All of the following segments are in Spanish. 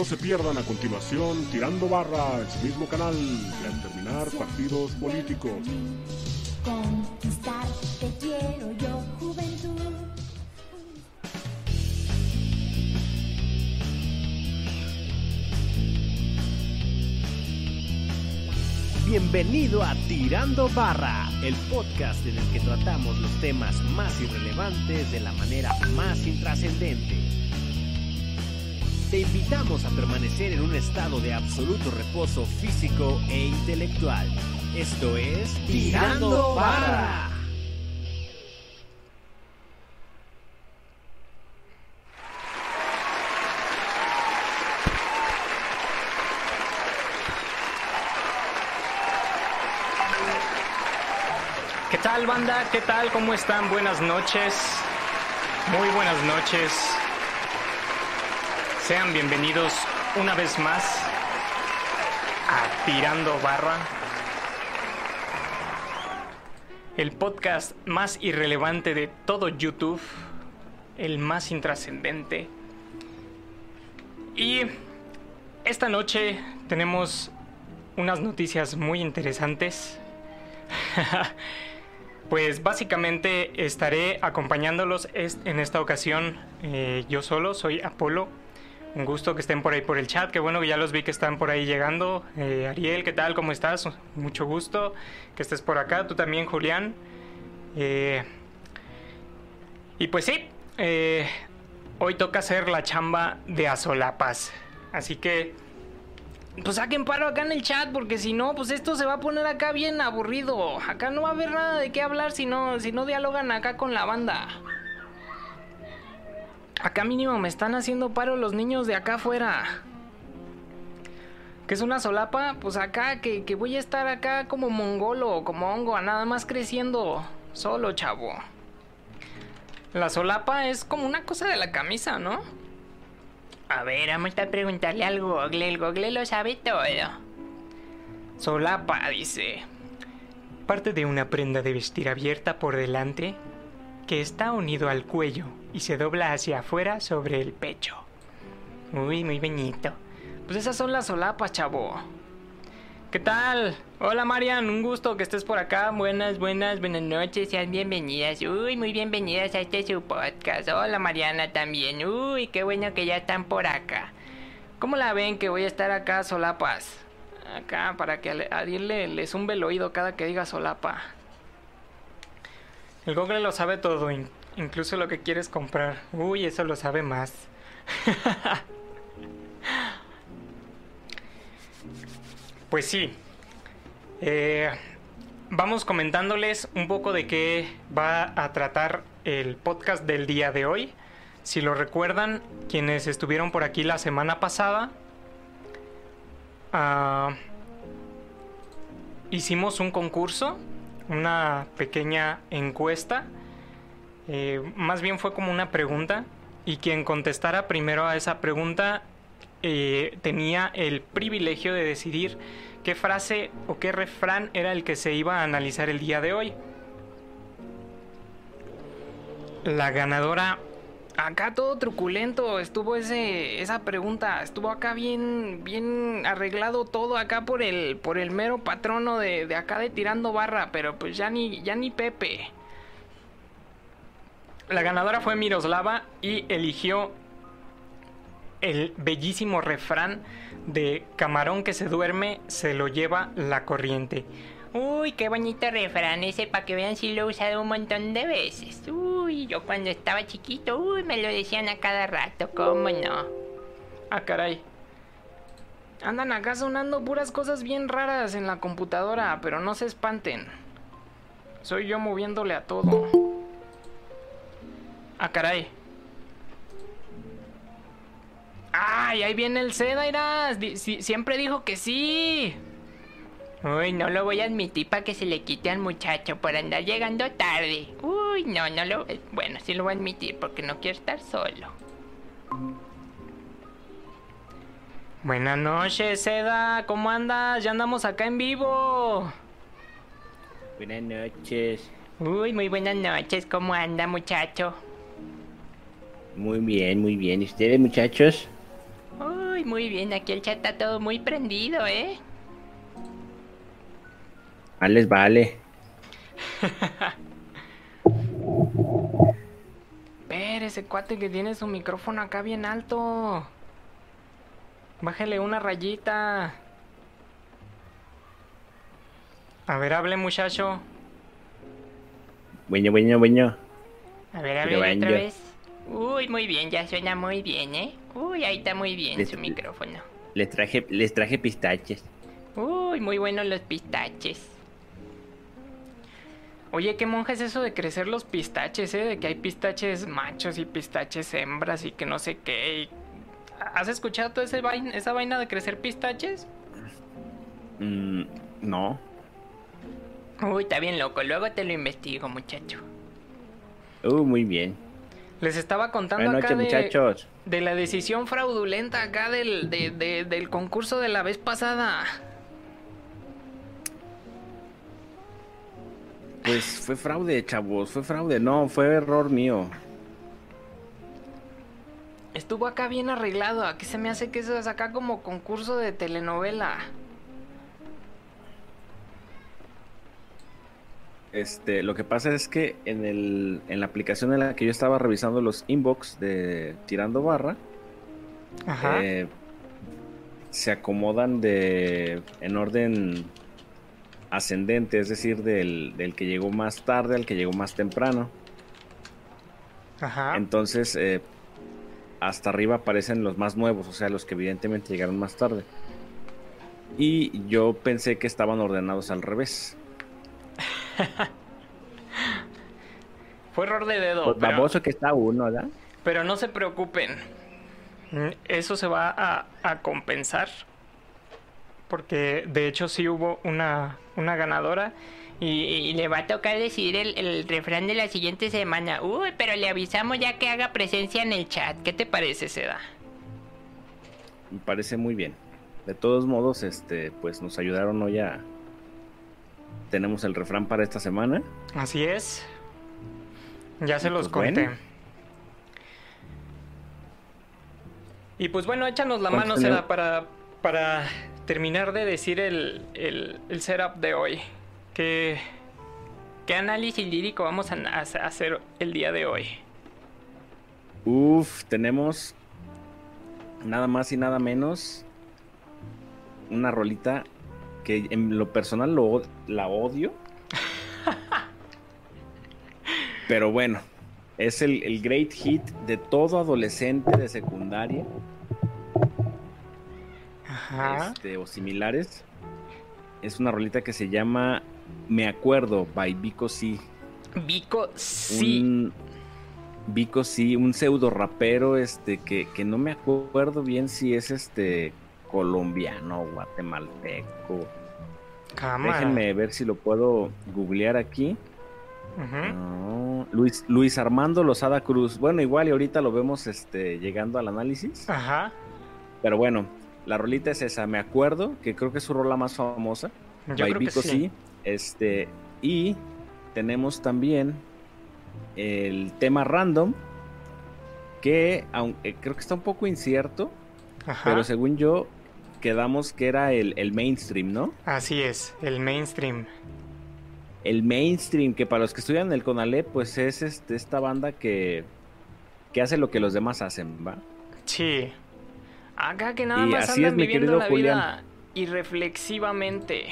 No se pierdan a continuación Tirando Barra en su mismo canal y al terminar partidos políticos. Conquistar te quiero yo, juventud. Bienvenido a Tirando Barra, el podcast en el que tratamos los temas más irrelevantes de la manera más intrascendente. Te invitamos a permanecer en un estado de absoluto reposo físico e intelectual. Esto es Tirando Barra. ¿Qué tal banda? ¿Qué tal? ¿Cómo están? Buenas noches. Muy buenas noches. Sean bienvenidos una vez más a Tirando Barra. El podcast más irrelevante de todo YouTube. El más intrascendente. Y esta noche tenemos unas noticias muy interesantes. Pues básicamente estaré acompañándolos en esta ocasión eh, yo solo, soy Apolo. Un gusto que estén por ahí por el chat, qué bueno que ya los vi que están por ahí llegando. Eh, Ariel, ¿qué tal? ¿Cómo estás? Mucho gusto que estés por acá, tú también Julián. Eh, y pues sí, eh, hoy toca hacer la chamba de Azolapas. Así que pues saquen paro acá en el chat, porque si no, pues esto se va a poner acá bien aburrido. Acá no va a haber nada de qué hablar si no, si no dialogan acá con la banda. Acá mínimo me están haciendo paro los niños de acá afuera. ¿Qué es una solapa? Pues acá, que, que voy a estar acá como mongolo, como hongo, nada más creciendo. Solo, chavo. La solapa es como una cosa de la camisa, ¿no? A ver, vamos a preguntarle al Google. El Google lo sabe todo. Solapa, dice. Parte de una prenda de vestir abierta por delante que está unido al cuello y se dobla hacia afuera sobre el pecho. Uy, muy bonito. Pues esas son las solapas, chavo. ¿Qué tal? Hola Marian, un gusto que estés por acá. Buenas, buenas, buenas noches, sean bienvenidas. Uy, muy bienvenidas a este su podcast. Hola Mariana también. Uy, qué bueno que ya están por acá. ¿Cómo la ven que voy a estar acá solapas? Acá para que a Ariel le, le zumbe el oído cada que diga solapa. El Google lo sabe todo, incluso lo que quieres comprar. Uy, eso lo sabe más. Pues sí. Eh, vamos comentándoles un poco de qué va a tratar el podcast del día de hoy. Si lo recuerdan, quienes estuvieron por aquí la semana pasada, ah, hicimos un concurso, una pequeña encuesta. Eh, más bien fue como una pregunta y quien contestara primero a esa pregunta eh, tenía el privilegio de decidir qué frase o qué refrán era el que se iba a analizar el día de hoy. La ganadora, acá todo truculento, estuvo ese, esa pregunta, estuvo acá bien, bien arreglado todo acá por el, por el mero patrono de, de acá de tirando barra, pero pues ya ni, ya ni Pepe. La ganadora fue Miroslava y eligió el bellísimo refrán de camarón que se duerme se lo lleva la corriente. Uy, qué bonito refrán ese para que vean si lo he usado un montón de veces. Uy, yo cuando estaba chiquito, uy, me lo decían a cada rato, ¿cómo no? Ah, caray. Andan acá sonando puras cosas bien raras en la computadora, pero no se espanten. Soy yo moviéndole a todo. Ah, caray. ¡Ay, ahí viene el Seda, irás! Di- si- siempre dijo que sí. Uy, no lo voy a admitir para que se le quite al muchacho por andar llegando tarde. Uy, no, no lo... eh, Bueno, sí lo voy a admitir porque no quiero estar solo. Buenas noches, Seda. ¿Cómo andas? Ya andamos acá en vivo. Buenas noches. Uy, muy buenas noches. ¿Cómo anda, muchacho? Muy bien, muy bien. ¿Y ustedes, muchachos? Uy, Uy, muy bien, aquí el chat está todo muy prendido, ¿eh? Vale, vale. Ver, ese cuate que tiene su micrófono acá bien alto. Bájale una rayita. A ver, hable muchacho. Bueno, bueno, bueno. A ver, ver, otra vez. Uy, muy bien, ya suena muy bien, ¿eh? Uy, ahí está muy bien Les- su micrófono. Les traje, les traje pistaches. Uy, muy buenos los pistaches. Oye, ¿qué monja es eso de crecer los pistaches, eh? De que hay pistaches machos y pistaches hembras y que no sé qué. y- ¿Has escuchado toda vaina, esa vaina de crecer pistaches? Mm, no. Uy, está bien loco, luego te lo investigo, muchacho. Uh, muy bien. Les estaba contando acá de, muchachos. de la decisión fraudulenta acá del, de- de- del concurso de la vez pasada. Pues fue fraude, chavos. Fue fraude. No, fue error mío. Estuvo acá bien arreglado. Aquí se me hace que eso es acá como concurso de telenovela. Este, lo que pasa es que en, el, en la aplicación en la que yo estaba revisando los inbox de Tirando Barra, Ajá. eh, se acomodan de en orden ascendente, es decir, del, del que llegó más tarde al que llegó más temprano. Ajá. Entonces, eh, hasta arriba aparecen los más nuevos, o sea, los que evidentemente llegaron más tarde. Y yo pensé que estaban ordenados al revés. Fue error de dedo. Pues pero- baboso que está uno, ¿verdad? Pero no se preocupen. Eso se va a, a compensar. Porque de hecho sí hubo una, una ganadora. Y, y le va a tocar decidir el, el refrán de la siguiente semana. Uy, pero le avisamos ya que haga presencia en el chat. ¿Qué te parece, Seda? Me parece muy bien. De todos modos, este, pues nos ayudaron hoy a. Tenemos el refrán para esta semana. Así es. Ya se los Pues conté. bueno. Y pues bueno, échanos la ¿Cuántos mano? Seda, para, para terminar de decir el, el, el setup de hoy. ¿Qué, qué análisis lírico vamos a, a hacer el día de hoy? Uf, tenemos nada más y nada menos una rolita que en lo personal lo, la odio. Pero bueno, es el, el great hit de todo adolescente de secundaria Ajá. este, o similares. Es una rolita que se llama Me acuerdo by Vico C. Vico. Un Vico sí, un pseudo rapero este que, que no me acuerdo bien si es este colombiano, guatemalteco. Cámara. Déjenme ver si lo puedo googlear aquí. No, Luis, Luis Armando Lozada Cruz. Bueno, igual y ahorita lo vemos este, llegando al análisis. Ajá. Pero bueno, la rolita es esa, me acuerdo, que creo que es su rola más famosa. Yo creo que sí. C. Este, y tenemos también el tema random, que aunque creo que está un poco incierto, Ajá. pero según yo quedamos que era el, el mainstream, ¿no? Así es, el mainstream. El mainstream, que para los que estudian el Conalep, pues es este, esta banda que, que hace lo que los demás hacen, ¿va? Sí. Acá que nada Y más así andan es, mi viviendo querido la Julián. vida irreflexivamente.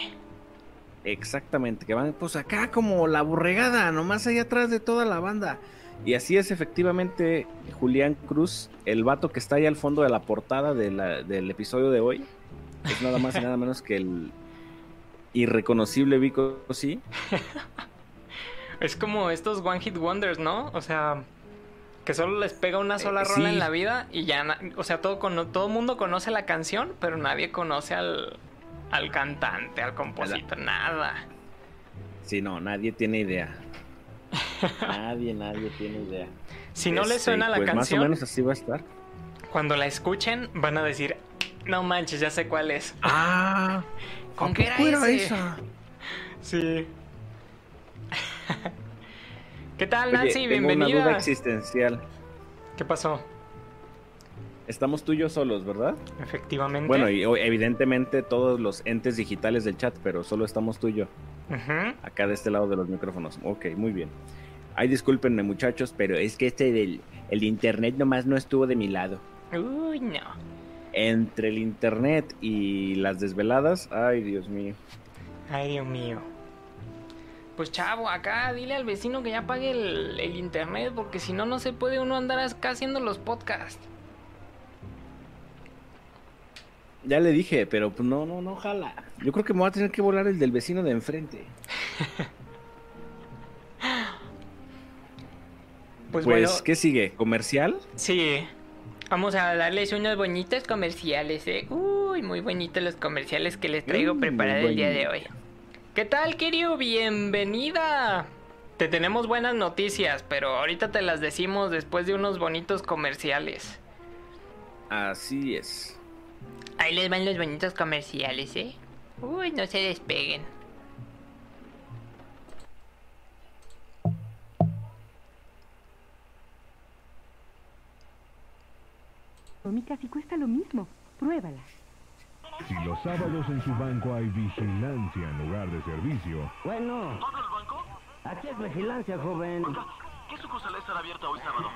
Exactamente, que van pues acá como la borregada, nomás ahí atrás de toda la banda. Y así es efectivamente Julián Cruz, el vato que está ahí al fondo de la portada de la- del episodio de hoy. Es nada más y nada menos que el irreconocible Vico, sí. Es como estos One Hit Wonders, ¿no? O sea, que solo les pega una sola Eh, rola sí. en la vida y ya, o sea, todo todo mundo conoce la canción, pero nadie conoce al, al cantante, al compositor, nada. Sí, no, nadie tiene idea. Nadie, nadie tiene idea. Si no les Este, suena la pues canción, Más o menos así va a estar. cuando la escuchen van a decir, no manches, ya sé cuál es. Ah, ¿Con qué era ese? Sí. ¿Qué tal, Oye, Nancy? tengo una duda existencial. ¿Qué pasó? Estamos tú y yo solos, ¿verdad? Efectivamente. Bueno, y evidentemente todos los entes digitales del chat, pero solo estamos tú y yo, acá de este lado de los micrófonos. Ok, muy bien. Ay, discúlpenme muchachos, pero es que este del el internet nomás no estuvo de mi lado. Uy, no. Entre el internet y las desveladas, ay Dios mío. Ay, Dios mío. Pues chavo, acá dile al vecino que ya pague el, el internet, porque si no, no se puede uno andar acá haciendo los podcasts. Ya le dije, pero pues no, no, no, jala. Yo creo que me voy a tener que volar el del vecino de enfrente. Pues, Pues, bueno, ¿qué sigue? ¿Comercial? sí. Vamos a darles unos bonitos comerciales, ¿eh? Uy, muy bonitos los comerciales que les traigo Mm, preparados el día de hoy. ¿Qué tal, Kirio? Bienvenida. Te tenemos buenas noticias, pero ahorita te las decimos después de unos bonitos comerciales. Así es. Ahí les van los bonitos comerciales, ¿eh? Uy, no se despeguen. Casi cuesta lo mismo. Pruébala. Si los sábados en su banco hay vigilancia en lugar de servicio, Bueno. ¿Todo el banco? Aquí es vigilancia, joven. ¿Qué sucursal estará abierta hoy sábado?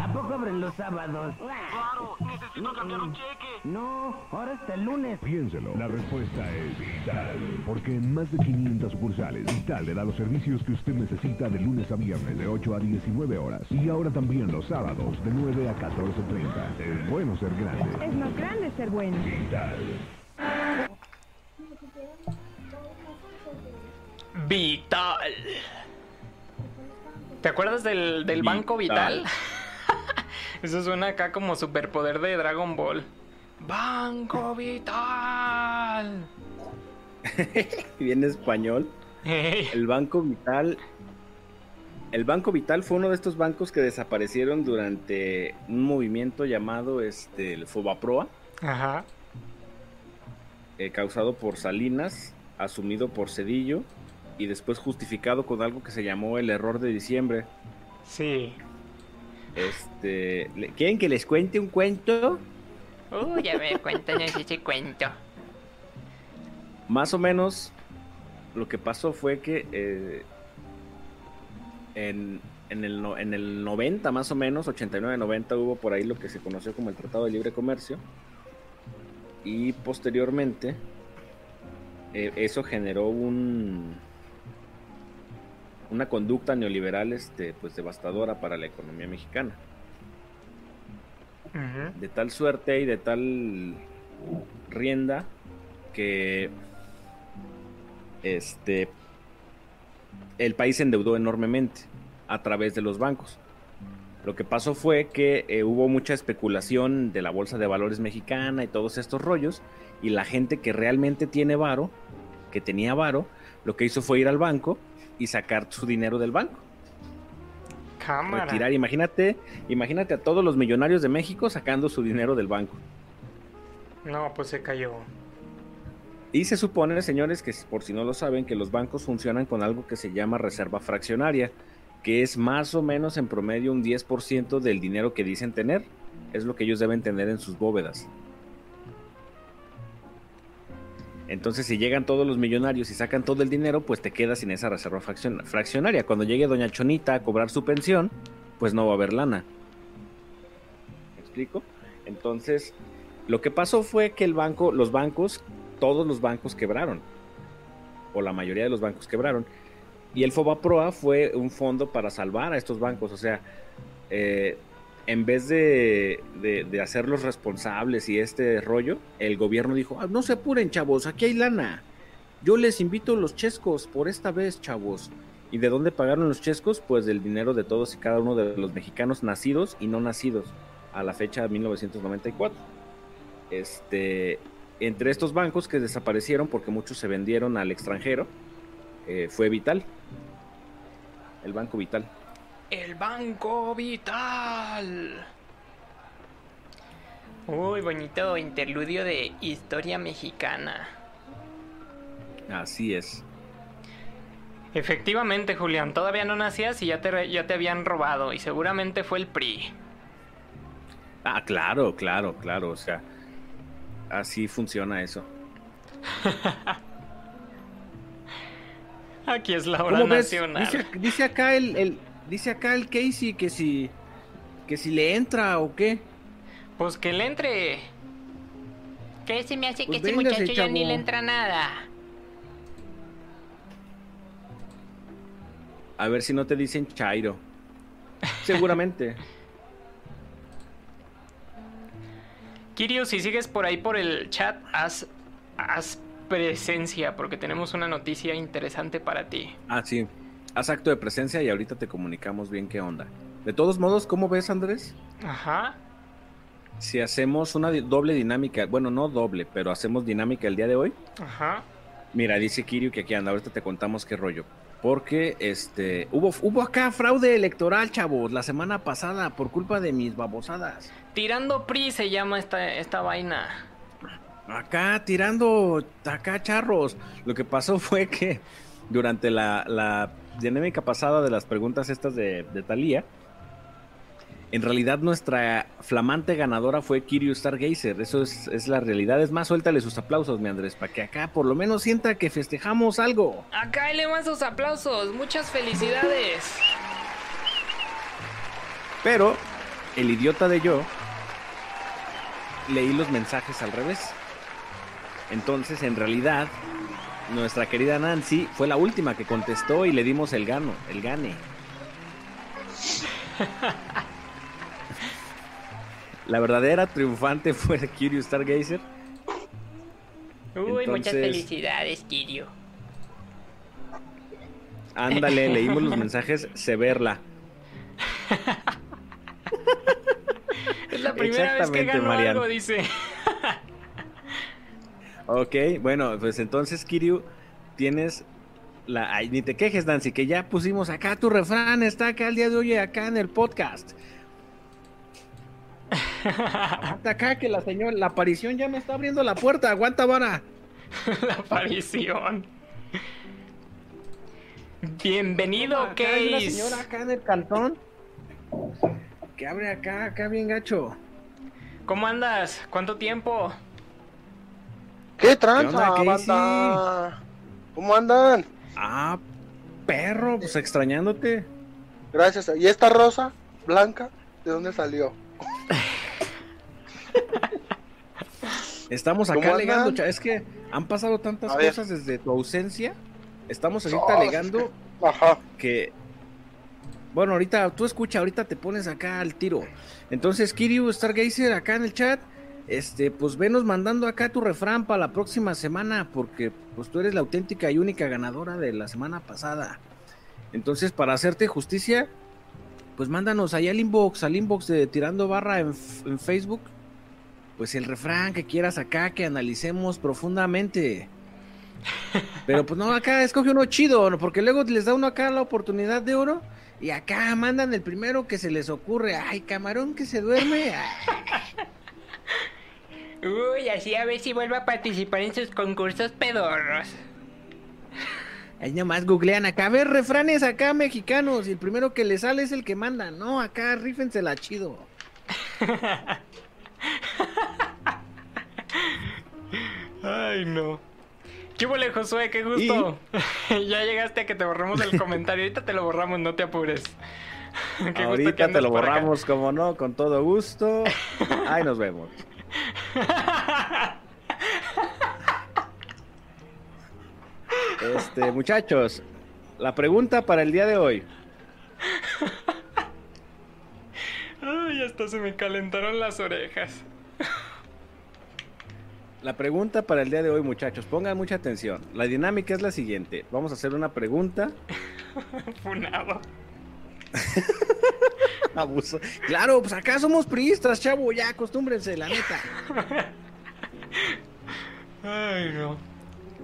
¿A poco abren los sábados? Claro, necesito cambiar un cheque. No, ahora es el lunes. piénselo. La respuesta es Vital. Porque en más de 500 sucursales, Vital le da los servicios que usted necesita de lunes a viernes de 8 a 19 horas. Y ahora también los sábados de 9 a 14.30. Es bueno ser grande. Es más grande ser bueno. Vital. Vital. ¿Te acuerdas del, del Banco Vital? Eso suena acá como superpoder de Dragon Ball. Banco Vital. Bien español. El Banco Vital. El Banco Vital fue uno de estos bancos que desaparecieron durante un movimiento llamado este, el Fobaproa, Ajá. eh, causado por Salinas, asumido por Cedillo y después justificado con algo que se llamó el error de diciembre. Sí. Este, ¿le- ¿Quieren que les cuente un cuento? Uy, a ver, cuéntanos ese cuento. Más o menos lo que pasó fue que eh, en, en el, en el 90 más o menos, 89-90 hubo por ahí lo que se conoció como el Tratado de Libre Comercio y posteriormente eh, eso generó un una conducta neoliberal este pues devastadora para la economía mexicana de tal suerte y de tal rienda que este el país se endeudó enormemente a través de los bancos. Lo que pasó fue que eh, hubo mucha especulación de la bolsa de valores mexicana y todos estos rollos y la gente que realmente tiene varo, que tenía varo, lo que hizo fue ir al banco y sacar su dinero del banco Cámara. retirar. Imagínate, imagínate a todos los millonarios de México sacando su dinero del banco. No, pues se cayó. Y se supone, señores, que por si no lo saben, que los bancos funcionan con algo que se llama reserva fraccionaria, que es más o menos en promedio un 10% del dinero que dicen tener. Es lo que ellos deben tener en sus bóvedas. Entonces, si llegan todos los millonarios y sacan todo el dinero, pues te quedas sin esa reserva fraccion- fraccionaria. Cuando llegue Doña Chonita a cobrar su pensión, pues no va a haber lana. ¿Me explico? Entonces, lo que pasó fue que el banco, los bancos, todos los bancos quebraron. O la mayoría de los bancos quebraron. Y el Fobaproa fue un fondo para salvar a estos bancos. O sea, eh, en vez de, de- hacerlos responsables y este rollo, el gobierno dijo, "Ah, no se apuren chavos, aquí hay lana. Yo les invito los chescos por esta vez, chavos. ¿Y de dónde pagaron los chescos? Pues del dinero de todos y cada uno de los mexicanos nacidos y no nacidos a la fecha de 1994. Este, entre estos bancos que desaparecieron porque muchos se vendieron al extranjero, eh, fue Vital. El Banco Vital. El Banco Vital. Uy, bonito interludio de historia mexicana. Así es. Efectivamente, Julián, todavía no nacías y ya te, ya te habían robado y seguramente fue el PRI. Ah, claro, claro, claro. O sea, así funciona eso. Aquí es la hora nacional. Dice, dice acá el, el- dice acá el Casey que si que si le entra o qué. Pues que le entre. ¿Qué se me hace Pues que ese véngase, muchacho ya ni le entra nada? A ver si no te dicen Chairo. Seguramente. Kirio, si sigues por ahí por el chat, haz, haz presencia porque tenemos una noticia interesante para ti. Ah, sí. Haz acto de presencia y ahorita te comunicamos bien qué onda. De todos modos, ¿cómo ves, Andrés? Ajá. Si hacemos una doble dinámica, bueno, no doble, pero hacemos dinámica el día de hoy. Ajá. Mira, dice Kiryu que aquí anda, ahorita te contamos qué rollo. Porque este hubo, hubo acá fraude electoral, chavos, la semana pasada por culpa de mis babosadas. Tirando PRI se llama esta, esta vaina. Acá tirando acá charros. Lo que pasó fue que durante la, la dinámica pasada de las preguntas estas de, de Thalía, en realidad nuestra flamante ganadora fue Kiryu Stargazer. Eso es, es la realidad. Es más, suéltale sus aplausos, mi Andrés, para que acá por lo menos sienta que festejamos algo. Acá le van sus aplausos. Muchas felicidades. Pero el idiota de yo leí los mensajes al revés. Entonces, en realidad, nuestra querida Nancy fue la última que contestó y le dimos el gano, el gane. La verdadera triunfante fue Kiryu Stargazer. Uy, muchas felicidades, Kirio. Ándale, leímos los mensajes, se verla. Es la primera vez que Exactamente, gano Marian. algo, dice. Ok, bueno, pues entonces, Kiryu, tienes la. Ay, ni te quejes, Nancy, que ya pusimos acá tu refrán, está acá el día de hoy, acá en el podcast. Aguanta acá que la señora, la aparición ya me está abriendo la puerta, aguanta, vara. la aparición. Bienvenido, Case. señora acá en el cantón. Que abre acá, acá bien gacho. ¿Cómo andas? ¿Cuánto tiempo? ¿Qué ¿Qué tranza, onda, Casey? banda? ¿Cómo andan? Ah, perro, pues extrañándote. Gracias. ¿Y esta rosa blanca? ¿De dónde salió? Estamos ¿Cómo acá alegando, cha- es que han pasado tantas A ver. cosas desde tu ausencia. Estamos ahorita alegando Ajá. que... Bueno, ahorita tú escucha, ahorita te pones acá al tiro. Entonces, Kiryu Stargazer, acá en el chat, este, pues venos mandando acá tu refrán para la próxima semana, porque pues tú eres la auténtica y única ganadora de la semana pasada. Entonces, para hacerte justicia, pues mándanos ahí al inbox, al inbox de Tirando Barra en, Facebook, pues el refrán que quieras acá, que analicemos profundamente. Pero pues no, acá escoge uno chido, porque luego les da uno acá la oportunidad de oro y acá mandan el primero que se les ocurre. Ay, camarón que se duerme. Ay, Uy, así a ver si vuelvo a participar en sus concursos pedorros. Ahí nomás googlean acá, a ver, refranes acá mexicanos y el primero que le sale es el que manda. No, acá rífensela chido. Ay, no. ¿Qué huele, Josué? ¡Qué gusto! ya llegaste a que te borremos el comentario. Ahorita te lo borramos, no te apures. Qué gusto que Ahorita te lo por acá. borramos, como no, con todo gusto. Ahí nos vemos. Este, muchachos, la pregunta para el día de hoy. Ay, hasta se me calentaron las orejas. La pregunta para el día de hoy, muchachos, pongan mucha atención. La dinámica es la siguiente. Vamos a hacer una pregunta. Funado. Abuso. Claro, pues acá somos priistas, chavo, ya acostúmbrense, la neta. Ay, no.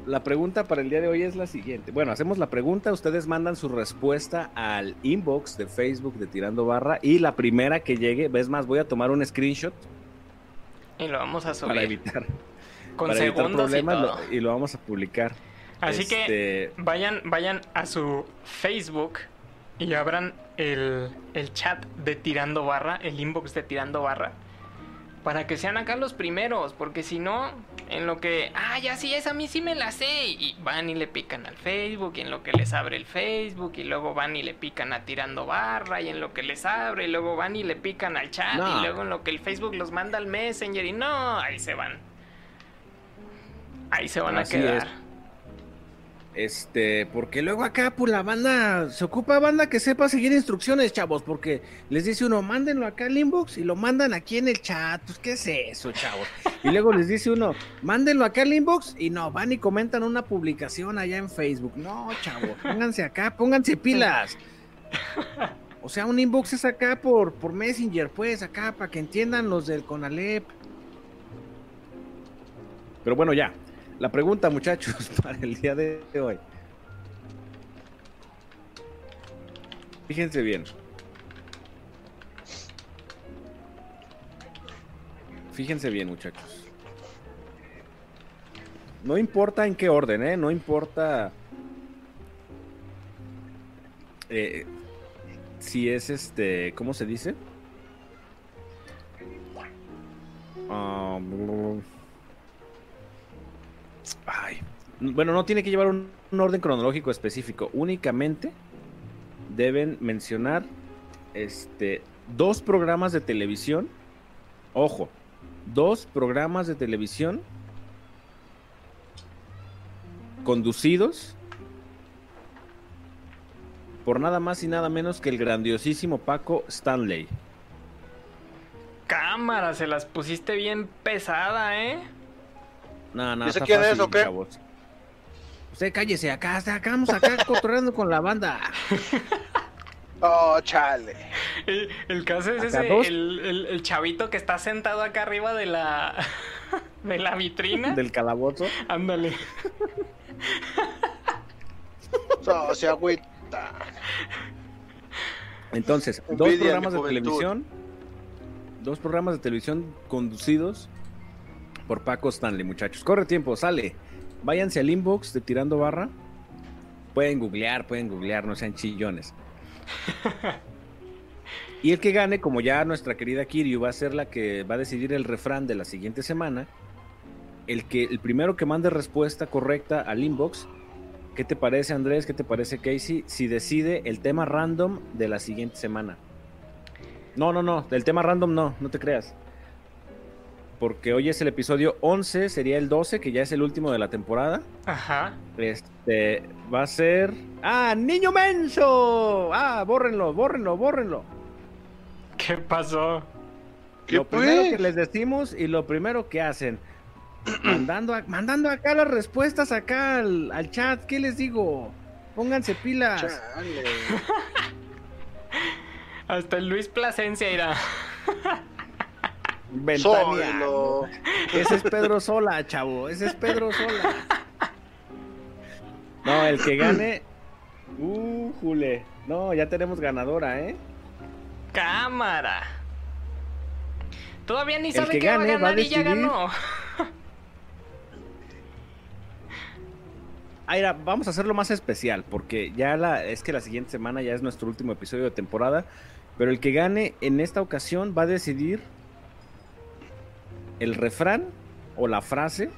La pregunta para el día de hoy es la siguiente. Bueno, hacemos la pregunta, ustedes mandan su respuesta al inbox de Facebook de Tirando Barra y la primera que llegue, ves más, voy a tomar un screenshot Y lo vamos a subir. para evitar, Con para evitar segundos y problemas todo. lo- y lo vamos a publicar. Así que Este, vayan, vayan a su Facebook y abran el, el chat de Tirando Barra, el inbox de Tirando Barra. Para que sean acá los primeros, porque si no, en lo que, ah, ya sí es, a mí sí me la sé, y van y le pican al Facebook, y en lo que les abre el Facebook, y luego van y le pican a tirando barra, y en lo que les abre, y luego van y le pican al chat, No. y luego en lo que el Facebook los manda al Messenger, y no, ahí se van. Ahí se van Así a quedar. es. Este, porque luego acá, pues la banda, se ocupa banda que sepa seguir instrucciones, chavos, porque les dice uno, mándenlo acá al inbox y lo mandan aquí en el chat, pues qué es eso, chavos. Y luego les dice uno, mándenlo acá al inbox y no, van y comentan una publicación allá en Facebook. No, chavos, pónganse acá, pónganse pilas. O sea, un inbox es acá por, por Messenger, pues, acá, para que entiendan los del Conalep. Pero bueno, ya. La pregunta, muchachos, para el día de hoy. Fíjense bien. Fíjense bien, muchachos. No importa en qué orden, ¿eh? No importa eh, si es este, ¿cómo se dice? Ah, bueno, no tiene que llevar un, un orden cronológico específico. Únicamente deben mencionar este dos programas de televisión. Ojo, dos programas de televisión conducidos por nada más y nada menos que el grandiosísimo Paco Stanley. Cámara, se las pusiste bien pesada, ¿eh? No, no, ¿Ese está quién es, o qué? chavos. Usted cállese acá, está- acá vamos acá cotorreando con la banda. Oh, chale. El, el caso es ese, el, el- el chavito que está sentado acá arriba de la de la vitrina. Del calabozo. Ándale. No, se agüita. Entonces, dos Envidia programas de juventud. televisión. Dos programas de televisión conducidos por Paco Stanley, muchachos. Corre tiempo, sale. Váyanse al inbox de Tirando Barra. Pueden googlear, pueden googlear, no sean chillones. Y el que gane, como ya nuestra querida Kiryu va a ser la que va a decidir el refrán de la siguiente semana, el que el primero que mande respuesta correcta al inbox, ¿qué te parece Andrés? ¿Qué te parece Casey? Si decide el tema random de la siguiente semana. No, no, no, del tema random no, no te creas. Porque hoy es el episodio 11, sería el 12, que ya es el último de la temporada. Ajá. Este va a ser. ¡Ah, niño menso! ¡Ah, bórrenlo, bórrenlo, bórrenlo! ¿Qué pasó? ¿Qué lo primero pues? que les decimos y lo primero que hacen. mandando, a- mandando acá las respuestas acá al, al chat. ¿Qué les digo? Pónganse pilas. Chale. Hasta el Luis Plasencia irá. Ventaneando. Ese es Pedro Sola, chavo. Ese es Pedro Sola. No, el que gane. Uh, jule. No, ya tenemos ganadora, ¿eh? Cámara. Todavía ni sabe que que va a gane va a ganar y ya ganó. Aira, vamos a hacerlo más especial, porque ya la, es que la siguiente semana ya es nuestro último episodio de temporada, pero el que gane en esta ocasión va a decidir el refrán o la frase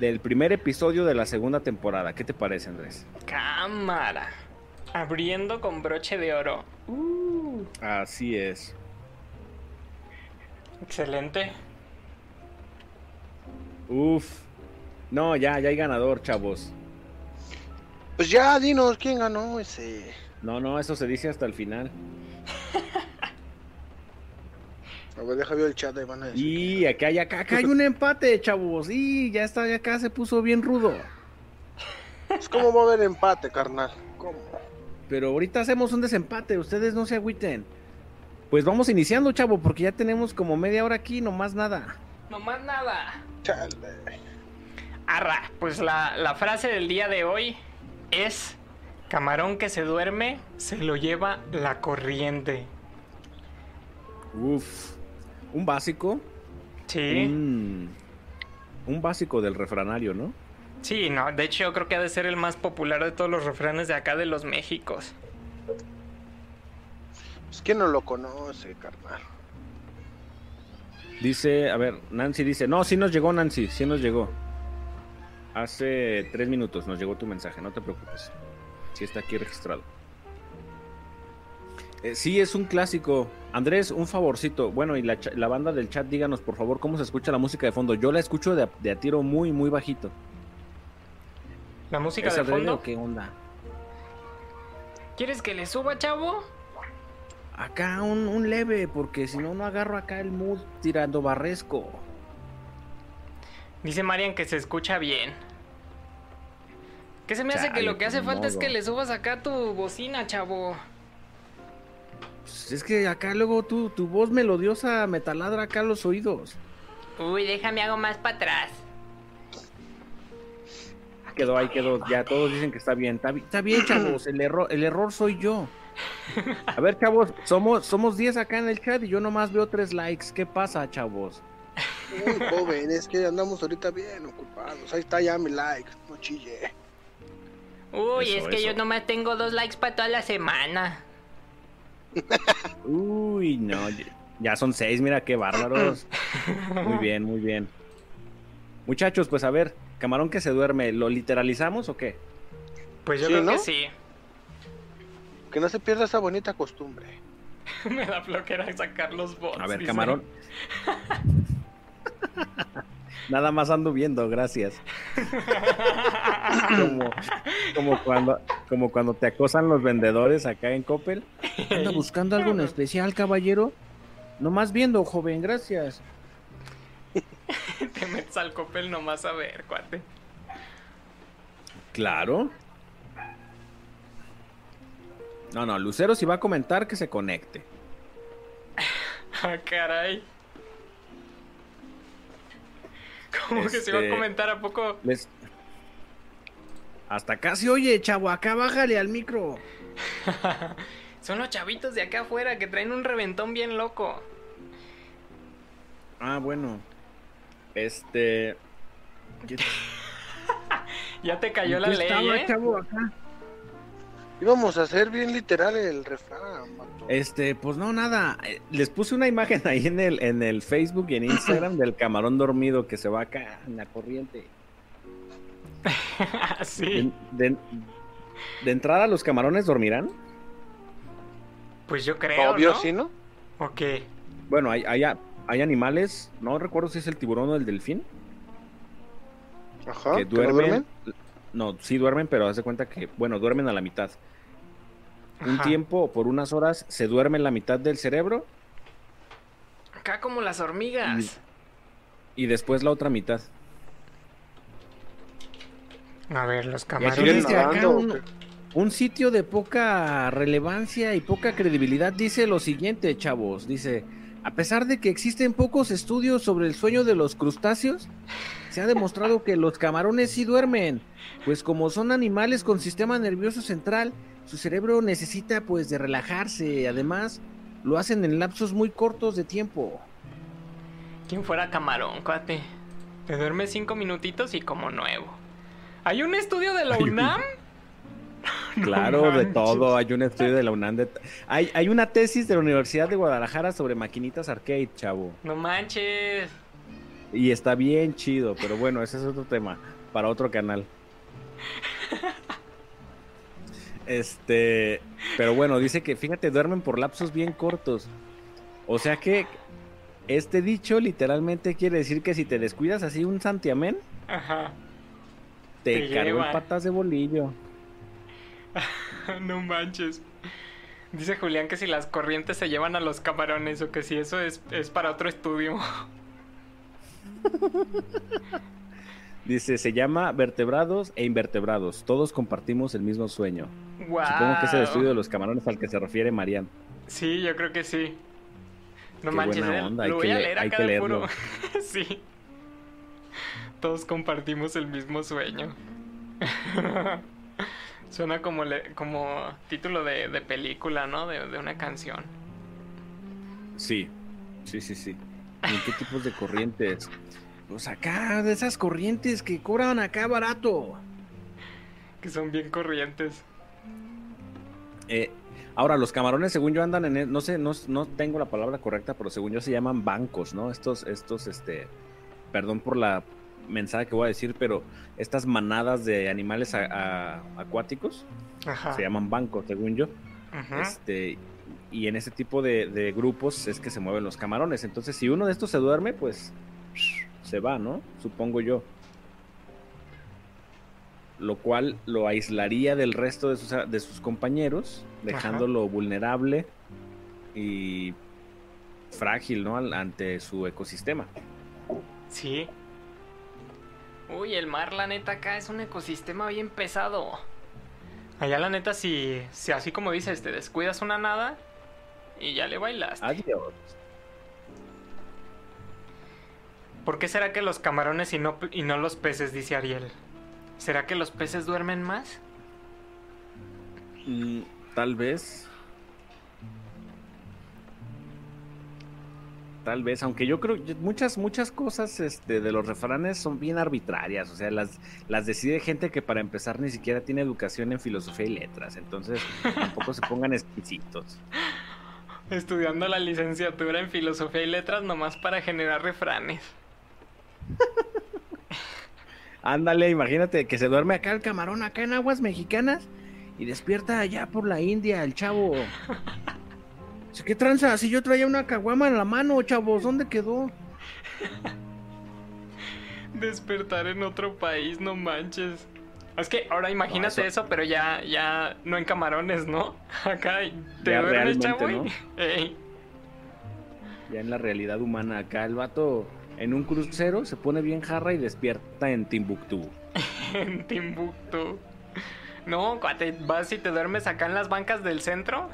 del primer episodio de la segunda temporada. ¿Qué te parece, Andrés? Cámara. Abriendo con broche de oro. Uh, Así es. excelente. Uf. No, ya, ya hay ganador, chavos. Pues ya, dinos, ¿quién ganó ese? No, no, eso se dice hasta el final. A ver, deja ver el chat, ahí van a decir. Y acá hay, acá, acá hay un empate, chavos. Y ya está, ya acá se puso bien rudo. Pues, ¿Cómo va a haber empate, carnal? ¿Cómo? Pero ahorita hacemos un desempate, ustedes no se agüiten. Pues vamos iniciando, chavo, porque ya tenemos como media hora aquí, no más nada. No más nada. Chale. Arra, pues la, la frase del día de hoy es camarón que se duerme se lo lleva la corriente. Uf. Un básico. Sí. Un, un básico del refranario, ¿no? Sí, no, de hecho yo creo que ha de ser el más popular de todos los refranes de acá de los Méxicos. Pues, ¿quién no lo conoce, carnal? Dice, a ver, Nancy dice, no, sí nos llegó Nancy, sí nos llegó. Hace tres minutos nos llegó tu mensaje, no te preocupes. Sí está aquí registrado. Eh, sí, es un clásico. Andrés, un favorcito. Bueno, y la, banda del chat, díganos por favor cómo se escucha la música de fondo. Yo la escucho de, a- de a tiro muy, muy bajito. La música ¿Es de fondo. o qué onda? ¿Quieres que le suba, chavo? Acá un, un leve, porque si no, no agarro acá el mood tirando barresco. Dice Marian que se escucha bien. ¿Qué se me hace que lo que hace falta es que le subas acá tu bocina, chavo? Pues es que acá luego tu, tu voz melodiosa me taladra acá los oídos. Uy, déjame hago más para atrás. Quedó ahí, quedó. Ya todos dicen que está bien. Está, bi- está bien, chavos. El error, el error soy yo. A ver, chavos, somos, somos 10 acá en el chat y yo nomás veo 3 likes. ¿Qué pasa, chavos? Uy, joven, es que andamos ahorita bien ocupados. Ahí está ya mi like, no chille. Uy, Eso, es que eso. yo nomás tengo dos likes para toda la semana. Uy, no. ya- son 6, mira qué bárbaros. Muy bien, muy bien. Muchachos, pues a ver, camarón que se duerme, ¿lo literalizamos o qué? Pues yo Sí, creo ¿no? que sí. Que no se pierda esa bonita costumbre. Me da flojera sacar los bots. A ver, dice. camarón. Nada más ando viendo, gracias. como, como cuando, como cuando te acosan los vendedores acá en Coppel. ¿Anda buscando algo en especial, caballero? Nomás viendo, joven, gracias. Te metes al copel nomás a ver, cuate. Claro. No, no, Lucero si va a comentar que se conecte. Ah, caray. ¿Cómo que se iba a Este, comentar a poco? Les... Hasta casi oye, chavo, acá bájale al micro. Son los chavitos de acá afuera que traen un reventón bien loco. Ah, bueno. Este. Ya te cayó ¿En la ley, estaba, ¿eh? chavo, acá? Íbamos a hacer bien literal el refrán, mato. Este, pues no, nada. Eh, Les puse una imagen ahí en el, en el Facebook y en Instagram del camarón dormido que se va acá en la corriente. sí. De, de- de entrada, ¿los camarones dormirán? Pues yo creo. Obvio, ¿no? sí, ¿no? Ok. Bueno, hay, hay, hay animales, no recuerdo si es el tiburón o el delfín, Ajá. que ¿que no duermen. No, sí duermen, pero haz de cuenta que, bueno, duermen a la mitad. Un tiempo o por unas horas se duerme la mitad del cerebro Acá como las hormigas. y después la otra mitad. A ver, los camarones. acá un, un sitio de poca relevancia y poca credibilidad dice lo siguiente, chavos. Dice, a pesar de que existen pocos estudios sobre el sueño de los crustáceos, se ha demostrado que los camarones sí duermen, pues como son animales con sistema nervioso central, su cerebro necesita pues de relajarse. Además, lo hacen en lapsos muy cortos de tiempo. ¿Quién fuera camarón, cuate? Te duermes cinco minutitos y como nuevo. ¿Hay un estudio de la UNAM? Claro, de todo. Hay un estudio de la UNAM. de- Hay, hay una tesis de la Universidad de Guadalajara sobre maquinitas arcade, chavo. No manches. Y está bien chido, pero bueno, ese es otro tema para otro canal. Este, pero bueno, dice que fíjate, duermen por lapsos bien cortos. O sea que este dicho literalmente quiere decir que si te descuidas así un santiamén, Ajá. te, Te en patas de bolillo. no manches. Dice Julián que si las corrientes se llevan a los camarones o que si eso es, es para otro estudio. Dice, se llama vertebrados e invertebrados. Todos compartimos el mismo sueño. Wow. Supongo que es el estudio de los camarones al que se refiere Marian. Sí, yo creo que sí. No Qué manches, buena eh, onda, hay lo que voy a le- leer hay acá que de puro. sí. Todos compartimos el mismo sueño. Suena como, le- como título de, de película, ¿no? De, de una canción. Sí, sí, sí, sí. ¿Y en qué tipos de corrientes? Pues acá, de esas corrientes que cobran acá barato. Que son bien corrientes. Eh, Ahora, los camarones, según yo, andan en... e- No sé, no, no tengo la palabra correcta, pero según yo se llaman bancos, ¿no? Estos, estos, este... Perdón por la mensaje que voy a decir, pero estas manadas de animales a- a- acuáticos Ajá. se llaman bancos, según yo. Ujú. Este, y en ese tipo de, de grupos es que se mueven los camarones. Entonces, si uno de estos se duerme, pues se va, ¿no? Supongo yo. Lo cual lo aislaría del resto de sus, de sus compañeros, dejándolo vulnerable y frágil, ¿no? Ante su ecosistema. Sí. Uy, el mar, la neta, acá es un ecosistema bien pesado. Allá la neta, si, si así como dices, te descuidas una nada Y ya le bailaste. Adiós. ¿Por qué será que los camarones y no, y no los peces, dice Ariel? ¿Será que los peces duermen más? Mm, tal vez. Tal vez, aunque yo creo que muchas, muchas cosas este, de los refranes son bien arbitrarias, o sea, las, las decide gente que para empezar ni siquiera tiene educación en filosofía y letras, entonces tampoco se pongan exquisitos. Estudiando la licenciatura en filosofía y letras nomás para generar refranes. Ándale, imagínate que se duerme acá el camarón, acá en aguas mexicanas, y despierta allá por la India el chavo. Dice, ¿Qué tranza? Si yo traía una caguama en la mano, chavos, ¿dónde quedó? Despertar en otro país, no manches. Es que ahora imagínate No, eso- eso... pero ya, ya no en camarones, ¿no? Acá te Ya duermes, chavo. Ya en la realidad humana, acá el vato en un crucero se pone bien jarra y despierta en Timbuktu. en Timbuktu. No, cuate, vas y te duermes acá en las bancas del centro.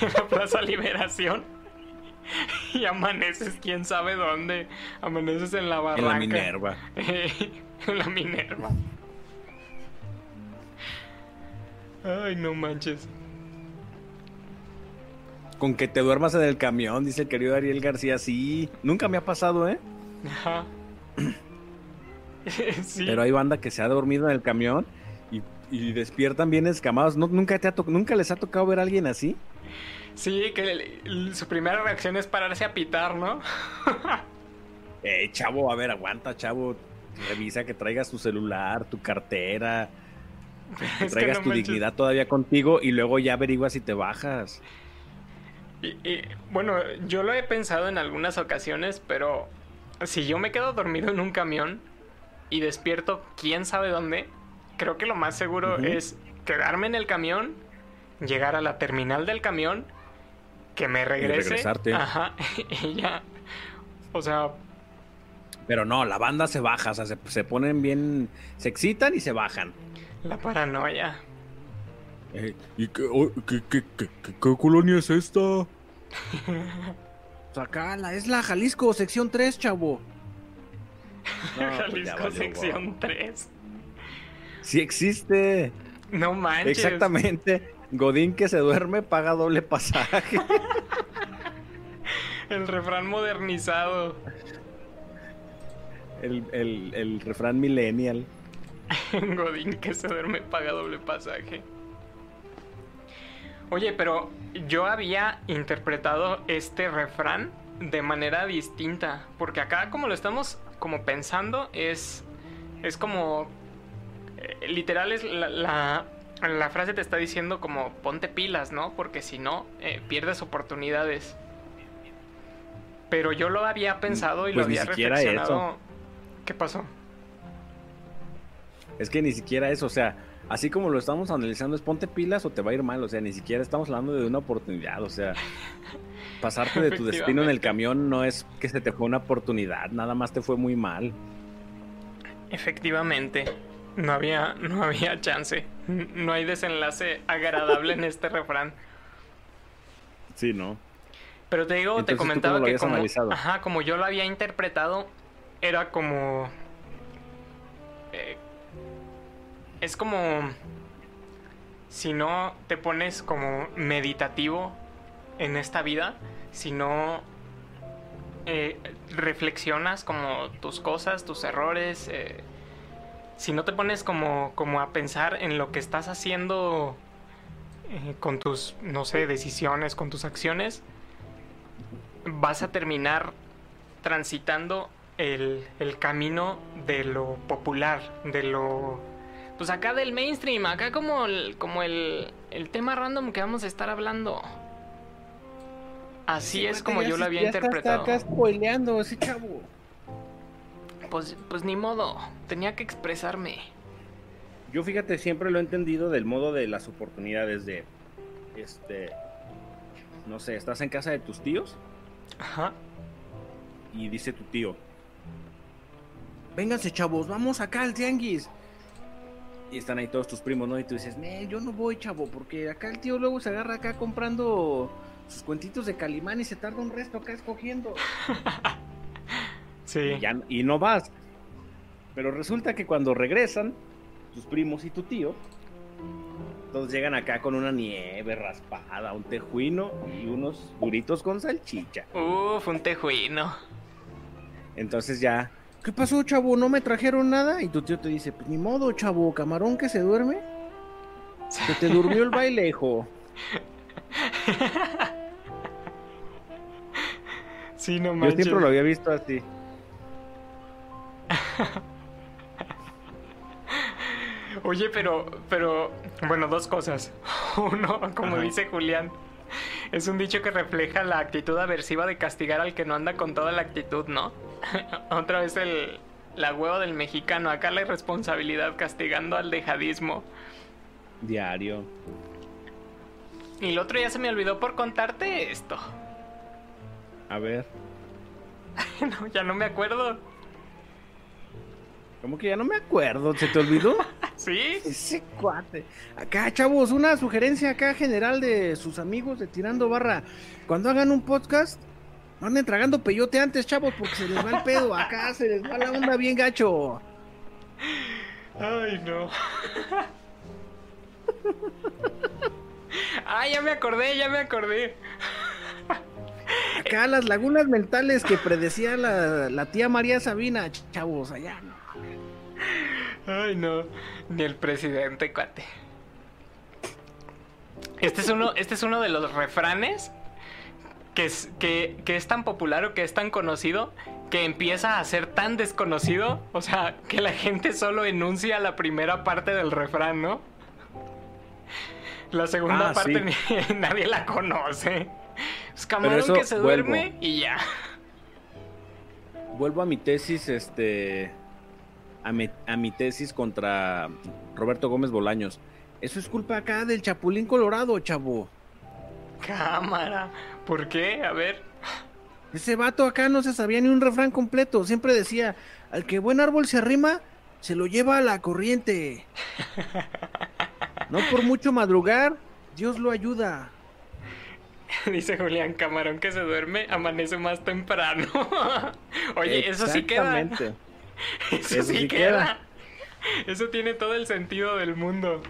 En la Plaza Liberación. Y amaneces quién sabe dónde. Amaneces en la barranca. En la Minerva. en la Minerva. Ay, no manches. Con que te duermas en el camión, dice el querido Ariel García. Sí, nunca me ha pasado, ¿eh? Ajá. sí. Pero hay banda que se ha dormido en el camión y, despiertan bien escamados. ¿No, nunca, te ha ¿Nunca les ha tocado ver a alguien así? Sí, que el- su primera reacción es pararse a pitar, ¿no? Eh, chavo, a ver, aguanta, chavo. Revisa que traigas tu celular, tu cartera, que traigas no tu manches. dignidad todavía contigo y luego ya averiguas si te bajas. Y, y, bueno, yo lo he pensado en algunas ocasiones, pero si yo me quedo dormido en un camión y despierto quién sabe dónde, creo que lo más seguro es quedarme en el camión, llegar a la terminal del camión, que me regrese. regresarte. Ajá, y ya. O sea, Pero no, la banda se baja, o sea, se, se ponen bien, se excitan y se bajan. la paranoia. Eh, ¿Y qué, oh, qué- qué- qué- qué- qué colonia es esta? Acá, la, es la Jalisco, sección 3, chavo. No, pues ya Jalisco valió, sección guau. 3. Sí existe. No manches. Exactamente. Godín que se duerme paga doble pasaje. El refrán modernizado. El, el- el refrán millennial. Godín que se duerme paga doble pasaje. Oye, pero yo había interpretado este refrán de manera distinta. Porque acá como lo estamos como pensando es... Es como... eh, literal es la, la, la frase te está diciendo como ponte pilas, ¿no? Porque si no, eh, pierdes oportunidades. Pero yo lo había pensado y Pues lo ni había siquiera reflexionado. eso. ¿Qué pasó? Es que ni siquiera eso, o sea, así como lo estamos analizando, es ponte pilas o te va a ir mal, o sea, ni siquiera estamos hablando de una oportunidad, o sea, pasarte de tu destino en el camión no es que se te fue una oportunidad, nada más te fue muy mal. Efectivamente, no había, no había chance. No hay desenlace agradable en este refrán. Sí, ¿no? Pero te digo, Entonces, te ¿tú cómo comentaba que como, analizado? ajá, como yo lo había interpretado, era como... eh, es como... Si no te pones como meditativo en esta vida, si no eh, reflexionas como tus cosas, tus errores, eh, si no te pones como, como a pensar en lo que estás haciendo eh, con tus, no sé, decisiones, con tus acciones, vas a terminar transitando el, el camino de lo popular, de lo... Pues acá del mainstream, acá como el, como el, el tema random que vamos a estar hablando. Así Sí, es como yo lo había ya está- interpretado. Está acá spoileando ese chavo. Pues, pues ni modo, tenía que expresarme. Yo fíjate, siempre lo he entendido del modo de las oportunidades de, este, no sé, estás en casa de tus tíos Ajá. y dice tu tío, vénganse chavos, vamos acá al tianguis. Y están ahí todos tus primos, ¿no? Y tú dices, "Nee, yo no voy, chavo, porque acá el tío luego se agarra acá comprando sus cuentitos de Calimán y se tarda un resto acá escogiendo. Sí. Y, ya- y no vas. Pero resulta que cuando regresan, tus primos y tu tío, todos llegan acá con una nieve raspada, un tejuino y unos duritos con salchicha. Uf, un tejuino. Entonces ya, ¿qué pasó, chavo? ¿No me trajeron nada? Y tu tío te dice, pues ni modo, chavo, camarón que se duerme. Se te durmió el bailejo. Sí, no Yo manches. siempre lo había visto así. Oye, pero, pero, bueno, dos cosas. Uno, como Ajá. dice Julián, es un dicho que refleja la actitud aversiva de castigar al que no anda con toda la actitud, ¿no? Otra vez el, la huevo del mexicano, acá la irresponsabilidad castigando al dejadismo. Diario. Y el otro ya se me olvidó por contarte esto. A ver, No, ya no me acuerdo. ¿Cómo que ya no me acuerdo? ¿Se te olvidó? ¿Sí? Ese cuate. Acá, chavos, una sugerencia acá general de sus amigos de Tirando Barra. Cuando hagan un podcast, no anden tragando peyote antes, chavos, porque se les va el pedo. Acá se les va la onda bien gacho. Ay, no. Ah, ya me acordé, ya me acordé. Acá las lagunas mentales que predecía la, la tía María Sabina, chavos, allá. Ay, no. Ni el presidente, cuate. Este es uno, este es uno de los refranes que es, que, que es tan popular o que es tan conocido que empieza a ser tan desconocido. O sea, que la gente solo enuncia la primera parte del refrán, ¿no? La segunda Ah, parte sí. ni- nadie la conoce. Es camarón eso que se vuelvo. duerme y ya. Vuelvo a mi tesis, este. A mi, a mi tesis contra Roberto Gómez Bolaños. Eso es culpa acá del Chapulín Colorado, chavo. Cámara. ¿Por qué? A ver. Ese vato acá no se sabía ni un refrán completo. Siempre decía: al que buen árbol se arrima, se lo lleva a la corriente. No por mucho madrugar, Dios lo ayuda. Dice Julián Camarón que se duerme, amanece más temprano. Oye, eso sí queda. Eso, Eso sí, sí queda. queda. Eso tiene todo el sentido del mundo.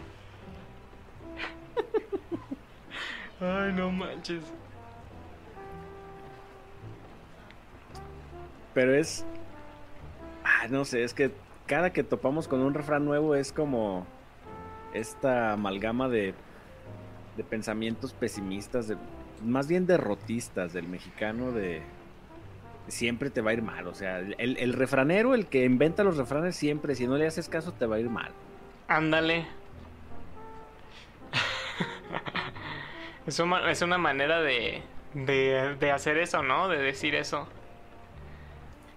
Ay, no manches. Pero es. Ah, no sé, es que cada que topamos con un refrán nuevo es como esta amalgama de, de pensamientos pesimistas, de, más bien derrotistas del mexicano de siempre te va a ir mal. O sea, el, el refranero, el que inventa los refranes siempre, si no le haces caso, te va a ir mal. Ándale. Es una, es una manera de, de, de hacer eso, ¿no? De decir eso.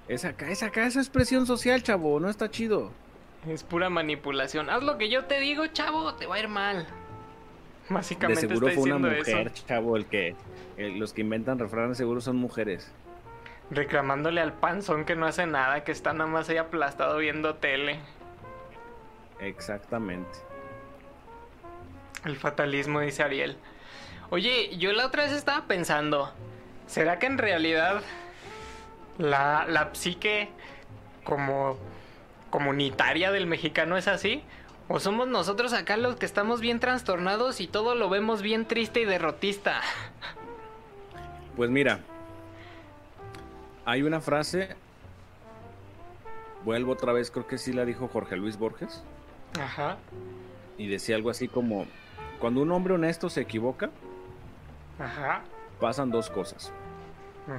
Es acá, es acá esa expresión social, chavo, no está chido. Es pura manipulación. Haz lo que yo te digo, chavo, te va a ir mal. De Básicamente seguro está fue una mujer, eso. chavo, el que el- los que inventan refranes seguro son mujeres. Reclamándole al panzón que no hace nada, que está nada más ahí aplastado viendo tele. Exactamente. El fatalismo, dice Ariel. Oye, yo la otra vez estaba pensando, ¿será que en realidad la, la psique como comunitaria del mexicano es así? ¿O somos nosotros acá los que estamos bien trastornados y todo lo vemos bien triste y derrotista? Pues mira, hay una frase, vuelvo otra vez, creo que sí la dijo Jorge Luis Borges, Ajá. y decía algo así como, cuando un hombre honesto se equivoca, Ajá. pasan dos cosas.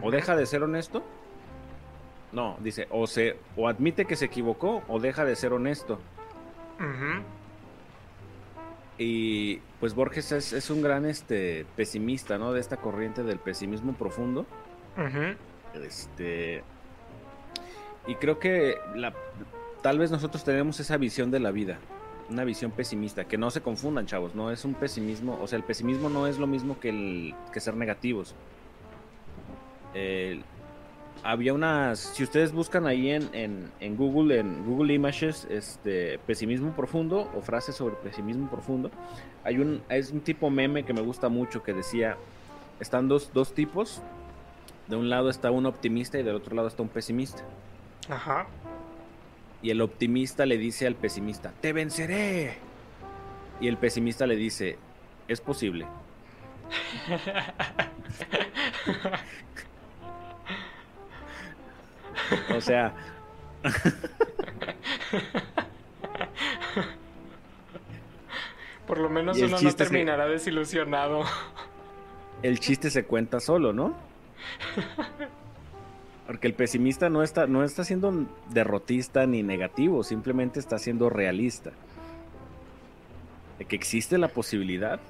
O deja de ser honesto. No, dice, o se o admite que se equivocó o deja de ser honesto. Ujú. Y pues Borges es, es un gran este pesimista, ¿no? De esta corriente del pesimismo profundo. Ujú. Este. Y creo que la, tal vez nosotros tenemos esa visión de la vida. Una visión pesimista. Que no se confundan, chavos. No es un pesimismo. O sea, el pesimismo no es lo mismo que, el, que ser negativos. Había unas. Si ustedes buscan ahí en, en, en Google, en Google Images, este pesimismo profundo o frases sobre pesimismo profundo. Hay un. Es un tipo meme que me gusta mucho que decía. Están dos, dos tipos. De un lado está un optimista y del otro lado está un pesimista. Ajá. Y el optimista le dice al pesimista, te venceré. Y el pesimista le dice, es posible. O sea, Por lo menos uno no se- terminará desilusionado. el chiste se cuenta solo, ¿no? Porque el pesimista no está, no está siendo derrotista ni negativo, simplemente está siendo realista. De que existe la posibilidad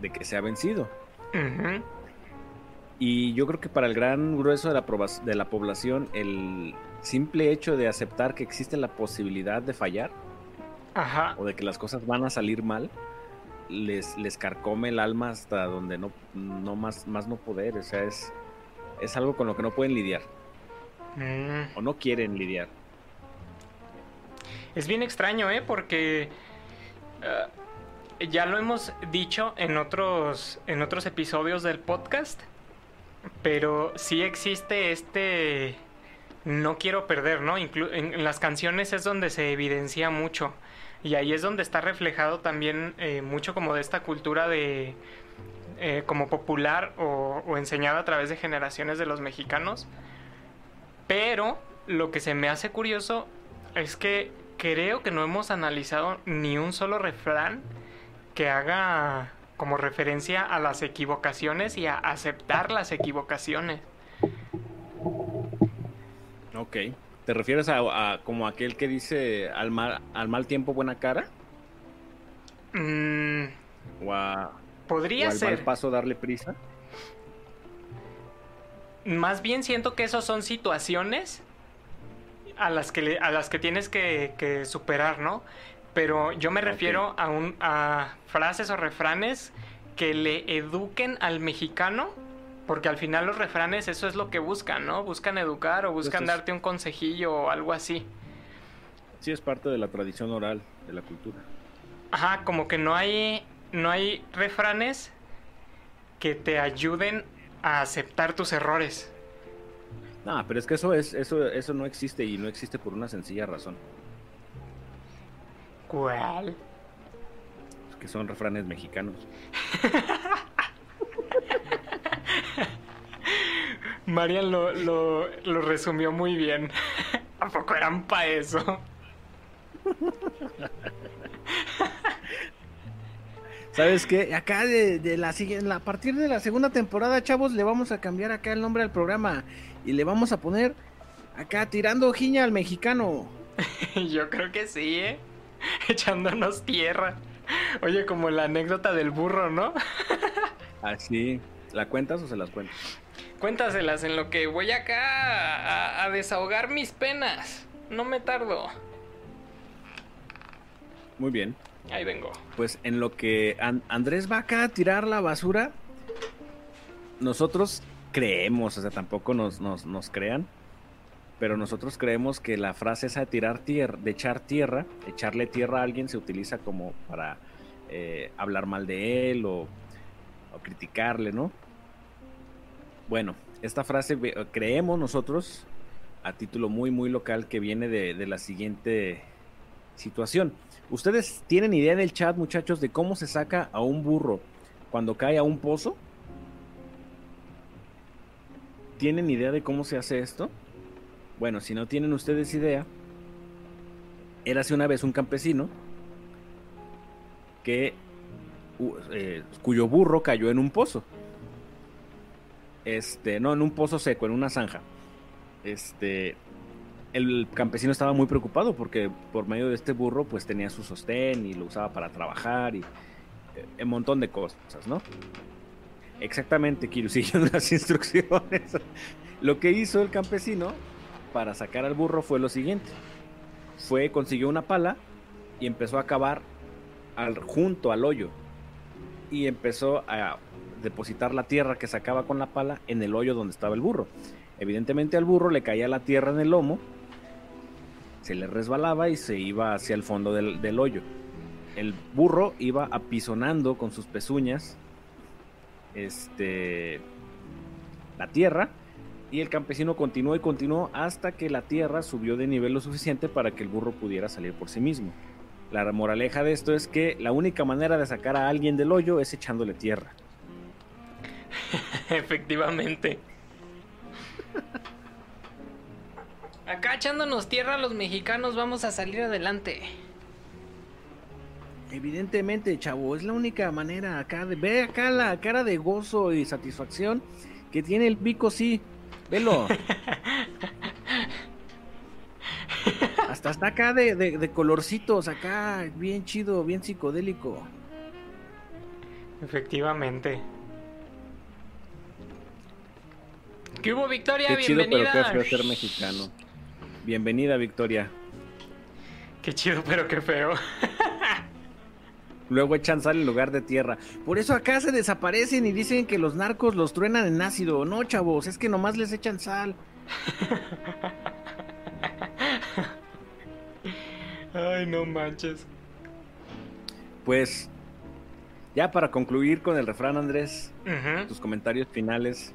de que sea vencido. Y yo creo que para el gran grueso de la, de la población, el simple hecho de aceptar que existe la posibilidad de fallar Ajá. o de que las cosas van a salir mal, les, les carcome el alma hasta donde no, no más, más no poder. O sea, es, es algo con lo que no pueden lidiar Mm. o no quieren lidiar. Es bien extraño, ¿eh? Porque eh, ya lo hemos dicho en otros, en otros episodios del podcast, pero sí existe este no quiero perder, ¿no? Inclu- en, en las canciones es donde se evidencia mucho y ahí es donde está reflejado también eh, mucho como de esta cultura de eh, como popular o, o enseñada a través de generaciones de los mexicanos. Pero lo que se me hace curioso es que creo que no hemos analizado ni un solo refrán que haga como referencia a las equivocaciones y a aceptar las equivocaciones. Ok. ¿Te refieres a, a como aquel que dice al mal, al mal tiempo buena cara? Mm, ¿O, a, Podría o al ser. mal paso darle prisa? Más bien siento que esos son situaciones a las que, le- a las que tienes que, que superar, ¿no? Pero yo me refiero a, un, a frases o refranes que le eduquen al mexicano, porque al final los refranes eso es lo que buscan, ¿no? Buscan educar o buscan es- darte un consejillo o algo así. Sí, es parte de la tradición oral de la cultura. Ajá, como que no hay, no hay refranes que te ayuden a aceptar tus errores. No, pero es que eso es, eso, eso no existe y no existe por una sencilla razón. ¿Cuál? Que son refranes mexicanos. Marian lo, lo, lo resumió muy bien. ¿A poco eran pa' eso? ¿Sabes qué? Acá de, de la siguiente, a partir de la segunda temporada, chavos, le vamos a cambiar acá el nombre al programa y le vamos a poner acá tirando giña al mexicano. Yo creo que sí, ¿eh? Echándonos tierra. Oye, como la anécdota del burro, ¿no? Así, ¿la cuentas o se las cuento? Cuéntaselas en lo que voy acá a, a desahogar mis penas. No me tardo. Muy bien. Ahí vengo. Pues en lo que An- Andrés va acá a tirar la basura, nosotros creemos, o sea, tampoco nos, nos, nos crean, pero nosotros creemos que la frase esa de tirar tierra, de echar tierra, echarle tierra a alguien se utiliza como para eh, hablar mal de él o, o criticarle, ¿no? Bueno, esta frase ve- creemos nosotros a título muy, muy local que viene de, la siguiente situación. ¿Ustedes tienen idea en el chat, muchachos, de cómo se saca a un burro cuando cae a un pozo? ¿Tienen idea de cómo se hace esto? Bueno, si no tienen ustedes idea, érase una vez un campesino que u- eh, cuyo burro cayó en un pozo. Este, no, en un pozo seco, en una zanja. Este, el campesino estaba muy preocupado porque por medio de este burro pues tenía su sostén y lo usaba para trabajar y eh, un montón de cosas, ¿no? Exactamente, Kiru, siguiendo las instrucciones. Lo que hizo el campesino para sacar al burro fue lo siguiente. Fue, consiguió una pala y empezó a cavar al, junto al hoyo. Y empezó a depositar la tierra que sacaba con la pala en el hoyo donde estaba el burro. Evidentemente al burro le caía la tierra en el lomo, se le resbalaba y se iba hacia el fondo del, hoyo. El burro iba apisonando con sus pezuñas este, la tierra y el campesino continuó y continuó hasta que la tierra subió de nivel lo suficiente para que el burro pudiera salir por sí mismo. La moraleja de esto es que la única manera de sacar a alguien del hoyo es echándole tierra. Efectivamente. Acá echándonos tierra los mexicanos vamos a salir adelante. Evidentemente, chavo, es la única manera acá de ve acá la cara de gozo y satisfacción que tiene el pico, sí. Velo. Hasta está acá de, de- de colorcitos, acá, bien chido, bien psicodélico. Efectivamente. ¿Qué hubo, Victoria? Qué chido, pero Bienvenida. qué feo ser mexicano. Bienvenida, Victoria. Qué chido, pero qué feo. Luego echan sal en lugar de tierra. Por eso acá se desaparecen y dicen que los narcos los truenan en ácido. No, chavos, es que nomás les echan sal. Ay, no manches. Pues, ya para concluir con el refrán, Andrés, tus comentarios finales.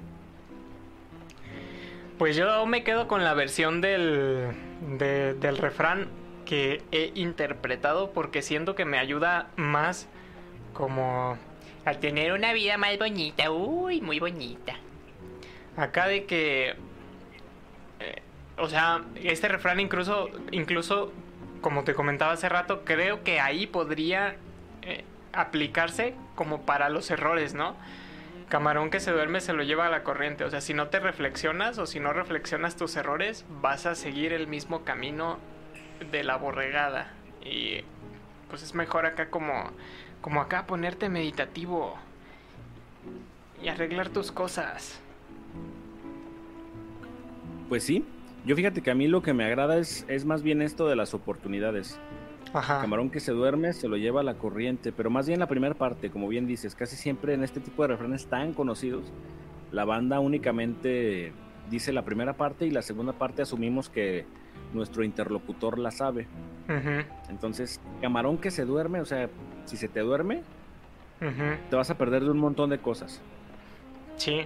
Pues yo me quedo con la versión del, de- del refrán que he interpretado porque siento que me ayuda más como A tener una vida más bonita. Uy, muy bonita. acá de que eh, o sea este refrán incluso incluso como te comentaba hace rato creo que ahí podría eh, aplicarse como para los errores no camarón que se duerme se lo lleva a la corriente. O sea si no te reflexionas o si no reflexionas tus errores vas a seguir el mismo camino de la borregada. Y pues es mejor acá como como acá ponerte meditativo y arreglar tus cosas. Pues sí, yo fíjate que a mí lo que me agrada es, es más bien esto de las oportunidades. Ajá. Camarón que se duerme se lo lleva a la corriente, pero más bien la primera parte, como bien dices, casi siempre en este tipo de refranes tan conocidos, la banda únicamente dice la primera parte y la segunda parte asumimos que nuestro interlocutor la sabe. Entonces, camarón que se duerme, o sea, si se te duerme, te vas a perder de un montón de cosas. Sí,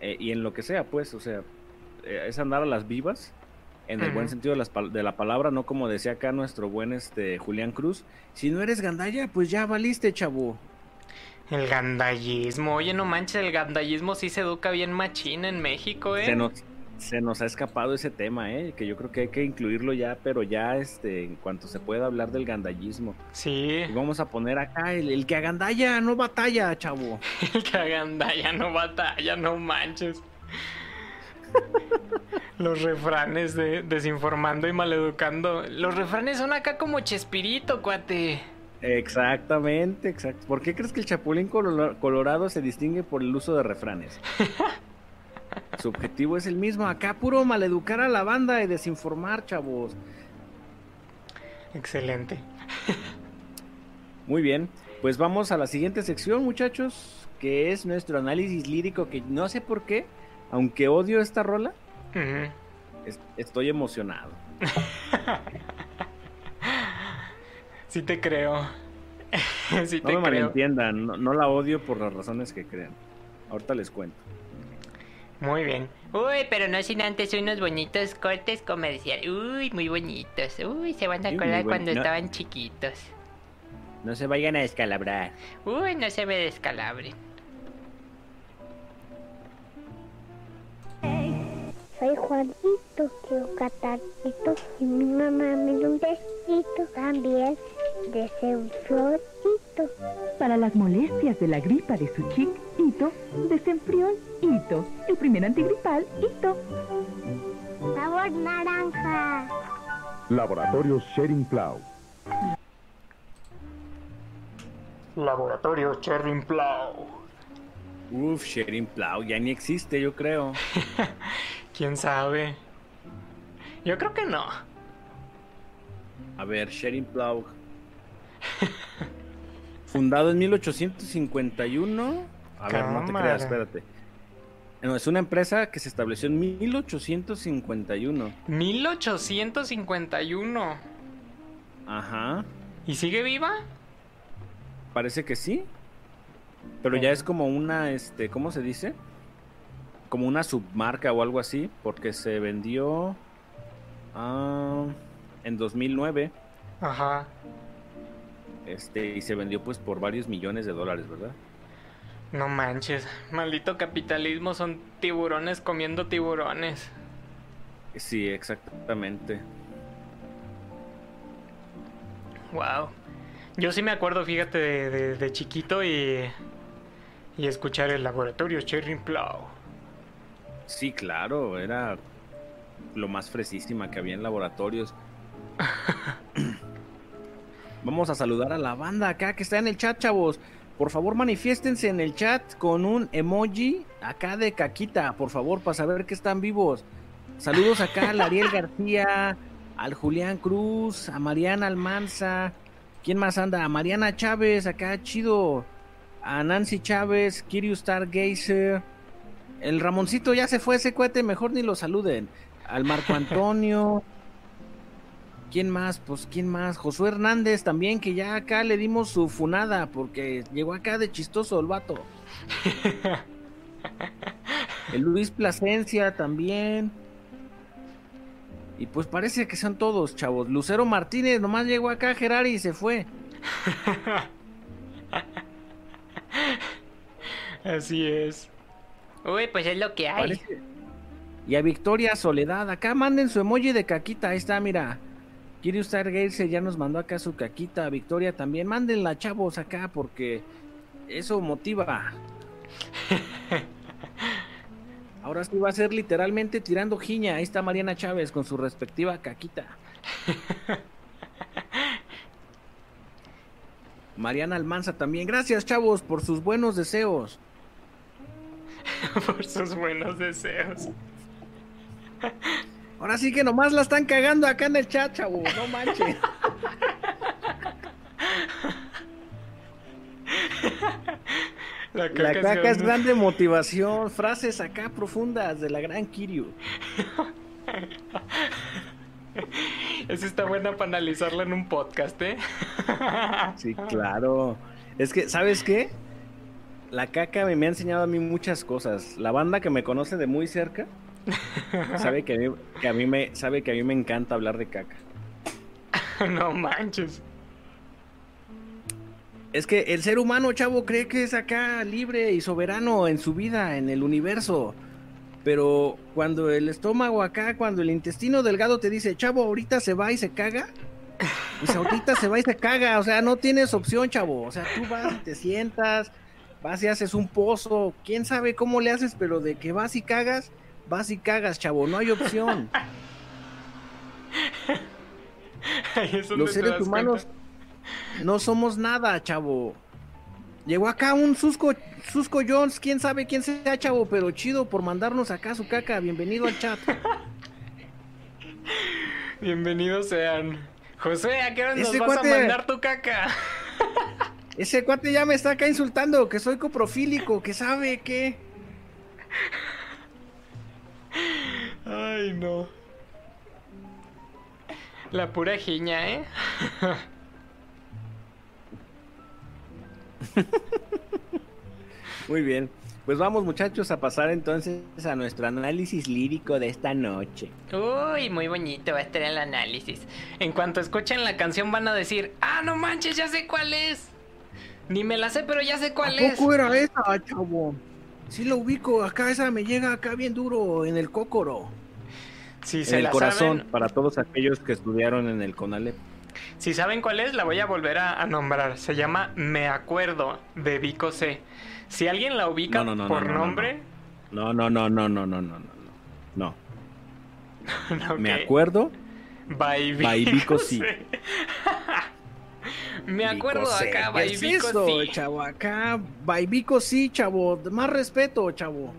Eh, y en lo que sea, pues, o sea, eh, es andar a las vivas, en el buen sentido de, las de la palabra, no como decía acá nuestro buen este Julián Cruz. Si no eres gandalla, pues ya valiste, chavo. el gandallismo. Oye, no manches, el gandallismo sí se educa bien machín en México, ¿eh? Se nos, se nos ha escapado ese tema, ¿eh? Que yo creo que hay que incluirlo ya, pero ya este, en cuanto se pueda hablar del gandallismo. Sí, Y vamos a poner acá el, el que agandalla no batalla, chavo. el que agandalla no batalla, no manches. Los refranes de desinformando y maleducando. Los refranes son acá como Chespirito, cuate. Exactamente, exacto. ¿Por qué crees que el Chapulín Colo- Colorado se distingue por el uso de refranes? Su objetivo es el mismo, acá puro maleducar a la banda y desinformar, chavos. Excelente. Muy bien, pues vamos a la siguiente sección, muchachos, que es nuestro análisis lírico, que no sé por qué, aunque odio esta rola, es- estoy emocionado. Sí te creo. sí No te me creo. malentiendan, no, no la odio por las razones que crean. Ahorita les cuento. Muy bien. Uy, pero no sin antes unos bonitos cortes comerciales. Uy, muy bonitos. Uy, se van a acordar cuando no. estaban chiquitos. No se vayan a descalabrar. Uy, no se me descalabren. Soy Juanito, quiero catardito y mi mamá me dio un tecito también. Desenfriol Hito. Para las molestias de la gripa de su chic, Hito, Desenfriol Hito. El primer antigripal, Hito. Sabor naranja. Laboratorios Sharing Plow. Laboratorio Cherry Plow. Uf, Sherin Plow ya ni existe, yo creo. ¿Quién sabe? Yo creo que no. A ver, Sherin Plow. Fundado en 1851. A ver, no te creas, espérate. No, es una empresa que se estableció en 1851. 1851. Ajá. ¿Y sigue viva? Parece que sí. Pero ya es como una, este, ¿cómo se dice? Como una submarca o algo así, porque se vendió ah, en 2009, Ajá. este, y se vendió pues por varios millones de dólares, ¿verdad? No manches. Maldito capitalismo, son tiburones comiendo tiburones. Sí, exactamente. Wow. Yo sí me acuerdo, fíjate, de, de- de chiquito y, y escuchar el laboratorio Cherry Plow. Sí, claro, era lo más fresísima que había en laboratorios. Vamos a saludar a la banda acá que está en el chat, chavos. Por favor, manifiéstense en el chat con un emoji acá de caquita, por favor, para saber que están vivos. Saludos acá al Ariel García, al Julián Cruz, a Mariana Almanza. ¿Quién más anda? A Mariana Chávez, acá chido. A Nancy Chávez, Kirius Stargazer. El Ramoncito ya se fue ese cohete, mejor ni lo saluden. Al Marco Antonio. ¿Quién más? Pues quién más. Josué Hernández también, que ya acá le dimos su funada porque llegó acá de chistoso el vato. El Luis Plasencia también. Y pues parece que son todos, chavos. Lucero Martínez nomás llegó acá, Gerari, y se fue. Así es. Uy, pues es lo que hay. Parece- Y a Victoria Soledad, acá manden su emoji de caquita, ahí está, mira. Kirius Stargazer ya nos mandó acá su caquita, Victoria también, mándenla chavos acá porque eso motiva. Ahora sí va a ser literalmente tirando jiña, ahí está Mariana Chávez con su respectiva caquita. Mariana Almanza también, gracias chavos por sus buenos deseos. Por sus buenos deseos. Ahora sí que nomás la están cagando acá en el chat, chavo, no manches. La La caca, es un- grande motivación, frases acá profundas de la gran Kiryu. Esa está buena para analizarla en un podcast, ¿eh? Sí, claro. Es que, ¿sabes qué? La caca me, me ha enseñado a mí muchas cosas. La banda que me conoce de muy cerca sabe que a mí, que a mí me sabe que a mí me encanta hablar de caca. no manches. Es que el ser humano, chavo, cree que es acá libre y soberano en su vida, en el universo. Pero cuando el estómago acá, cuando el intestino delgado te dice, chavo, ahorita se va y se caga. Dice, ahorita se va y se caga. O sea, no tienes opción, chavo. O sea, tú vas y te sientas, vas y haces un pozo. Quién sabe cómo le haces, pero de que vas y cagas, vas y cagas, chavo. No hay opción. Los seres humanos no somos nada, chavo. Llegó acá un Susco, Susco Jones, quién sabe quién sea, chavo, pero chido por mandarnos acá su caca. Bienvenido al chat. cuenta. Bienvenidos sean. José, ¿a qué hora nos Ese vas cuate- a mandar tu caca? Ese cuate ya me está acá insultando, que soy coprofílico, que sabe que... Ay, no. La pura jiña, ¿eh? Muy bien. Pues vamos muchachos a pasar entonces a nuestro análisis lírico de esta noche. Uy, muy bonito va a estar el análisis. En cuanto escuchen la canción van a decir, ah, no manches, ya sé cuál es. Ni me la sé, pero ya sé cuál ¿A es. poco era esa, chavo? Sí lo ubico, acá esa me llega acá bien duro, en el cócoro. Si en se el la corazón, saben, para todos aquellos que estudiaron en el CONALEP. Si saben cuál es, la voy a volver a, a nombrar. Se llama Me Acuerdo de Vico C. Si alguien la ubica No, no, no, por no, no, no, nombre, No, no, no, no, no, no, no, no. No. no, Me acuerdo. By By Vico C. Me acuerdo acá, ¿Qué by es Vico eso, sí. chavo? Acá, Baibico sí, chavo. Más respeto, chavo.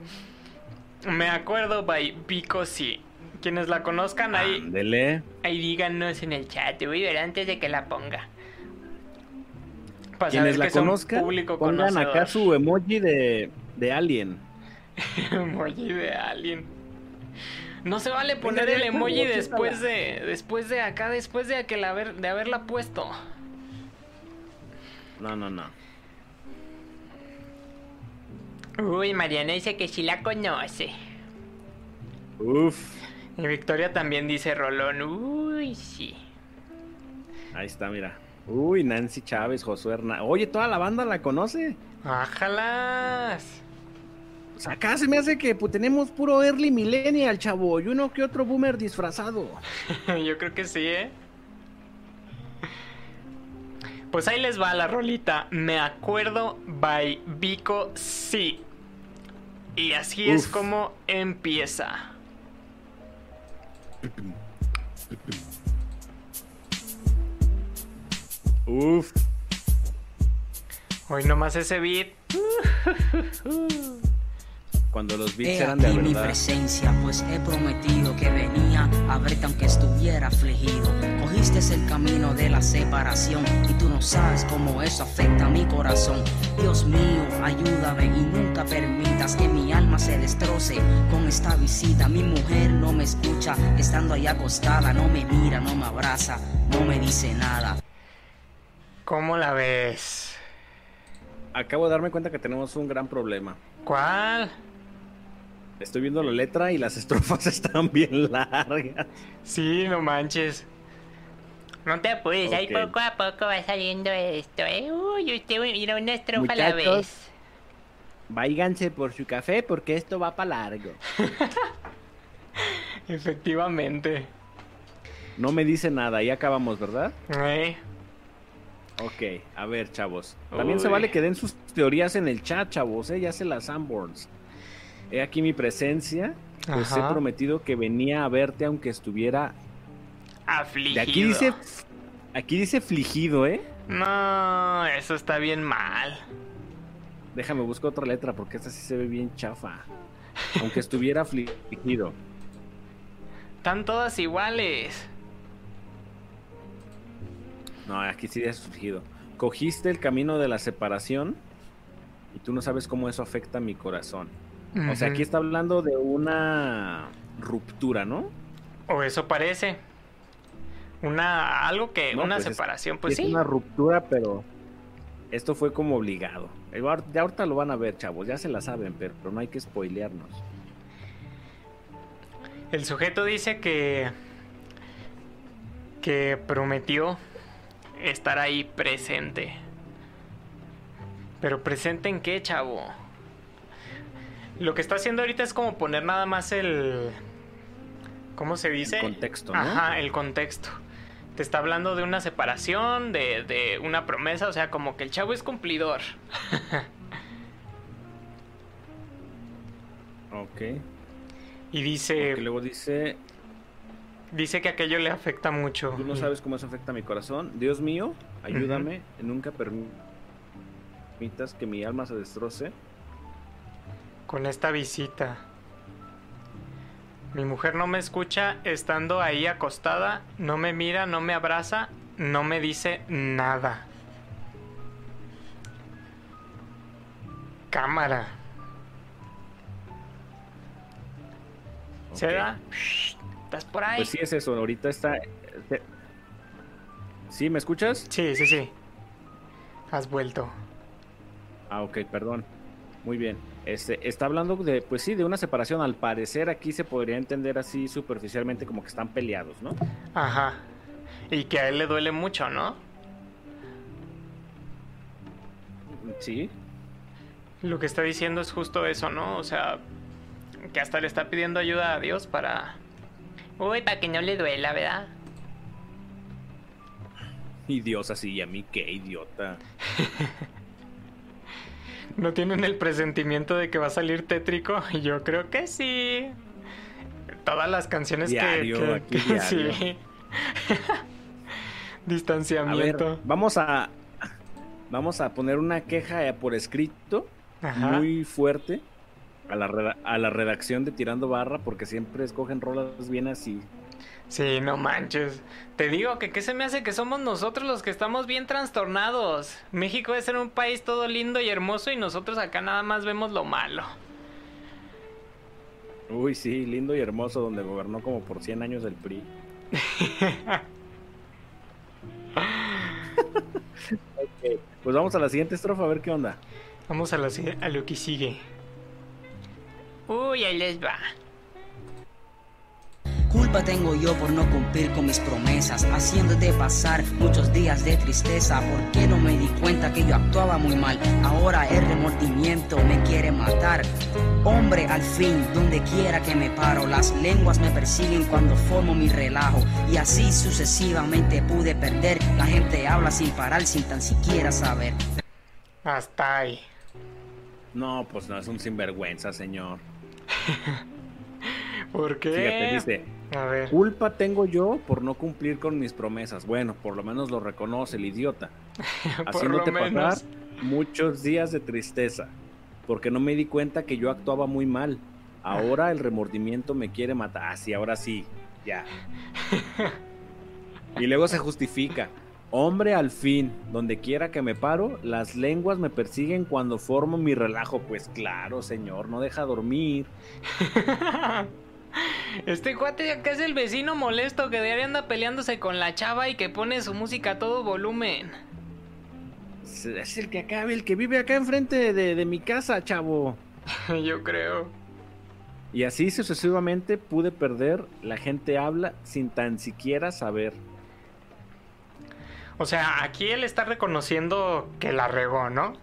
Me acuerdo Vico C. Quienes la conozcan ahí, Ándele. Ahí díganos en el chat, voy a ver antes de que la ponga. para Quienes la conozcan, público pongan acá su emoji de, de alien. emoji de alien. No se vale poner el emoji después de después de acá, después de que la haber, de haberla puesto. No, no, no. Uy, Mariana dice que sí la conoce. Uf. Y Victoria también dice Rolón. Uy, sí. Ahí está, mira. Uy, Nancy Chávez, Josué Hernández. Oye, toda la banda la conoce. ¡Ájalas! Pues acá se me hace que pues, tenemos puro early millennial, chavo. Y uno que otro boomer disfrazado. Yo creo que sí, ¿eh? Pues ahí les va la rolita. Me acuerdo by Vico sí. Y así es como empieza. Uf. Hoy nomás ese beat. Cuando los beats He eran de aquí mi verdad. presencia, pues he prometido que venía a verte aunque estuviera afligido. Cogiste el camino de la separación y tú no sabes cómo eso afecta a mi corazón. Dios mío, ayúdame y nunca permitas que mi alma se destroce con esta visita. Mi mujer no me escucha, estando ahí acostada, no me mira, no me abraza, no me dice nada. ¿Cómo la ves? Acabo de darme cuenta que tenemos un gran problema. ¿Cuál? Estoy viendo la letra y las estrofas están bien largas. Sí, no manches. No te apures, ahí Ok. poco a poco va saliendo esto, ¿eh? Uy, usted mira una estrofa a la vez. Váiganse por su café porque esto va para largo. Efectivamente. No me dice nada, ya acabamos, ¿verdad? Eh, Ok, a ver, chavos. También se vale que den sus teorías en el chat, chavos, ¿eh? Ya se las Sanborns. He aquí mi presencia. Pues Ajá. he prometido que venía a verte aunque estuviera. afligido. De aquí dice. Aquí dice afligido, ¿eh? No, eso está bien mal. Déjame buscar otra letra porque esta sí se ve bien chafa. Aunque estuviera afligido. Están todas iguales. No, aquí sí es afligido. Cogiste el camino de la separación y tú no sabes cómo eso afecta a mi corazón. O sea, aquí está hablando de una ruptura, ¿no? O eso parece. Una algo que No, una pues es- separación, pues es sí. una ruptura, pero esto fue como obligado. Ya ahorita lo van a ver, chavos, ya se la saben, pero, pero no hay que spoilearnos. El sujeto dice que que prometió estar ahí presente. Pero presente en qué, chavo? Lo que está haciendo ahorita es como poner nada más el ¿cómo se dice? contexto, ¿no? Ajá, el contexto. Te está hablando de una separación, de, de una promesa, o sea, como que el chavo es cumplidor. Ok. Y dice Porque luego dice, dice que aquello le afecta mucho. tú no sabes cómo eso afecta a mi corazón. Dios mío, ayúdame, nunca permitas que mi alma se destroce. Con esta visita. Mi mujer no me escucha estando ahí acostada, no me mira, no me abraza, no me dice nada. Cámara. ¿Se Ok. da? ¿Estás por ahí? Pues sí es eso, ahorita está... te- ¿Sí, me escuchas? Sí, sí, sí. Has vuelto. Ah, ok, perdón. Muy bien. Este, está hablando de, pues sí, de una separación. Al parecer aquí se podría entender así superficialmente como que están peleados, ¿no? Ajá. Y que a él le duele mucho, ¿no? Sí. Lo que está diciendo es justo eso, ¿no? O sea, que hasta le está pidiendo ayuda a Dios para... Uy, para que no le duela, ¿verdad? Y Dios así, ¿y a mí qué idiota? ¿No tienen el presentimiento de que va a salir tétrico? Yo creo que sí. Todas las canciones Diario, que, que- aquí que- sí. A ver, Distanciamiento. vamos a vamos a poner una queja eh, por escrito Ajá. muy fuerte a la, a la redacción de Tirando Barra porque siempre escogen rolas bien así. Sí, no manches. Te digo que qué se me hace que somos nosotros los que estamos bien trastornados. México debe ser un país todo lindo y hermoso y nosotros acá nada más vemos lo malo. Uy, sí, lindo y hermoso donde gobernó como por 100 años el PRI. Ok, Pues vamos a la siguiente estrofa a ver qué onda. Vamos a, la a lo que sigue. Uy, ahí les va. Culpa tengo yo por no cumplir con mis promesas, haciéndote pasar muchos días de tristeza. ¿Por qué no me di cuenta que yo actuaba muy mal? Ahora el remordimiento me quiere matar. Hombre, al fin, donde quiera que me paro, las lenguas me persiguen cuando formo mi relajo. Y así sucesivamente pude perder. La gente habla sin parar, sin tan siquiera saber. Hasta ahí. No, pues no, es un sinvergüenza, señor. ¿Por qué? Fíjate, dice, A ver. culpa tengo yo por no cumplir con mis promesas. Bueno, por lo menos lo reconoce el idiota. Haciéndote pasar muchos días de tristeza. Porque no me di cuenta que yo actuaba muy mal. Ahora el remordimiento me quiere matar. Ah, sí, ahora sí. Ya. Y luego se justifica. Hombre, al fin, donde quiera que me paro, las lenguas me persiguen cuando formo mi relajo. Pues claro, señor, no deja dormir. Este cuate de acá es el vecino molesto que diario anda peleándose con la chava y que pone su música a todo volumen. Es- Es el que acá, el que vive acá enfrente de, de mi casa, chavo. Yo creo. Y así sucesivamente pude perder. La gente habla sin tan siquiera saber. O sea, aquí él está reconociendo que la regó, ¿no?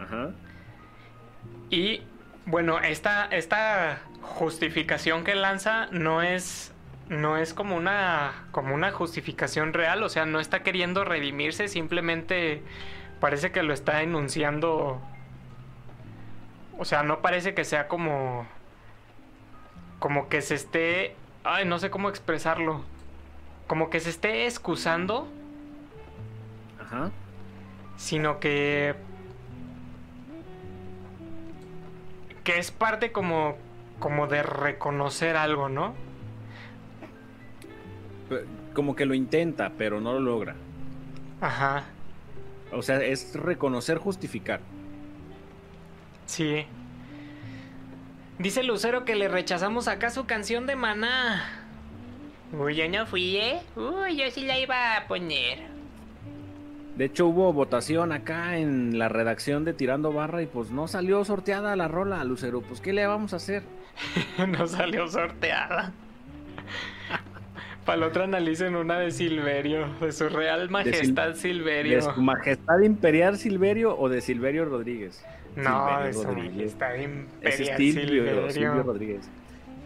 Ajá. Y bueno, esta, esta justificación que lanza no es. No es como una. como una justificación real. O sea, no está queriendo redimirse. Simplemente parece que lo está enunciando. O sea, no parece que sea como. Como que se esté. Ay, no sé cómo expresarlo. Como que se esté excusando. Ajá. Sino que. Que es parte como. Como de reconocer algo, ¿no? Como que lo intenta, pero no lo logra. Ajá. O sea, es reconocer, justificar. Sí. Dice Lucero que le rechazamos acá su canción de maná. Uy, yo no fui, ¿eh? Uy, yo sí la iba a poner. De hecho, hubo votación acá en la redacción de Tirando Barra y pues no salió sorteada la rola, Lucero. Pues, ¿qué le vamos a hacer? no salió sorteada. Para la otra analicen una de Silverio, de su Real Majestad Silverio. ¿De su Majestad Imperial Silverio o de Silverio Rodríguez? No, Silverio de su Rodríguez. Majestad Imperial es Silvio, Silverio. Silvio Rodríguez.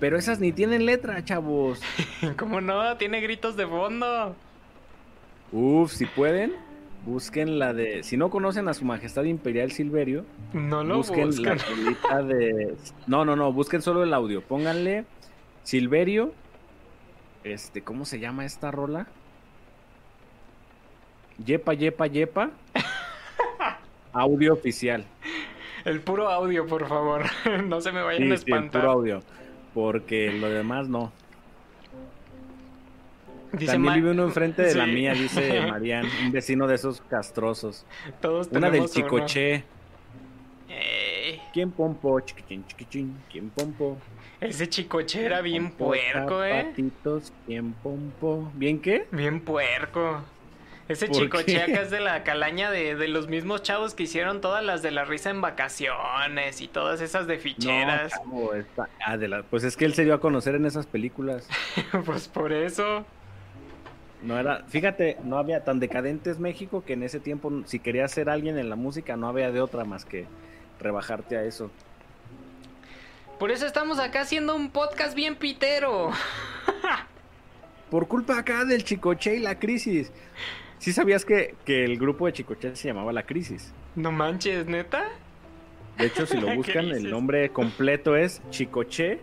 Pero esas ni tienen letra, chavos. ¿Cómo no? Tiene gritos de fondo. Uf, si pueden, busquen la de. Si no conocen a su Majestad Imperial Silverio, No lo busquen buscan. la de. No, no, no, busquen solo el audio. Pónganle Silverio. Este, ¿cómo se llama esta rola? Yepa, yepa, yepa. Audio oficial. El puro audio, por favor. no se me vayan Sí, a sí, el espantar. puro audio. Porque lo demás no. Dice También Ma- vive uno enfrente de la mía, dice Marian, un vecino de esos castrosos. Todos Una del chicoche. Eh, ¿Quién pompo? Chiquichín, chiquichín. ¿Quién pompo? Ese chicoche era bien Pompo, puerco, ¿eh? zapatitos, ¿quién pompo? ¿Bien qué? Bien puerco. Ese ¿Por chicoche acá es de la calaña de, de los mismos chavos que hicieron todas las de la risa en vacaciones y todas esas de ficheras. No, chavo, ah, de la- Pues es que él se dio a conocer en esas películas. pues por eso. No era, fíjate, no había tan decadente es México que en ese tiempo, si querías ser alguien en la música, no había de otra más que rebajarte a eso. Por eso estamos acá haciendo un podcast bien pitero. Por culpa acá del chicoche y la crisis. ¿Sí sabías que, que el grupo de Chicoche se llamaba La Crisis? No manches, neta. De hecho, si lo ¿Qué buscan, el nombre completo es Chicoche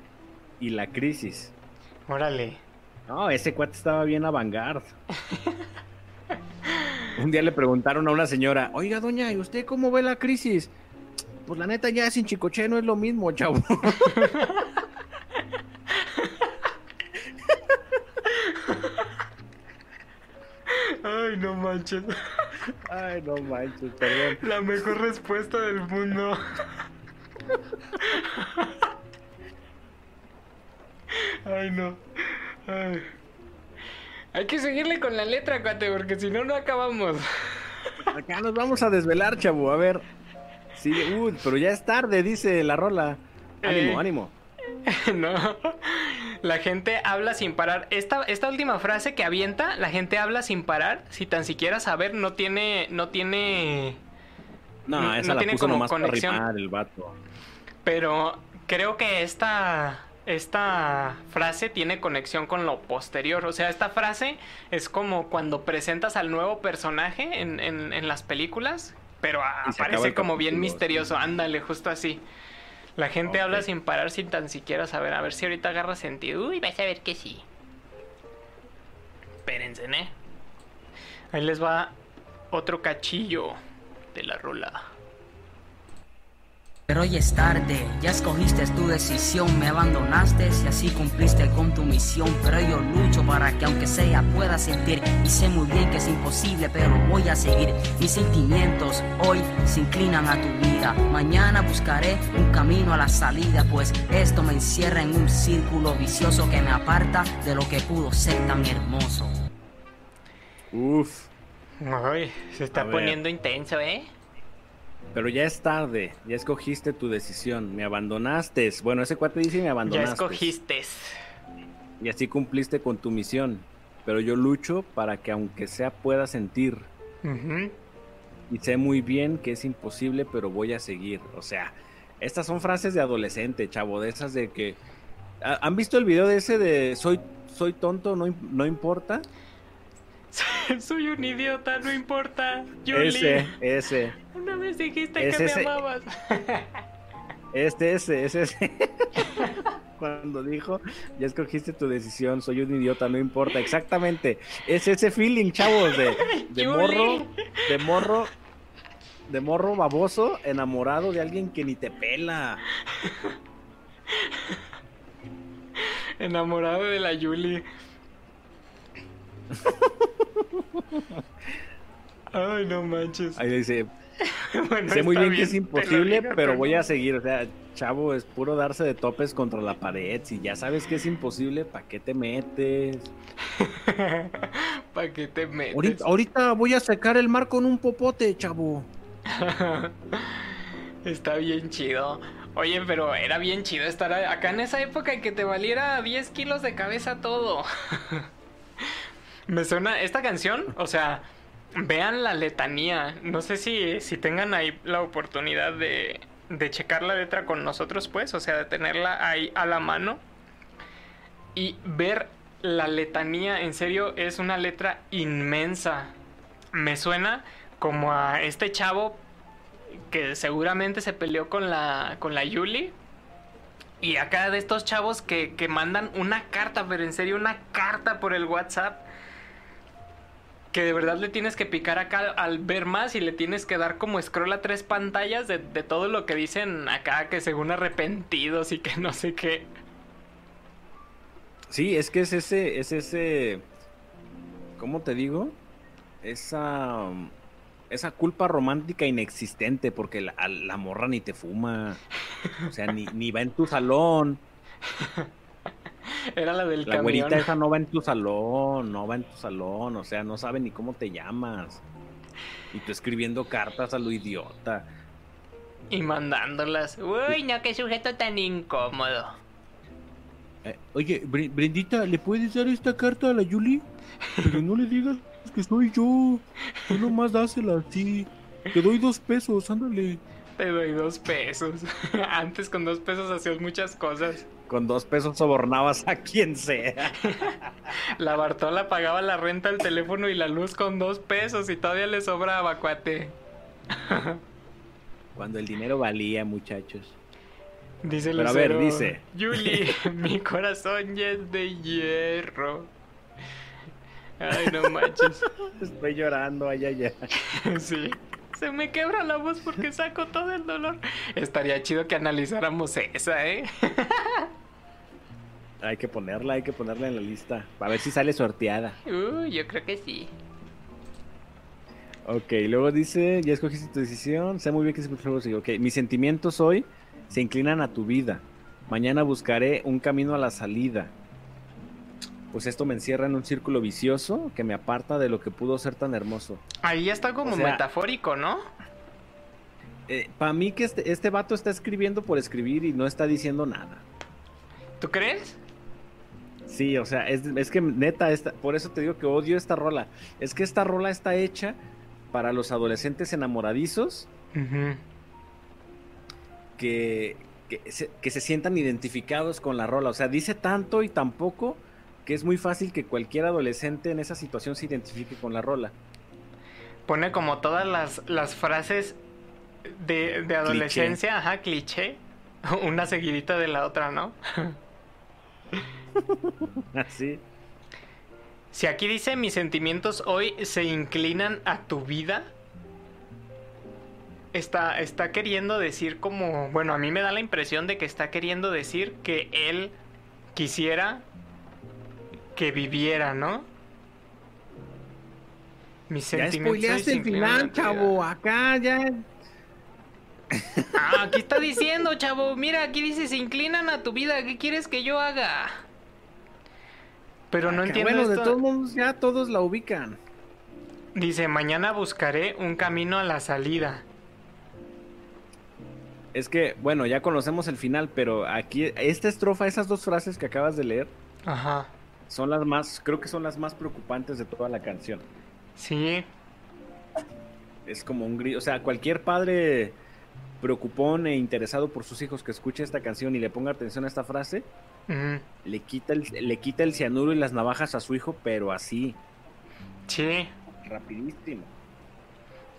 y La Crisis. Órale. No, ese cuate estaba bien avant Un día le preguntaron a una señora, oiga, doña, ¿y usted cómo ve la crisis? Pues la neta ya sin Chicoche no es lo mismo, chavo. Ay, no manches. Ay, no manches, perdón. La mejor respuesta del mundo. Ay, no. Ay. Hay que seguirle con la letra, cuate, porque si no, no acabamos. Acá nos vamos a desvelar, chavo. A ver. Sí, pero ya es tarde, dice la rola. Ánimo, Eh. ánimo. No. La gente habla sin parar. Esta, esta última frase que avienta, la gente habla sin parar, si tan siquiera saber, no tiene, no tiene, No, esa no la tiene puso como nomás conexión. el vato. pero creo que esta, esta frase tiene conexión con lo posterior. O sea, esta frase es como cuando presentas al nuevo personaje en, en- en las películas, pero aparece como bien misterioso. Ándale, justo así. La gente habla sin parar, sin tan siquiera saber. A ver si ahorita agarra sentido. Uy, Vas a ver que sí. Espérense, ¿eh? Ahí les va otro cachillo de la rola. Pero hoy es tarde, ya escogiste tu decisión, me abandonaste y así cumpliste con tu misión. Pero yo lucho para que aunque sea pueda sentir y sé muy bien que es imposible, pero voy a seguir. Mis sentimientos hoy se inclinan a tu vida. Mañana buscaré un camino a la salida, pues esto me encierra en un círculo vicioso que me aparta de lo que pudo ser tan hermoso. Uf. Ay, se está poniendo intenso, ¿eh? Pero ya es tarde, ya escogiste tu decisión, me abandonaste. Bueno, ese cuate dice me Ya abandonaste. escogiste. Y así cumpliste con tu misión. Pero yo lucho para que aunque sea pueda sentir. Ujú. Y sé muy bien que es imposible, pero voy a seguir. O sea, estas son frases de adolescente, chavo, de esas de que... ¿Ha- ¿Han visto el video de ese de soy, soy tonto, no, no importa? Soy un idiota, no importa. Yuli. Ese, ese. Una vez dijiste Es que ese. me amabas. Este, ese, ese, ese. Cuando dijo, ya escogiste tu decisión, soy un idiota, no importa. Exactamente. Es ese feeling, chavos, de, de morro, de morro, de morro baboso, enamorado de alguien que ni te pela. Enamorado de la Yuli. Ay, no manches. Ahí dice, Bueno, sé muy bien que es imposible, digo, pero voy a seguir. O sea, chavo, es puro darse de topes contra la pared. Si ya sabes que es imposible, ¿para qué te metes? ¿Para qué te metes? Ahorita, ahorita voy a secar el mar con un popote, chavo. Está bien chido. Oye, pero era bien chido estar acá en esa época y que te valiera 10 kilos de cabeza todo. Me suena esta canción, o sea, vean la letanía. No sé si, si tengan ahí la oportunidad de, de checar la letra con nosotros, pues, o sea, de tenerla ahí a la mano y ver la letanía. En serio, es una letra inmensa. Me suena como a este chavo que seguramente se peleó con la, con la Yuli. Y acá de estos chavos que, que mandan una carta, pero en serio una carta por el WhatsApp. Que de verdad le tienes que picar acá al ver más y le tienes que dar como scroll a tres pantallas de, de todo lo que dicen acá, que según arrepentidos y que no sé qué. Sí, es que es ese, es ese, ¿cómo te digo? Esa, esa culpa romántica inexistente, porque la, la morra ni te fuma, o sea, ni, ni va en tu salón, Era la del la camión. güerita esa no va en tu salón, no va en tu salón, o sea, no sabe ni cómo te llamas, y tú escribiendo cartas a lo idiota. Y mandándolas. Uy, no, qué sujeto tan incómodo. Eh, oye, Bre- Brendita, ¿le puedes dar esta carta a la Yuli? Pero no le digas que soy yo. Tú nomás dásela, sí. Te doy dos pesos, ándale. te doy dos pesos. Antes con dos pesos hacías muchas cosas. Con dos pesos sobornabas a quien sea. La Bartola pagaba la renta, el teléfono y la luz con dos pesos y todavía le sobraba, cuate. Cuando el dinero valía, muchachos. Dice Pero a ver, dice. Yuli, mi corazón ya es de hierro. Ay, no manches. Estoy llorando, ay, ay, ay. Sí. Se me quebra la voz porque saco todo el dolor. Estaría chido que analizáramos esa, ¿eh? Hay que ponerla, hay que ponerla en la lista. A ver si sale sorteada. Uh, yo creo que sí. Ok, luego dice, ya escogiste tu decisión, sé muy bien que se Ok, mis sentimientos hoy se inclinan a tu vida. Mañana buscaré un camino a la salida. Pues esto me encierra en un círculo vicioso que me aparta de lo que pudo ser tan hermoso. Ahí ya está como O sea- metafórico, ¿no? Para mí que este, este vato está escribiendo por escribir y no está diciendo nada. ¿Tú crees? Sí, o sea, es, es que neta, esta, por eso te digo que odio esta rola. Es que esta rola está hecha para los adolescentes enamoradizos que, que, se, que se sientan identificados con la rola. O sea, dice tanto y tan poco que es muy fácil que cualquier adolescente en esa situación se identifique con la rola. Pone como todas las, las frases de, de adolescencia, ajá, cliché. Una seguidita de la otra, ¿no? Así. Si aquí dice mis sentimientos hoy se inclinan a tu vida, está, está queriendo decir como, bueno, a mí me da la impresión de que está queriendo decir que él quisiera que viviera, ¿no? Mis Ya sentimientos se el inclinan a final, tu vida. chavo. Acá ya. Ah, aquí está diciendo, chavo. Mira, aquí dice se inclinan a tu vida. ¿Qué quieres que yo haga? Pero no Acá, entiendo Bueno, de todos modos, ya todos la ubican. Dice, mañana buscaré un camino a la salida. Es que, bueno, ya conocemos el final, pero aquí, esta estrofa, esas dos frases que acabas de leer, Ajá. son las más, creo que son las más preocupantes de toda la canción. Sí. Es como un grito, o sea, cualquier padre preocupón e interesado por sus hijos que escuche esta canción y le ponga atención a esta frase, le quita el, le quita el cianuro y las navajas a su hijo, pero así, Sí. rapidísimo.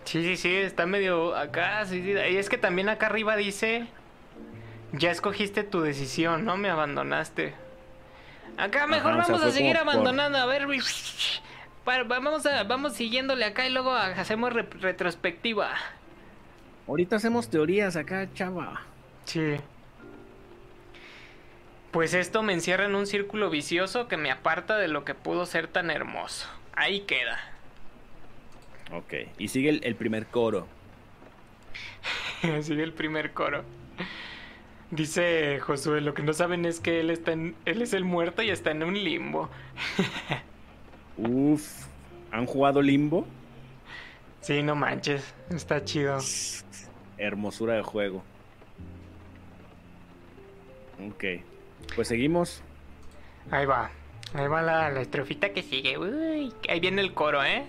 Sí, sí, sí, está medio acá. Sí, sí. Y es que también acá arriba dice, ya escogiste tu decisión, ¿no? Me abandonaste. Acá mejor Ajá, o sea, vamos a seguir por- abandonando. A ver, para- vamos, a, vamos siguiéndole acá y luego hacemos re- retrospectiva. Ahorita hacemos teorías acá, chava. Sí. Pues esto me encierra en un círculo vicioso que me aparta de lo que pudo ser tan hermoso. Ahí queda. Ok, y sigue el, el primer coro. Sigue el primer coro. Dice Josué, lo que no saben es que él está en, él es el muerto y está en un limbo. Uf, ¿han jugado limbo? Sí, no manches, está chido. Hermosura de juego. Ok, pues seguimos. Ahí va, ahí va la, la estrofita que sigue. Uy, ahí viene el coro, ¿eh?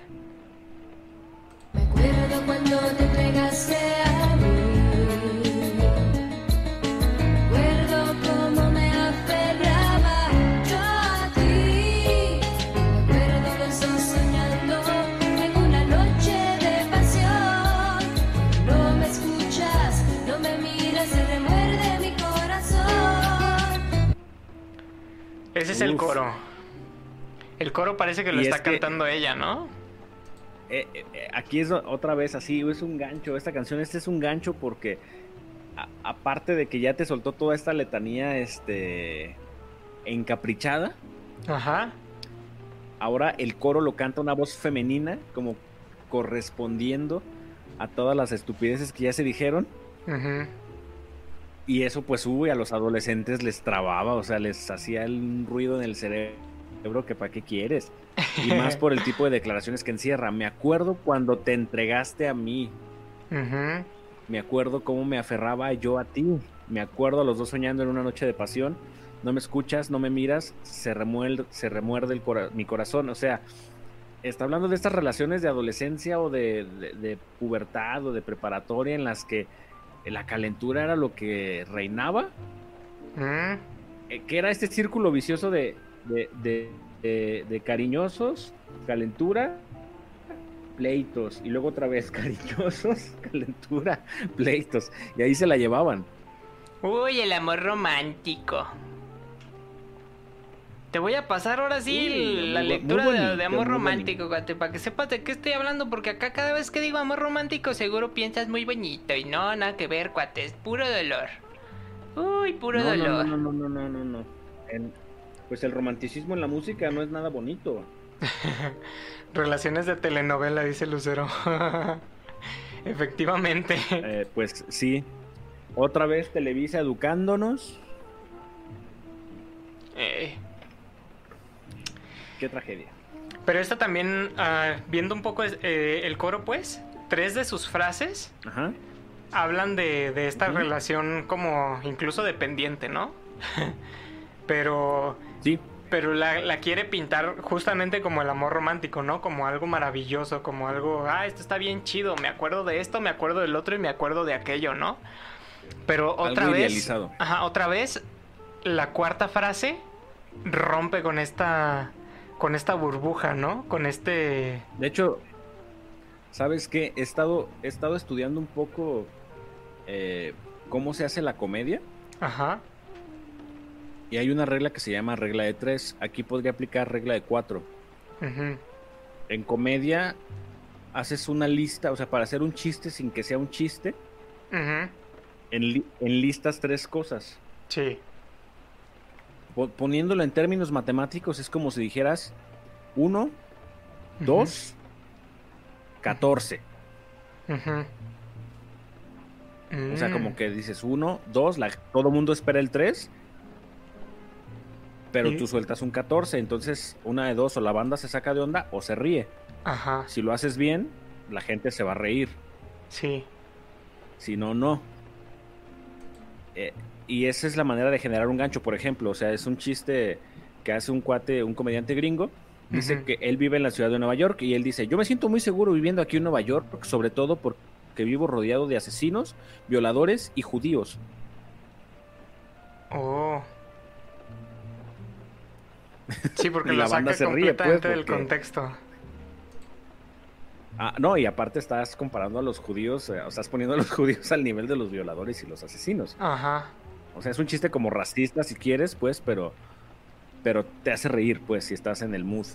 Recuerdo cuando te entregaste a Ese es el coro. El coro parece que lo Y está es que- cantando ella, ¿no? Eh, eh, eh, aquí es otra vez así, es un gancho. Esta canción, este es un gancho porque a- aparte de que ya te soltó toda esta letanía, este, encaprichada, Ajá. ahora el coro lo canta una voz femenina, como correspondiendo a todas las estupideces que ya se dijeron. Ujú. Y eso pues uy, a los adolescentes les trababa, o sea, les hacía un ruido en el cerebro que para qué quieres. Y más por el tipo de declaraciones que encierra. Me acuerdo cuando te entregaste a mí. Me acuerdo cómo me aferraba yo a ti. Me acuerdo a los dos soñando en una noche de pasión. No me escuchas, no me miras, se remuerde, se remuerde el cora- mi corazón. O sea, está hablando de estas relaciones de adolescencia o de, de- de pubertad o de preparatoria en las que la calentura era lo que reinaba. Mm, eh, que era este círculo vicioso de, de, de- de- de cariñosos, calentura, pleitos. Y luego otra vez cariñosos, calentura, pleitos. Y ahí se la llevaban. Uy, el amor romántico. Te voy a pasar ahora sí Uy, la muy lectura muy de- amor romántico, cuate, para que sepas de qué estoy hablando, porque acá cada vez que digo amor romántico seguro piensas muy bonito y no, nada que ver, cuate, es puro dolor. Uy, puro no, dolor. no, no, no, no, no, no. El- pues el romanticismo en la música no es nada bonito. relaciones de telenovela, dice Lucero. Efectivamente. Eh, pues sí. Otra vez Televisa educándonos. Eh, Qué tragedia. Pero esta también, ah, viendo un poco eh, el coro, pues, tres de sus frases Ajá. hablan de, de esta relación como incluso dependiente, ¿no? pero Sí. pero la, la quiere pintar justamente como el amor romántico, ¿no? Como algo maravilloso, como algo, ah, esto está bien chido, me acuerdo de esto, me acuerdo del otro y me acuerdo de aquello, ¿no? Pero otra Algo vez, idealizado. ajá, otra vez la cuarta frase rompe con esta con esta burbuja, ¿no? Con este De hecho, ¿sabes qué? He estado, he estado estudiando un poco eh, cómo se hace la comedia. ajá, Y hay una regla que se llama regla de tres. Aquí podría aplicar regla de cuatro. ujú, En comedia haces una lista, o sea, para hacer un chiste sin que sea un chiste, ujú, enli- enlistas tres cosas. sí, Poniéndolo en términos matemáticos es como si dijeras 1, 2, 14. ujú. O sea, Mm, como que dices 1, 2, todo mundo espera el 3, pero Y- tú sueltas un 14, entonces una de dos, o la banda se saca de onda o se ríe. Ajá, Si lo haces bien, la gente se va a reír, sí, si no, no. Eh, y esa es la manera de generar un gancho, por ejemplo, o sea, es un chiste que hace un cuate, un comediante gringo, dice que él vive en la ciudad de Nueva York y él dice, yo me siento muy seguro viviendo aquí en Nueva York, sobre todo porque vivo rodeado de asesinos, violadores y judíos. Oh. Sí, porque lo la banda se ríe, pues, completamente del porque- contexto. Ah, no, y aparte estás comparando a los judíos, eh, o estás poniendo a los judíos al nivel de los violadores y los asesinos. Ajá, O sea, es un chiste como racista si quieres, pues, pero pero te hace reír, pues, si estás en el mood.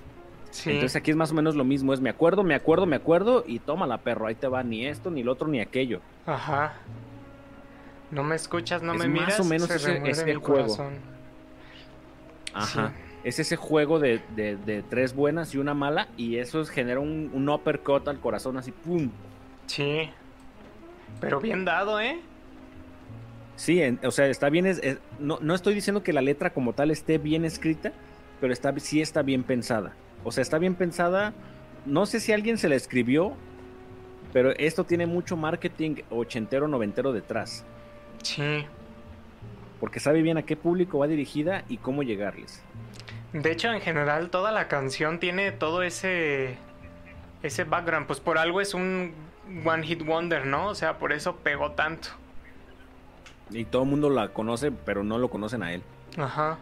sí. Entonces aquí es más o menos lo mismo, es me acuerdo, me acuerdo, me acuerdo y tómala, perro, ahí te va ni esto, ni lo otro, ni aquello. Ajá. No me escuchas, no Es me más miras. o menos se ese- ese mi juego. corazón. Ajá. Es ese juego de, de- de tres buenas y una mala y eso es- genera un, un uppercut al corazón así, ¡pum! Sí. Pero bien dado, ¿eh? Sí, en- o sea, está bien, es- es- no, no estoy diciendo que la letra como tal esté bien escrita, pero está, sí está bien pensada. O sea, está bien pensada, no sé si alguien se la escribió, pero esto tiene mucho marketing ochentero, noventero detrás, Sí. porque sabe bien a qué público va dirigida y cómo llegarles. De hecho, en general, toda la canción tiene todo ese. Ese background. Pues por algo es un One Hit Wonder, ¿no? O sea, por eso pegó tanto. Y todo el mundo la conoce, pero no lo conocen a él. Ajá.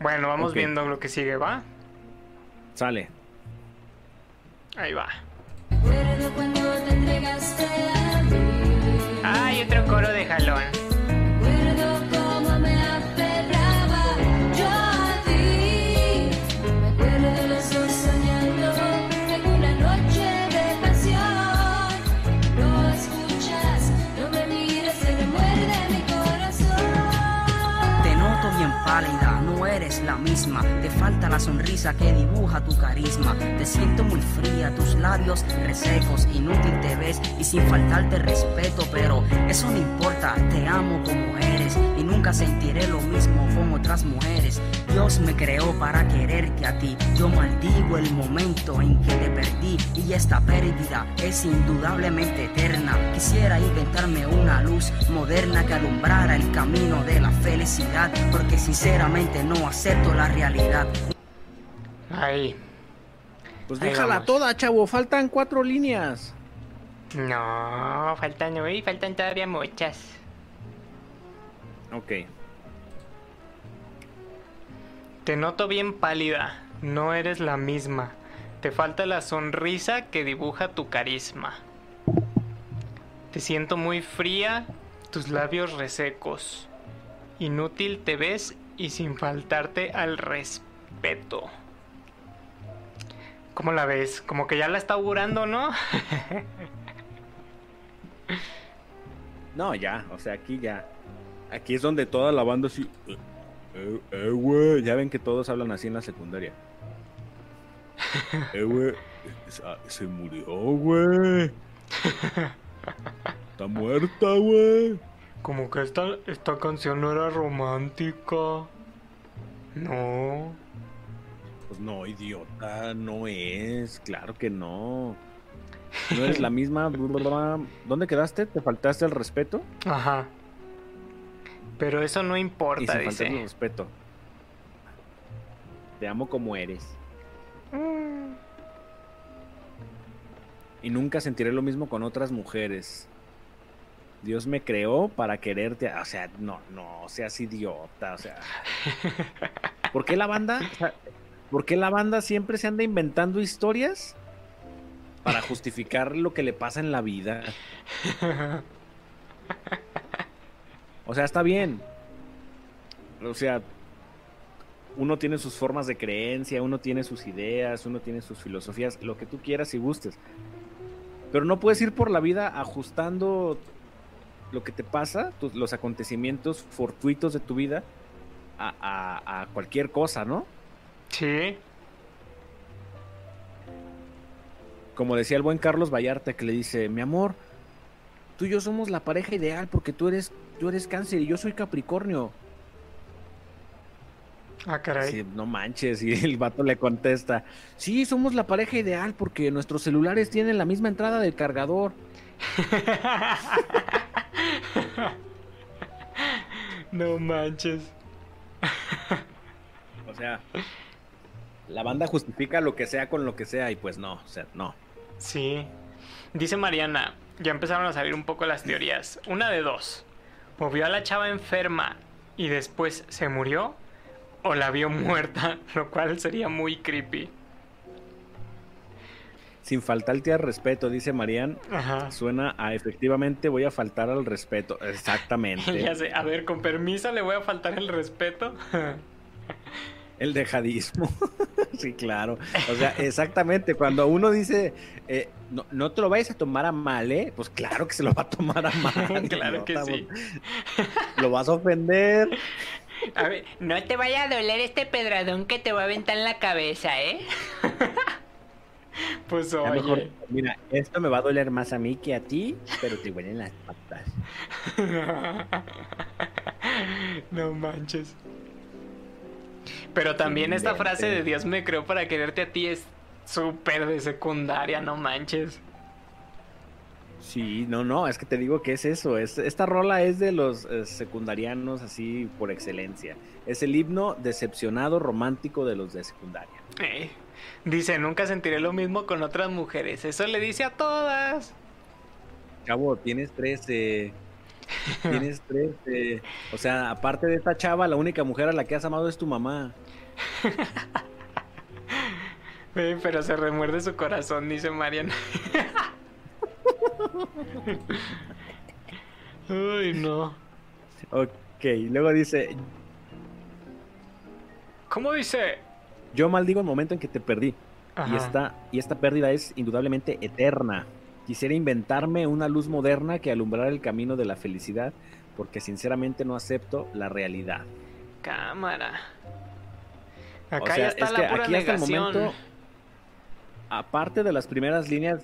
Bueno, vamos viendo lo que sigue, ¿va? Sale. Ahí va. Recuerdo cuando te entregaste a mí. Hay otro coro de jalón. Te falta la sonrisa que dibuja tu carisma. Te siento muy fría, tus labios resecos, inútil te ves y sin faltarte respeto. Pero eso no importa, te amo como eres y nunca sentiré lo mismo con otras mujeres. Dios me creó para quererte a ti. Yo maldigo el momento en que te perdí y esta pérdida es indudablemente eterna. Quisiera inventarme una luz moderna que alumbrara el camino de la felicidad, porque sinceramente no acepto la realidad. Ahí. Pues Ahí déjala vamos. toda, chavo, faltan cuatro líneas. No, faltan uy, faltan todavía muchas. Ok. Te noto bien pálida. No eres la misma. Te falta la sonrisa que dibuja tu carisma. Te siento muy fría, tus labios resecos. Inútil te ves y sin faltarte al respeto. ¿Cómo la ves? Como que ya la está augurando, ¿no? No, ya, o sea, aquí ya. Aquí es donde toda la banda así. Eh, eh, eh, güey. Ya ven que todos hablan así en la secundaria. Eh, güey. Se, se murió, güey. Está muerta, güey. Como que esta, esta canción no era romántica. No. No, idiota, no es. Claro que no. No eres la misma. ¿Dónde quedaste? ¿Te faltaste el respeto? Ajá. Pero eso no Y importa, sin faltarle el dice. respeto. Te amo como eres. Y nunca sentiré lo mismo con otras mujeres. Dios me creó para quererte. O sea, no, no seas idiota. O sea. ¿Por qué la banda? o sea, ¿Por qué la banda siempre se anda inventando historias? Para justificar lo que le pasa en la vida. O sea, está bien. O sea, uno tiene sus formas de creencia, uno tiene sus ideas, uno tiene sus filosofías, lo que tú quieras y gustes. Pero no puedes ir por la vida ajustando lo que te pasa, tus- los acontecimientos fortuitos de tu vida, a, a- a cualquier cosa, ¿no? Sí. Como decía el buen Carlos Vallarta que le dice, mi amor, tú y yo somos la pareja ideal porque tú eres, tú eres cáncer y yo soy capricornio. Ah, caray. Sí, no manches, y el vato le contesta, sí, somos la pareja ideal porque nuestros celulares tienen la misma entrada del cargador. no manches. O sea, la banda justifica lo que sea con lo que sea y pues no, o sea, no. Sí. Dice Mariana, ya empezaron a salir un poco las teorías. Una de dos. O vio a la chava enferma y después se murió, o la vio muerta, lo cual sería muy creepy. Sin faltarte al respeto, dice Marian, Ajá. suena a efectivamente voy a faltar al respeto. Exactamente. ya sé, a ver, con permiso le voy a faltar el respeto. El dejadismo. sí, claro. O sea, exactamente. Cuando uno dice, eh, no, no te lo vayas a tomar a mal, ¿eh? Pues claro que se lo va a tomar a mal. claro que sí. Lo vas a ofender. A ver, no te vaya a doler este pedradón que te va a aventar en la cabeza, ¿eh? Pues oye. mejor, mira, esto me va a doler más a mí que a ti, pero te huelen las patas. no manches. Pero también esta frase de Dios me creó para quererte a ti es súper de secundaria, no manches. Sí, no, no, es que te digo que es eso. Es, esta rola es de los eh, secundarianos así por excelencia. Es el himno decepcionado romántico de los de secundaria. Eh, Dice, nunca sentiré lo mismo con otras mujeres. Eso le dice a todas. Chavo, tienes 13. Tienes 13. O sea, aparte de esta chava, la única mujer a la que has amado es tu mamá. Eh, pero se remuerde su corazón, dice Marian. Ay, no. Ok, luego dice, ¿Cómo dice? yo maldigo el momento en que te perdí. Y esta, y esta pérdida es indudablemente eterna. Quisiera inventarme una luz moderna que alumbrara el camino de la felicidad, porque sinceramente no acepto la realidad. Cámara. O Acá sea, ya está es la que pura aquí hasta el momento, aparte de las primeras líneas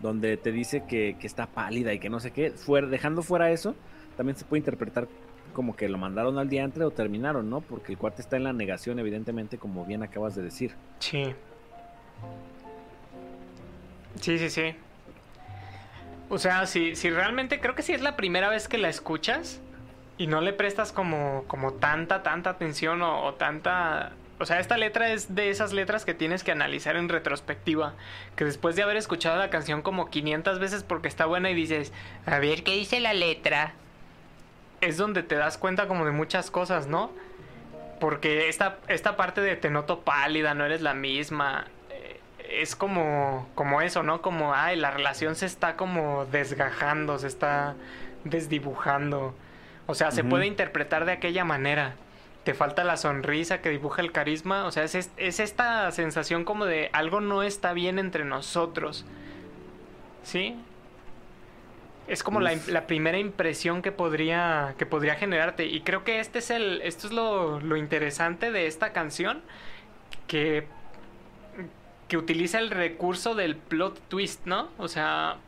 donde te dice que, que está pálida y que no sé qué, fuera, dejando fuera eso, también se puede interpretar como que lo mandaron al diantre o terminaron, ¿no? Porque el cuate está en la negación, evidentemente, como bien acabas de decir. Sí. Sí, sí, sí. O sea, si, si realmente creo que si es la primera vez que la escuchas y no le prestas como, como tanta, tanta atención o, o tanta O sea, esta letra es de esas letras que tienes que analizar en retrospectiva. Que después de haber escuchado la canción como 500 veces porque está buena y dices, A ver, ¿qué dice la letra? es donde te das cuenta como de muchas cosas, ¿no? Porque esta, esta parte de te noto pálida, no eres la misma, es como, como eso, ¿no? Como, ay, la relación se está como desgajando, se está desdibujando. O sea, se puede interpretar de aquella manera. Te falta la sonrisa que dibuja el carisma. O sea, es, es- es esta sensación como de algo no está bien entre nosotros. ¿Sí? Es como la, la primera impresión que podría, que podría generarte. Y creo que este es el, esto es lo, lo interesante de esta canción. Que, que utiliza el recurso del plot twist, ¿no? O sea,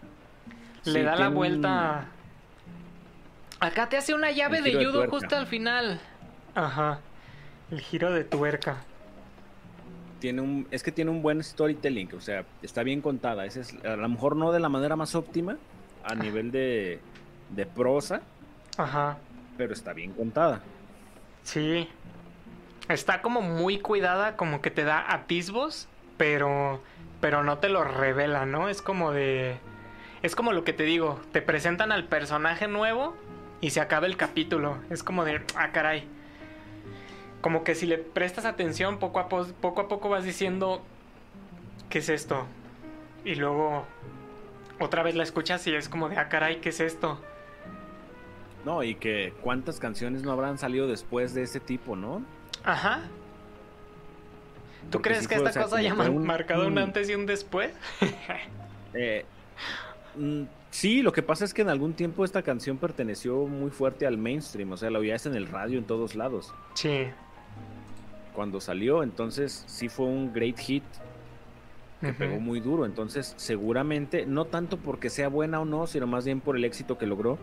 le da la un- vuelta. Acá te hace una llave de judo justo al final. Ajá. El giro de tuerca. Tiene un, es que tiene un buen storytelling, o sea, está bien contada. Ese es, a lo mejor no de la manera más óptima a nivel de, de prosa, Ajá. pero está bien contada. Sí. Está como muy cuidada, como que te da atisbos, pero pero no te lo revela, ¿no? Es como de es como lo que te digo, te presentan al personaje nuevo y se acaba el capítulo. Es como de, ah, caray. Como que si le prestas atención, poco a, po- poco, a poco vas diciendo, ¿qué es esto? Y luego otra vez la escuchas y es como de, ah, caray, ¿qué es esto? No, y que cuántas canciones no habrán salido después de ese tipo, ¿no? Ajá. ¿Tú crees sí que fue, esta o sea, cosa haya un- marcado un un- antes y un después? Eh, mm, sí, lo que pasa es que en algún tiempo esta canción perteneció muy fuerte al mainstream, o sea, la oías en el radio en todos lados. Sí. Cuando salió, entonces sí fue un great hit que pegó muy duro, entonces seguramente, no tanto porque sea buena o no, sino más bien por el éxito que logró,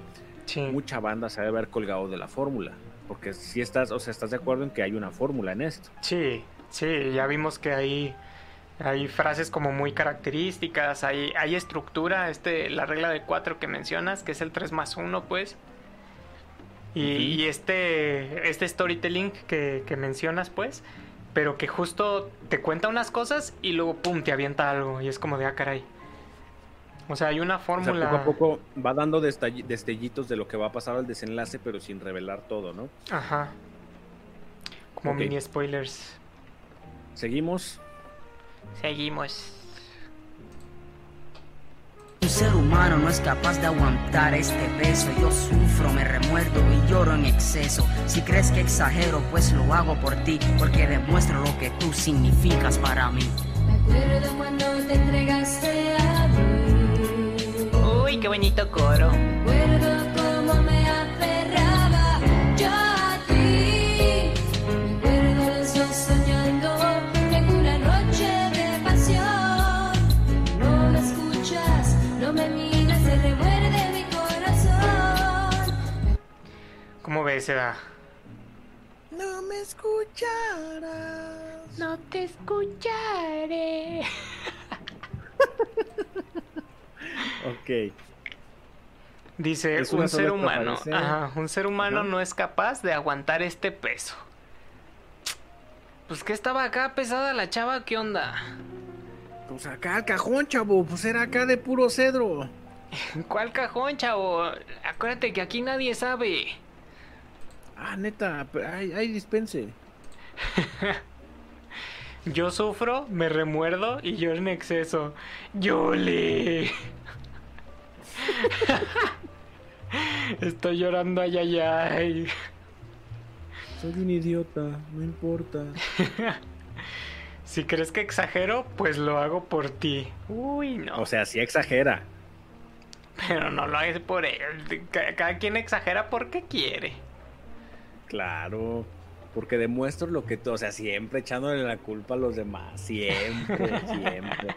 mucha banda se debe haber colgado de la fórmula, porque si estás, o sea, estás de acuerdo en que hay una fórmula en esto. Sí, sí, ya vimos que hay, hay frases como muy características, hay, hay estructura, este, la regla de cuatro que mencionas, que es el 3 más 1, pues. Y, este, este storytelling que, que mencionas, pues, pero que justo te cuenta unas cosas y luego, pum, te avienta algo y es como de, ah, caray. O sea, hay una O sea, fórmula... poco a poco va dando destellitos de lo que va a pasar al desenlace, pero sin revelar todo, ¿no? Ajá. Como mini spoilers. Seguimos. Seguimos. Un ser humano no es capaz de aguantar este peso. Yo sufro, me remuerdo y lloro en exceso. Si crees que exagero, pues lo hago por ti, porque demuestro lo que tú significas para mí. Me acuerdo cuando te entregaste a mí. Uy, qué bonito coro. Recuerdo cómo ¿Cómo ves, Eda? No me escucharás. No te escucharé. Ok. Dice, un ser humano, ajá, un ser humano Ajá. no es capaz de aguantar este peso. Pues que estaba acá pesada la chava, ¿qué onda? Pues acá el cajón, chavo, pues era acá de puro cedro. ¿Cuál cajón, chavo? Acuérdate que aquí nadie sabe. Ah, neta, pero ay, ay, dispense. Yo sufro, me remuerdo y yo en exceso. ¡Yole! Estoy llorando ay ay ay. Soy un idiota, no importa. Si crees que exagero, pues lo hago por ti. Uy, no. O sea, sí exagera. Pero no lo hagas por él. Ca- Cada quien exagera porque quiere. Claro. Porque demuestro lo que tú, o sea, siempre echándole la culpa a los demás. Siempre, siempre.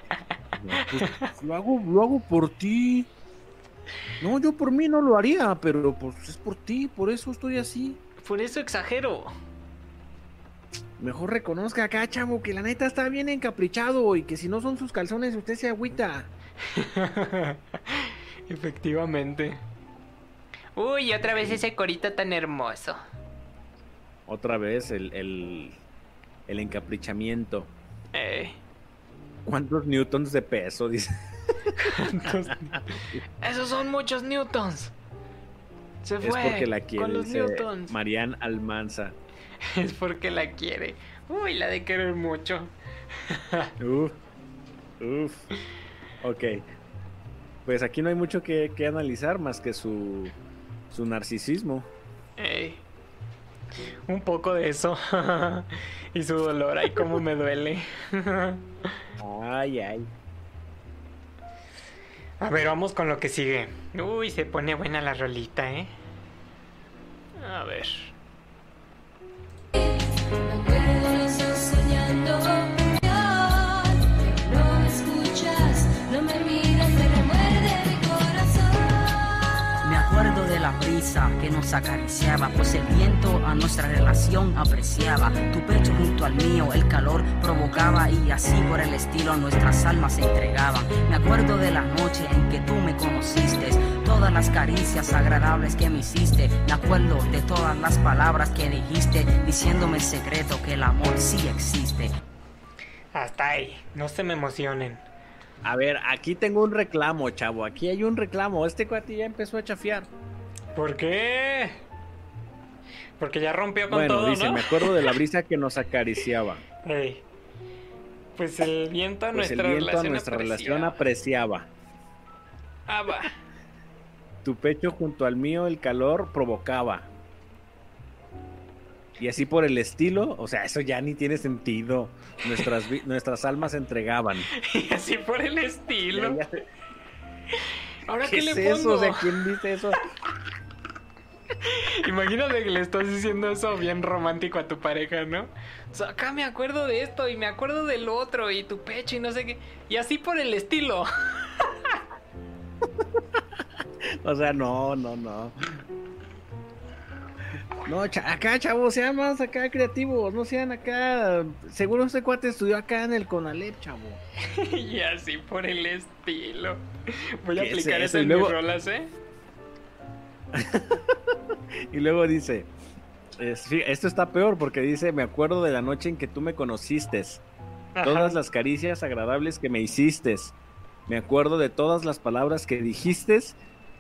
No, pues, lo hago, lo hago por ti. No, yo por mí no lo haría, pero pues es por ti, por eso estoy así. Por eso exagero. Mejor reconozca acá, chavo, que la neta está bien encaprichado y que si no son sus calzones usted se agüita. Efectivamente. Uy, otra vez ese corito tan hermoso. Otra vez el, el, el encaprichamiento. Eh, ¿Cuántos newtons de peso? Dice. esos son muchos newtons. Se Es fue porque la quiere, con los newtons. Marian Almanza. Es porque la quiere. Uy, la de querer mucho. Uf, uf. Ok. Pues aquí no hay mucho que, que analizar más que su, su narcisismo. Ey. Un poco de eso. y su dolor, ay, cómo me duele. Ay, ay. A ver, vamos con lo que sigue. Uy, se pone buena la rolita, ¿eh? A ver. Soñando brisa que nos acariciaba, pues el viento a nuestra relación apreciaba. Tu pecho junto al mío, el calor provocaba y así por el estilo nuestras almas se entregaban. Me acuerdo de la noche en que tú me conociste, todas las caricias agradables que me hiciste. Me acuerdo de todas las palabras que dijiste, diciéndome en secreto que el amor sí existe. Hasta ahí, no se me emocionen. A ver, aquí tengo un reclamo, chavo. Aquí hay un reclamo. Este cuate ya empezó a chafiar. ¿Por qué? Porque ya rompió con bueno, todo, dice, ¿no? me acuerdo de la brisa que nos acariciaba. Pues el viento a Pues el nuestra viento a relación nuestra relación apreciaba. apreciaba. Ah, va. Tu pecho junto al mío, el calor provocaba. Y así por el estilo, o sea, eso ya ni tiene sentido. Nuestras, nuestras almas se entregaban. Y así por el estilo. Ya, ya sé. ¿Ahora ¿Qué qué, es le eso? pongo? O sea, ¿quién dice eso? Imagínate que le estás diciendo eso bien romántico a tu pareja, ¿no? O sea, acá me acuerdo de esto y me acuerdo del otro y tu pecho y no sé qué. Y así por el estilo. O sea, no, no, no. No, cha- acá, chavos, sean más acá creativos, no sean acá. Seguro este cuate estudió acá en el Conalep, chavo. y así por el estilo. Voy a ¿Qué es aplicar eso? en luego- mis rolas, ¿eh? Y luego dice, esto está peor porque dice, me acuerdo de la noche en que tú me conociste, todas las caricias agradables que me hiciste, me acuerdo de todas las palabras que dijiste,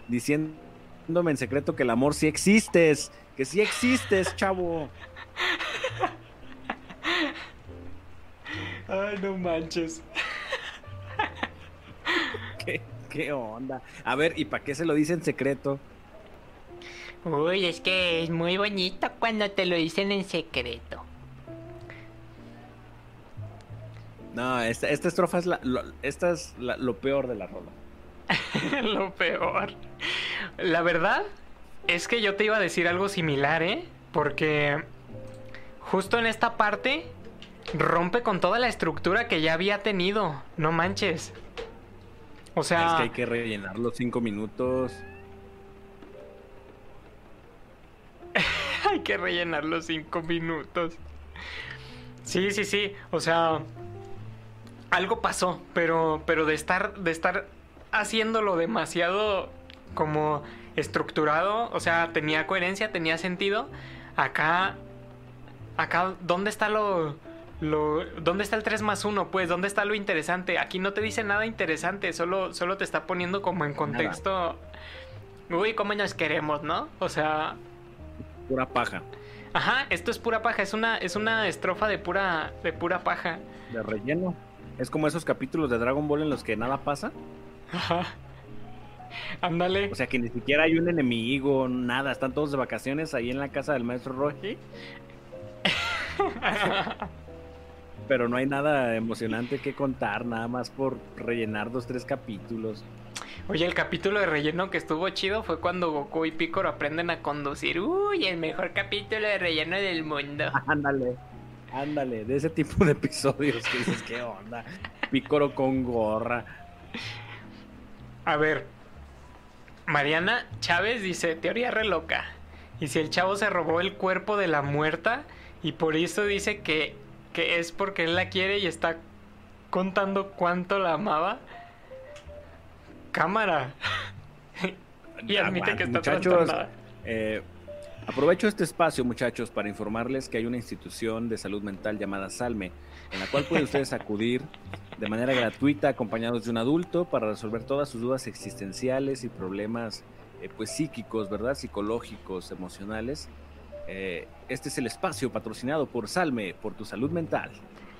diciéndome en secreto que el amor sí existes, que sí existes, chavo. Ay, no manches. ¿Qué, qué onda? A ver, ¿y para qué se lo dice en secreto? Uy, es que es muy bonito cuando te lo dicen en secreto. No, esta, esta estrofa es, la- lo, esta es la- lo peor de la rola. Lo peor. La verdad es que yo te iba a decir algo similar, ¿eh? Porque justo en esta parte rompe con toda la estructura que ya había tenido. No manches. O sea, Es que hay que rellenar los cinco minutos. hay que rellenar los cinco minutos. Sí, sí, sí. O sea, algo pasó, pero, pero de estar, de estar haciéndolo demasiado como estructurado, o sea, tenía coherencia, tenía sentido. Acá, acá, ¿dónde está lo, lo, dónde está el 3 más 1? Pues, ¿dónde está lo interesante? Aquí no te dice nada interesante, solo, solo te está poniendo como en contexto. Uy, cómo nos queremos, ¿no? O sea, Pura paja. Ajá, esto es pura paja, es una, es una estrofa de pura, de pura paja. De relleno. Es como esos capítulos de Dragon Ball en los que nada pasa. Ajá. Ándale. O sea que ni siquiera hay un enemigo, nada. Están todos de vacaciones ahí en la casa del maestro Roji. Pero no hay nada emocionante que contar, nada más por rellenar dos, tres capítulos. Oye, el capítulo de relleno que estuvo chido fue cuando Goku y Piccolo aprenden a conducir. Uy, el mejor capítulo de relleno del mundo. Ándale, ándale, de ese tipo de episodios que dices, ¿qué onda? Pícoro con gorra. A ver, Mariana Chávez dice, teoría re loca. Y si el chavo se robó el cuerpo de la muerta y por eso dice que, que es porque él la quiere y está contando cuánto la amaba. Cámara. y admite que está Muchachos, eh, Aprovecho este espacio, muchachos, para informarles que hay una institución de salud mental llamada Salme, en la cual pueden ustedes acudir de manera gratuita acompañados de un adulto para resolver todas sus dudas existenciales y problemas eh, pues psíquicos, ¿verdad? Psicológicos, emocionales. Eh, este es el espacio patrocinado por Salme, por tu salud mental.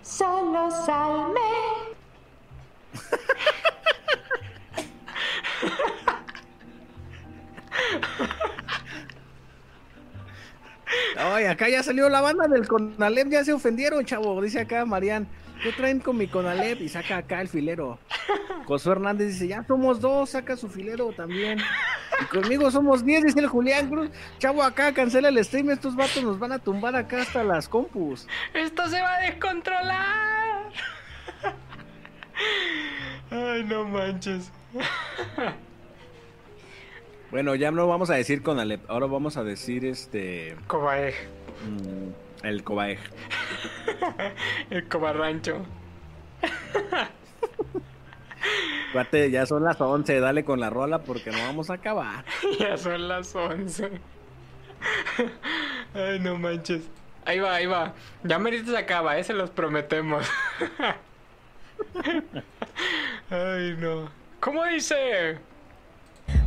Solo salme. Ay, acá ya salió la banda del Conalep, ya se ofendieron, chavo. Dice acá Marian, ¿qué traen con mi Conalep? Y saca acá el filero. Josué Hernández dice, ya somos dos, saca su filero también. Y conmigo somos diez, dice el Julián Cruz. Chavo, acá cancela el stream, estos vatos nos van a tumbar acá hasta las compus. Esto se va a descontrolar. Ay, no manches. Bueno, ya no vamos a decir Conalep, ahora vamos a decir este... Cobaej. mm, el Cobaej. El cobarrancho. Espérate, ya son las 11, dale con la rola porque no vamos a acabar. Ya son las 11. Ay, no manches. Ahí va, ahí va. Ya merito se acaba, eh, se los prometemos. Ay, no. ¿Cómo dice?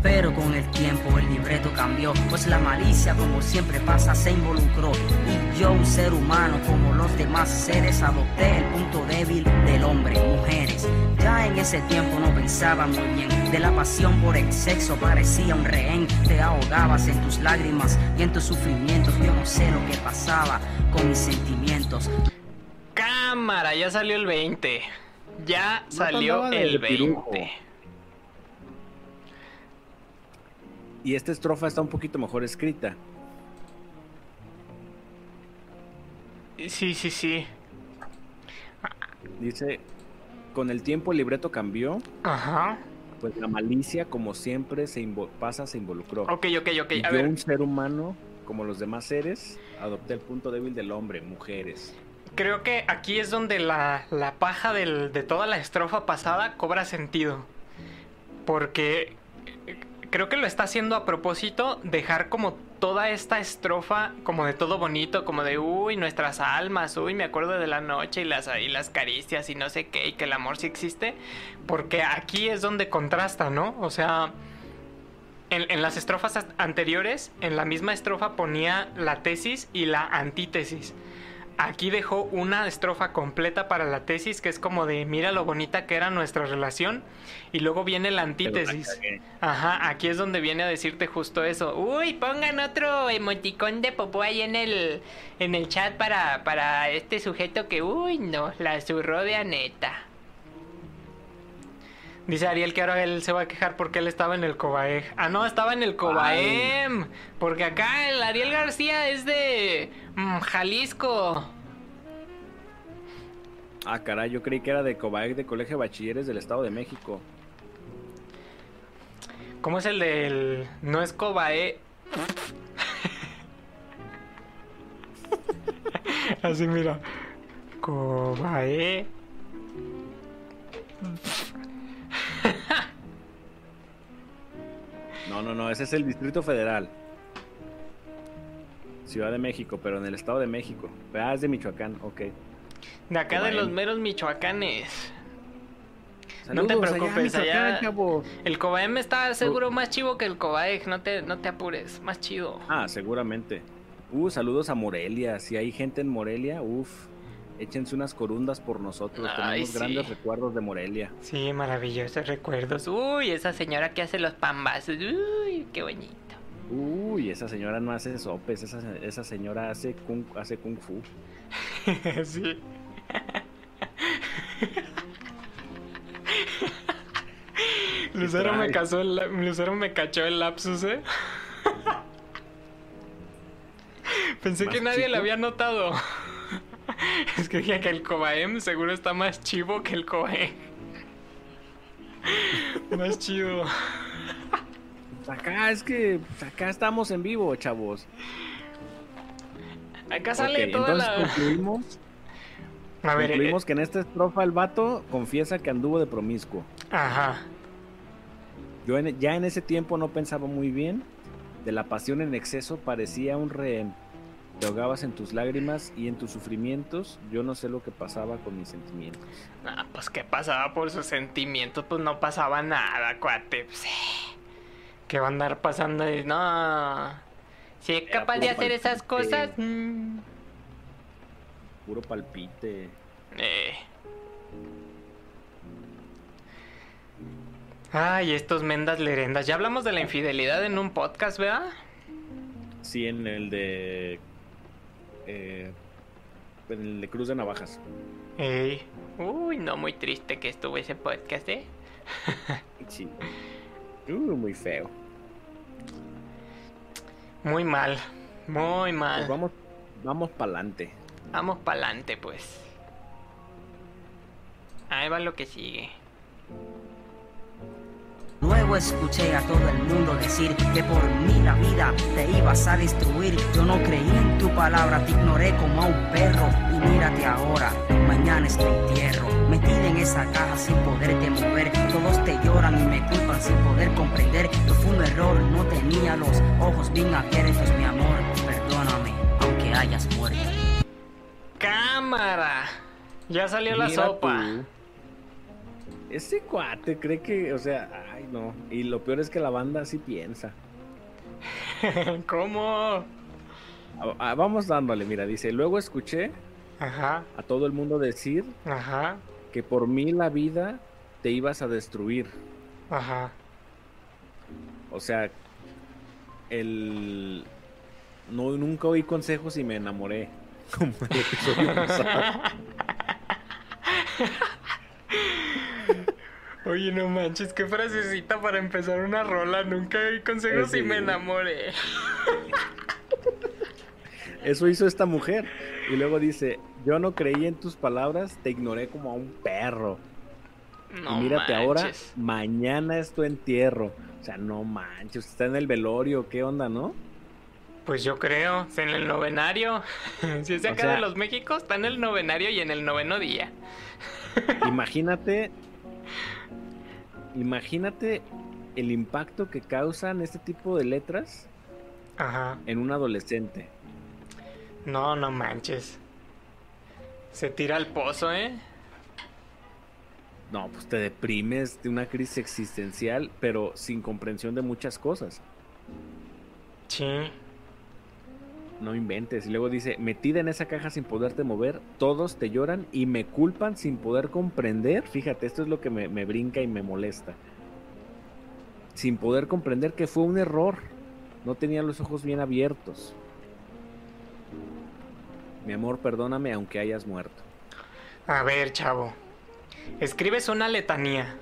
Pero con el tiempo el libreto cambió, pues la malicia como siempre pasa se involucró. Y yo, un ser humano como los demás seres, adopté el punto débil del hombre, mujeres. Ya en ese tiempo no pensaba muy bien, de la pasión por el sexo parecía un rehén. Te ahogabas en tus lágrimas y en tus sufrimientos, yo no sé lo que pasaba con mis sentimientos. Cámara, ya salió el 20. Ya No salió el pirujo. Y esta estrofa está un poquito mejor escrita. Sí, sí, sí. Dice, con el tiempo el libreto cambió, Ajá. pues la malicia como siempre se pasa se involucró. Ok, ok, ok. A yo, ver, un ser humano, como los demás seres, adopté el punto débil del hombre, mujeres. Creo que aquí es donde la, la paja del- de toda la estrofa pasada cobra sentido. Porque creo que lo está haciendo a propósito dejar como toda esta estrofa como de todo bonito, como de uy, nuestras almas, uy, me acuerdo de la noche y las, y las caricias y no sé qué, y que el amor sí existe. Porque aquí es donde contrasta, ¿no? O sea, en, las estrofas as- anteriores, en la misma estrofa ponía la tesis y la antítesis. Aquí dejó una estrofa completa para la tesis, que es como de mira lo bonita que era nuestra relación. Y luego viene la antítesis. Ajá, aquí es donde viene a decirte justo eso. Uy, pongan otro emoticón de popó ahí en el, en el chat para, para este sujeto que, uy, no, la zurró de Aneta. Dice Ariel que ahora él se va a quejar porque él estaba en el Cobaej. Ah, no, estaba en el Cobaem. Porque acá el Ariel García es de mm, Jalisco. Ah, caray, yo creí que era de Cobaec de Colegio de Bachilleres del Estado de México. ¿Cómo es el del.? No es Cobae. Así, mira. Cobae. No, no, no, ese es el Distrito Federal. Ciudad de México, pero en el Estado de México. Ah, es de Michoacán, ok. de acá de los meros michoacanes. no te allá, preocupes, allá. El Cobaem está seguro más chivo que el Cobaeg. No te, no te apures, más chido. Ah, seguramente. Uh, saludos a Morelia. Si hay gente en Morelia, uff, échense unas corundas por nosotros. Ay, Tenemos sí. grandes recuerdos de Morelia. Sí, maravillosos recuerdos. Uy, esa señora que hace los pambazos. Uy, qué bonito. Uy, esa señora no hace sopes, esa, esa señora hace kung, hace kung fu. sí. Lucero me, casó el, Lucero me cachó el lapsus, ¿eh? Pensé que ¿Más nadie chico? lo había notado. es que dije que el Cobaem seguro está más chivo que el Cobaem. más chido. Acá es que acá estamos en vivo, chavos. Acá sale Ok, toda entonces la. concluimos, A ver, concluimos que en esta estrofa el vato confiesa que anduvo de promiscuo. Ajá. Yo en- ya en ese tiempo no pensaba muy bien De la pasión en exceso parecía un rehén. Te ahogabas en tus lágrimas y en tus sufrimientos. Yo no sé lo que pasaba con mis sentimientos. Ah, pues qué pasaba por sus sentimientos, pues no pasaba nada, cuate. Pues, eh, ¿Qué va a andar pasando? No. Si es capaz de hacer esas cosas. mm, Puro palpite. eh. Ay, estos mendas lerendas. Ya hablamos de la infidelidad en un podcast, ¿verdad? Sí, en el de. Eh, en el de Cruz de Navajas. Ey. Uy, no, muy triste que estuvo ese podcast, ¿eh? Sí. Uh, muy feo. Muy mal. Muy mal. Pues vamos, vamos para adelante. Vamos pa'lante, pues. Ahí va lo que sigue. Luego escuché a todo el mundo decir que por mí la vida te ibas a destruir. Yo no creí en tu palabra, te ignoré como a un perro. Y mírate ahora, mañana es tu entierro. Metida en esa caja sin poderte mover. Todos te lloran y me culpan sin poder comprender que fue un error. No tenía los ojos bien abiertos, mi amor. Perdóname, aunque hayas muerto. ¡Cámara! Ya salió la Mira sopa. tú. Ese cuate cree que, o sea, ay no. Y lo peor es que la banda sí piensa. ¿Cómo? Vamos dándole, mira, dice, luego escuché Ajá, a todo el mundo decir ajá, que por mí la vida te ibas a destruir. ajá. O sea, el... No, nunca oí consejos y me enamoré. Como el episodio pasado. Oye, no manches, qué frasecita para empezar una rola. Nunca hay consejos y me enamoré. Eso hizo esta mujer. Y luego dice, yo no creí en tus palabras, te ignoré como a un perro. No y mírate ahora, mañana es tu entierro. O sea, no manches, está en el velorio, ¿qué onda, no? Pues yo creo, en el novenario. Si es de O acá sea- de los México, está en el novenario y en el noveno día. Imagínate, imagínate el impacto que causan este tipo de letras Ajá. en un adolescente. No, no manches. Se tira al pozo, ¿eh? No, pues te deprimes de una crisis existencial, pero sin comprensión de muchas cosas. Sí. No inventes. Y luego dice, metida en esa caja sin poderte mover, todos te lloran y me culpan sin poder comprender. Fíjate, esto es lo que me, brinca y me molesta. Sin poder comprender que fue un error. No tenía los ojos bien abiertos. Mi amor, perdóname aunque hayas muerto. A ver, chavo. Escribes una letanía.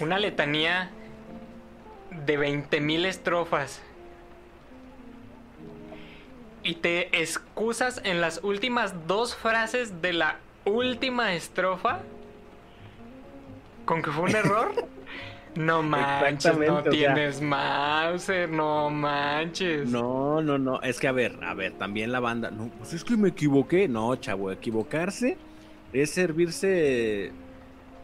Una letanía de 20.000 estrofas. Y te excusas en las últimas dos frases de la última estrofa. ¿Con que fue un error? No manches, no Exactamente, o sea- tienes Mauser, no manches. No, no, no. Es que a ver, a ver, también la banda. No, pues es que me equivoqué. No, chavo, equivocarse es servirse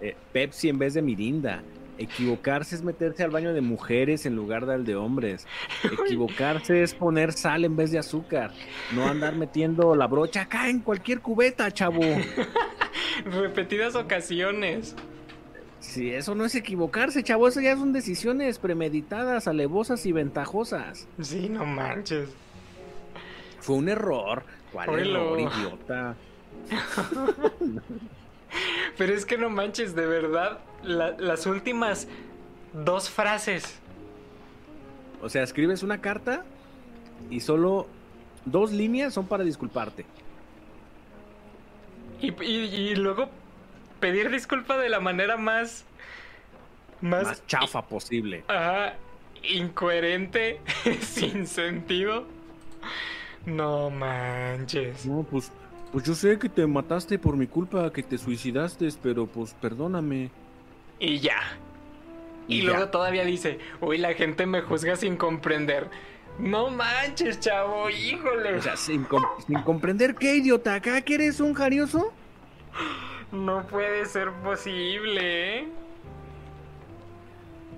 eh, Pepsi en vez de Mirinda. Equivocarse es meterse al baño de mujeres en lugar del de hombres. Equivocarse es poner sal en vez de azúcar. No andar metiendo la brocha acá en cualquier cubeta, chavo. Repetidas ocasiones. Si eso no es equivocarse, chavo, eso ya son decisiones premeditadas, alevosas y ventajosas. Sí, no manches. Fue un error. ¿Cuál error, idiota? Pero es que no manches, de verdad, la- las últimas dos frases. O sea, escribes una carta y solo dos líneas son para disculparte. Y, y- y luego pedir disculpa de la manera más... Más, Más chafa posible. ajá, incoherente, sin sentido. No manches. No, pues, pues yo sé que te mataste por mi culpa, que te suicidaste, pero pues perdóname. Y ya. Y, Y luego ya. todavía dice, uy, la gente me juzga sin comprender. No manches, chavo, híjole. O sea, sin, com- sin comprender qué, idiota, acá que eres un jarioso. No puede ser posible, ¿eh?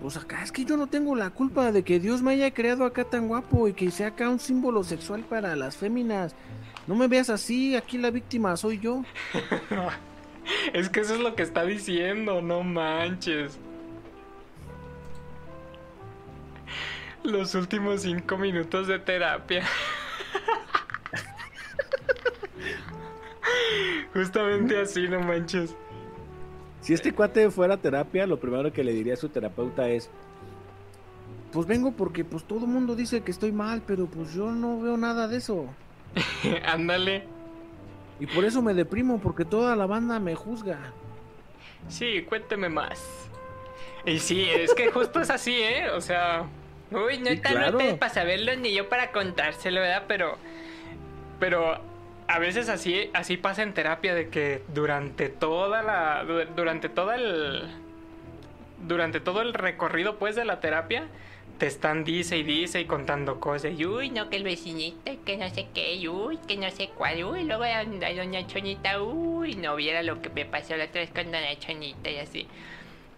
pues acá es que yo no tengo la culpa de que Dios me haya creado acá tan guapo y que sea acá un símbolo sexual para las féminas. No me veas así, aquí la víctima soy yo. Es que eso es lo que está diciendo, no manches. Los últimos cinco minutos de terapia. Justamente así, no manches. Si este cuate fuera a terapia, lo primero que le diría a su terapeuta es, pues vengo porque pues todo el mundo dice que estoy mal, pero pues yo no veo nada de eso. Ándale. Y por eso me deprimo, porque toda la banda me juzga. Sí, cuénteme más. Y sí, es que justo es así, ¿eh? O sea, Uy, no Sí, está claro. no para saberlo ni yo para contárselo, ¿verdad? Pero pero a veces así así pasa en terapia de que durante toda la du- durante todo el durante todo el recorrido pues de la terapia te están dice y dice y contando cosas y Uy, no, que el vecinito, que no sé qué, y uy, que no sé cuál, uy, luego a, a doña Chonita, uy, no viera lo que me pasó la otra vez con doña Chonita y así.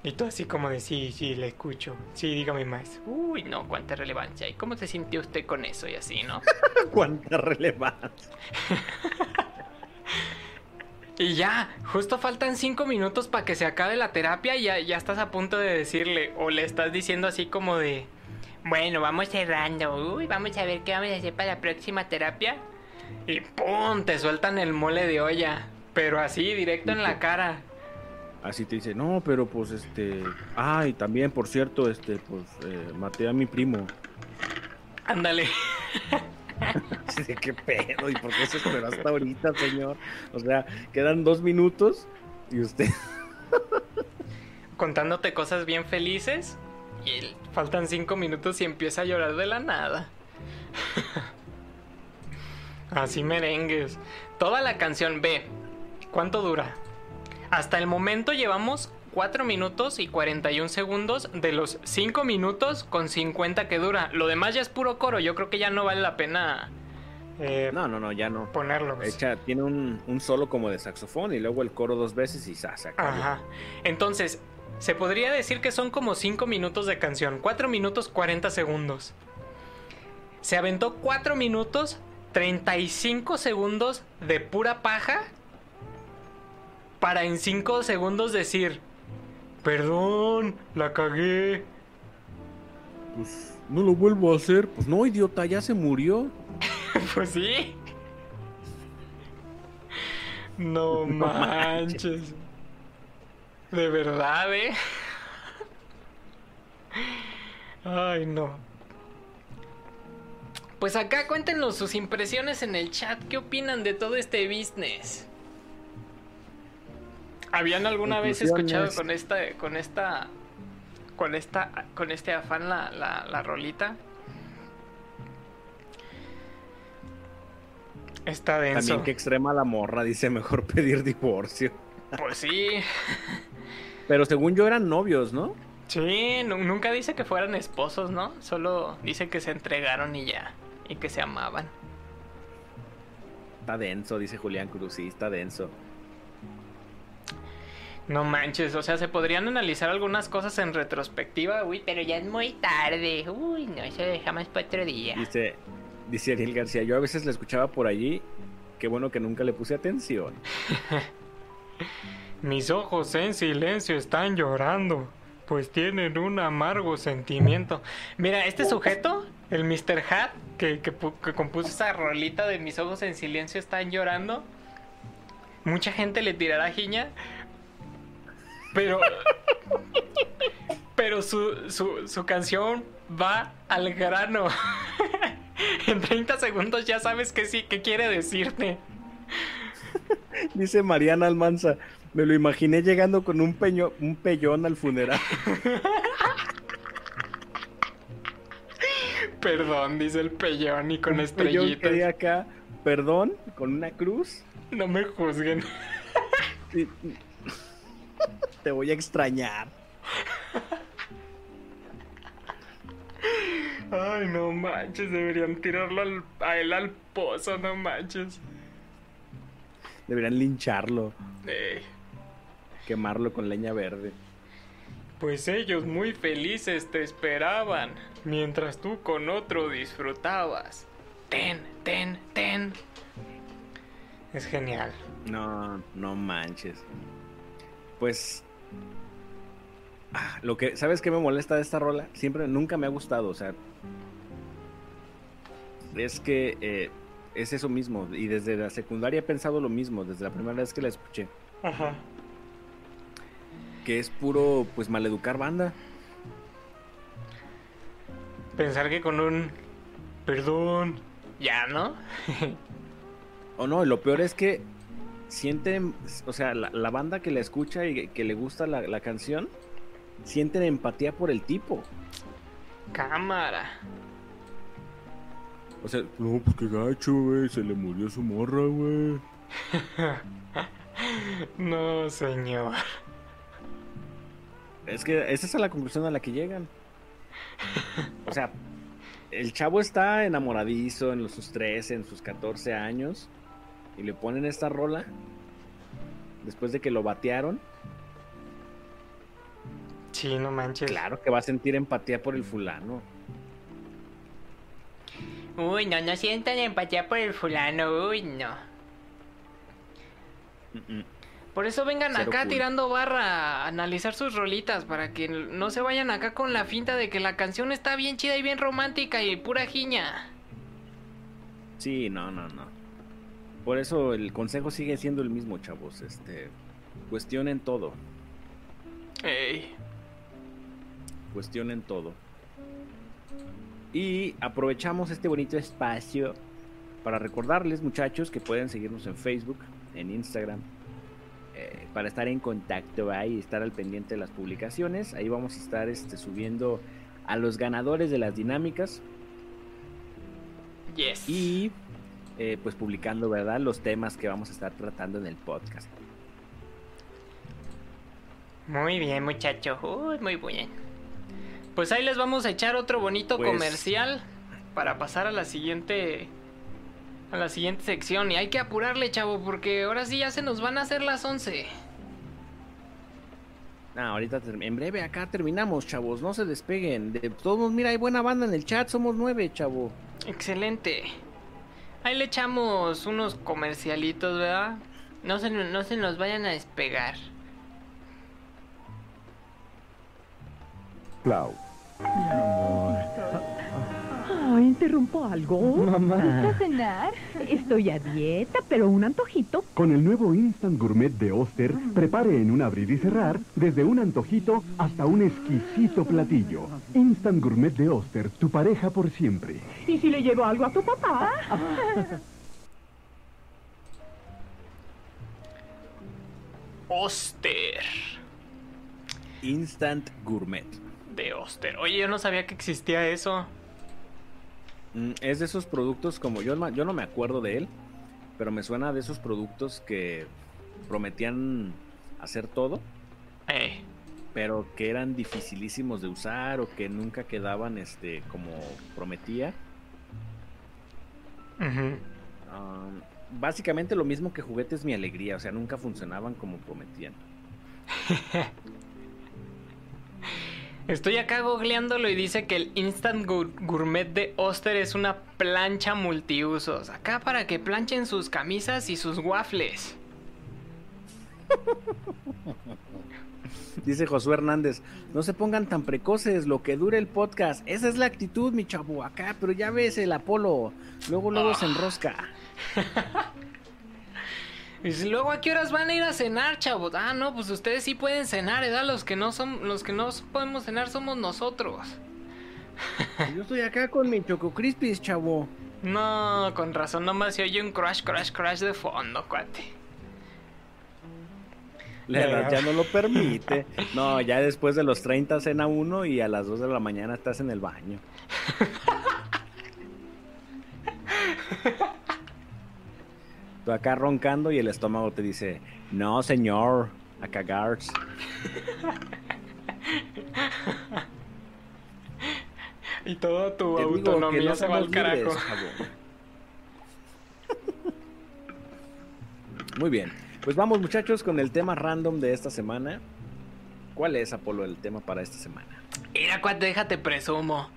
y tú así como de sí, sí, le escucho. Sí, dígame más. Uy, no, cuánta relevancia. ¿Y cómo se sintió usted con eso y así, no? Cuánta relevancia. Y ya, justo faltan cinco minutos para que se acabe la terapia y ya, ya estás a punto de decirle o le estás diciendo así como de... Bueno, vamos cerrando. Uy, vamos a ver qué vamos a hacer para la próxima terapia. Y ¡pum! Te sueltan el mole de olla. Pero así, directo en la cara. Así te dice, no, pero pues este... Ah, y también, por cierto, este, pues eh, maté a mi primo. Ándale. Sí, qué pedo, ¿y por qué se esperó hasta ahorita, señor? O sea, quedan dos minutos y usted... Contándote cosas bien felices. Y el- faltan cinco minutos y empieza a llorar de la nada. Así merengues. Toda la canción B. ¿Cuánto dura? Hasta el momento llevamos 4 minutos y 41 segundos de los 5 minutos con 50 que dura. Lo demás ya es puro coro. Yo creo que ya no vale la pena eh, No, no, no, ya no. ponerlo. Echa, tiene un, un solo como de saxofón y luego el coro dos veces y sa. Ajá. Entonces, se podría decir que son como 5 minutos de canción. 4 minutos 40 segundos. Se aventó 4 minutos 35 segundos de pura paja. Para en 5 segundos decir, perdón, la cagué. Pues no lo vuelvo a hacer. Pues no, idiota, ya se murió. pues sí. No manches. De verdad, ¿eh? Ay, no. Pues acá cuéntenos sus impresiones en el chat. ¿Qué opinan de todo este business? ¿Habían alguna vez escuchado con esta, con esta, con esta, con este afán la, la, la rolita? Está denso. También que extrema la morra, dice mejor pedir divorcio. Pues sí. Pero según yo eran novios, ¿no? Sí, nu- nunca dice que fueran esposos, ¿no? Solo dice que se entregaron y ya. Y que se amaban. Está denso, dice Julián Cruz, sí, está denso. No manches, o sea, se podrían analizar algunas cosas en retrospectiva. Uy, pero ya es muy tarde. Uy, no, eso dejamos para otro día. Dice, dice Ariel García, yo a veces la escuchaba por allí, qué bueno que nunca le puse atención. mis ojos en silencio están llorando. Pues tienen un amargo sentimiento. Mira, este sujeto, el Mr. Hat, que, que pu- que compuso esa rolita de mis ojos en silencio están llorando. Mucha gente le tirará giña. Pero. Pero su, su, su canción va al grano. en 30 segundos ya sabes que sí, que quiere decirte. Dice Mariana Almanza, me lo imaginé llegando con un, peño, un pellón al funeral. Perdón, dice el pellón y con un pellón estrellitas. di acá, perdón, con una cruz. No me juzguen. Te voy a extrañar. Ay, no manches, deberían tirarlo al- a él al pozo, no manches. Deberían lincharlo, Eh, quemarlo con leña verde. Pues ellos muy felices te esperaban, mientras tú con otro disfrutabas. Ten, ten, ten. Es genial. No, no manches. Pues. ah, lo que. ¿Sabes qué me molesta de esta rola? Siempre, nunca me ha gustado. O sea. Es que eh, es eso mismo. Y desde la secundaria he pensado lo mismo. Desde la primera vez que la escuché. Ajá. Que es puro, pues, maleducar banda. Pensar que con un. Perdón. Ya, ¿no? O no, y lo peor es que sienten, o sea, la, la banda que la escucha y que le gusta la, la canción, sienten empatía por el tipo. Cámara. O sea, No, pues qué gacho, güey. Se le murió su morra, güey. No, señor. Es que esa es la conclusión a la que llegan. O sea, el chavo está enamoradizo en sus 13, en sus 14 años, y le ponen esta rola después de que lo batearon. Sí, no manches. Claro que va a sentir empatía por el fulano. Uy, no, no sientan empatía por el fulano, uy, no. Por eso vengan Cero acá cool. tirando barra a analizar sus rolitas para que no se vayan acá con la finta de que la canción está bien chida y bien romántica y pura jiña. Sí, no, no, no. Por eso el consejo sigue siendo el mismo, chavos. Este, cuestionen todo, Ey. cuestionen todo. Y aprovechamos este bonito espacio para recordarles, muchachos, que pueden seguirnos en Facebook, en Instagram, eh, para estar en contacto ahí y estar al pendiente de las publicaciones. Ahí vamos a estar este, subiendo a los ganadores de las dinámicas Yes. y eh, pues publicando, ¿verdad? Los temas que vamos a estar tratando en el podcast. Muy bien, muchacho. Uy, muy bien. Pues ahí les vamos a echar otro bonito Pues- comercial para pasar a la siguiente a la siguiente sección y hay que apurarle, chavo, porque ahora sí ya se nos van a hacer las 11. Ah, ahorita en breve acá terminamos, chavos. No se despeguen. De todos mira, hay buena banda en el chat. Somos nueve, chavo. Excelente. Ahí le echamos unos comercialitos, ¿verdad? No se, no se nos vayan a despegar. Clau. Ah, ¿interrumpo algo? Mamá. ¿Vas a cenar? Estoy a dieta, pero un antojito. Con el nuevo Instant Gourmet de Oster, prepare en un abrir y cerrar desde un antojito hasta un exquisito platillo. Instant Gourmet de Oster, tu pareja por siempre. ¿Y si le llevo algo a tu papá? Oster. Instant Gourmet. De Oster. Oye, yo no sabía que existía eso. Mm, es de esos productos como yo, yo no me acuerdo de él, pero me suena de esos productos que prometían hacer todo, Eh. pero que eran dificilísimos de usar o que nunca quedaban este como prometía. Básicamente lo mismo que juguetes mi alegría, o sea, nunca funcionaban como prometían. Estoy acá googleándolo y dice que el Instant Gour- Gourmet de Oster es una plancha multiusos. Acá para que planchen sus camisas y sus waffles. Dice Josué Hernández, no se pongan tan precoces, lo que dure el podcast. Esa es la actitud, mi chavo, acá, pero ya ves el Apolo. Luego, luego se enrosca. Y si luego a qué horas van a ir a cenar, chavos. Ah, no, pues ustedes sí pueden cenar, ¿verdad? Los que no son, los que no podemos cenar somos nosotros. Yo estoy acá con mi Choco Crispis, chavo. No, con razón, nomás se oye un crash, crash, crash de fondo, cuate. La edad ya no lo permite. No, ya después de los 30 cena uno y a las 2 de la mañana estás en el baño. Tú acá roncando y el estómago te dice, no señor, a cagar. Y toda tu Te digo que autonomía no se va al libres, carajo. Muy bien, pues vamos muchachos con el tema random de esta semana. ¿Cuál es, Apolo, el tema para esta semana? Mira, cuate, déjate presumo.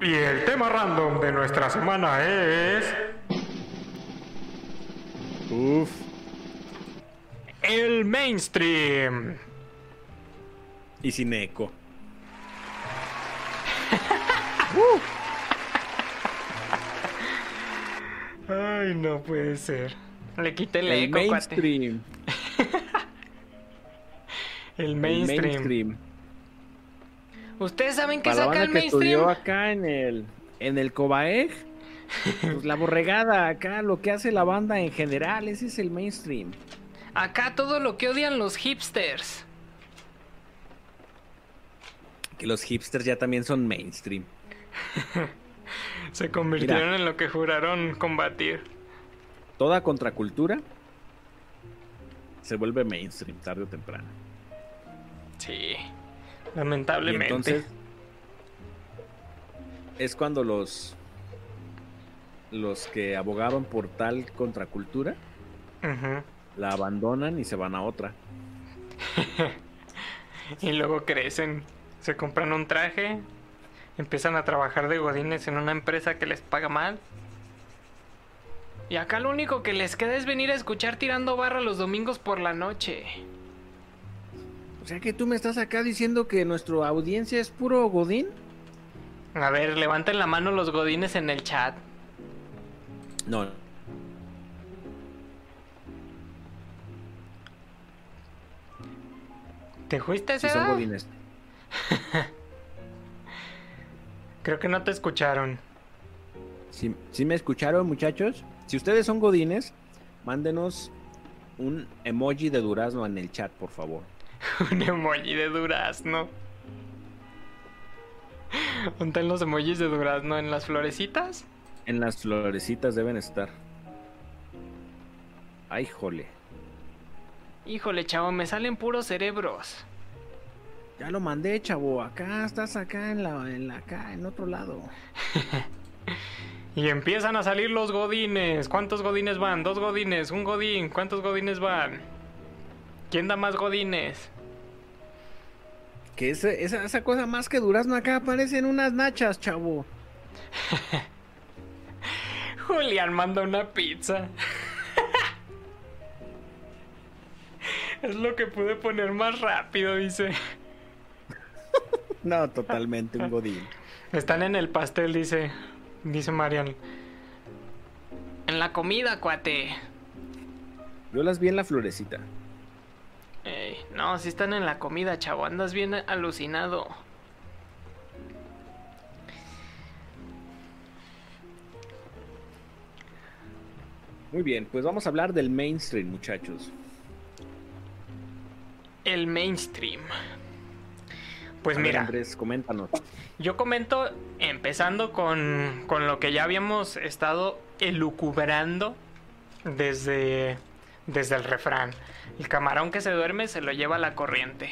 Y el tema random de nuestra semana es... Uf. El mainstream. Y sin eco. Ay, no puede ser. Le quité el, El eco, cuate. mainstream. El El mainstream. Mainstream. ¿Ustedes saben la saca banda el que estudió mainstream? acá en el, en el Cobaeg, pues la borregada, acá lo que hace la banda en general, ese es el mainstream. Acá todo lo que odian los hipsters. Que los hipsters ya también son mainstream. Se convirtieron Mira. en lo que juraron combatir. Toda contracultura se vuelve mainstream tarde o temprano. Sí. Y Lamentablemente. entonces es cuando los los que abogaban por tal contracultura la abandonan y se van a otra. Y luego crecen, se compran un traje, empiezan a trabajar de godines en una empresa que les paga mal. Y acá lo único que les queda es venir a escuchar tirando barra los domingos por la noche. O sea que tú me estás acá diciendo que nuestra audiencia es puro godín. A ver, levanten la mano los godines en el chat. No. ¿Te fuiste, Sí Seda? son godines. Creo que no te escucharon. Si, si me escucharon, muchachos, si ustedes son godines, mándenos un emoji de durazno en el chat, por favor. Un emoji de durazno. ¿Dónde están los emojis de durazno? ¿En las florecitas? En las florecitas deben estar. Ay, jole. Híjole, chavo, me salen puros cerebros. Ya lo mandé, chavo. Acá estás acá en la, en la acá, en otro lado. Y empiezan a salir los godines. ¿Cuántos godines van? Dos godines, un godín. ¿Cuántos godines van? ¿Quién da más godines? Que esa, esa cosa más que durazno acá aparecen unas nachas, chavo. Julián manda una pizza. es lo que pude poner más rápido, dice. No, totalmente un godín. Están en el pastel, dice. Dice Marian. En la comida, cuate. Yo las vi en la florecita. Ey, no, si están en la comida, chavo. Andas bien alucinado. Muy bien, pues vamos a hablar del mainstream, muchachos. El mainstream. Pues mira, Andrés, coméntanos. yo comento empezando con, con lo que ya habíamos estado elucubrando desde, desde el refrán. El camarón que se duerme se lo lleva la corriente.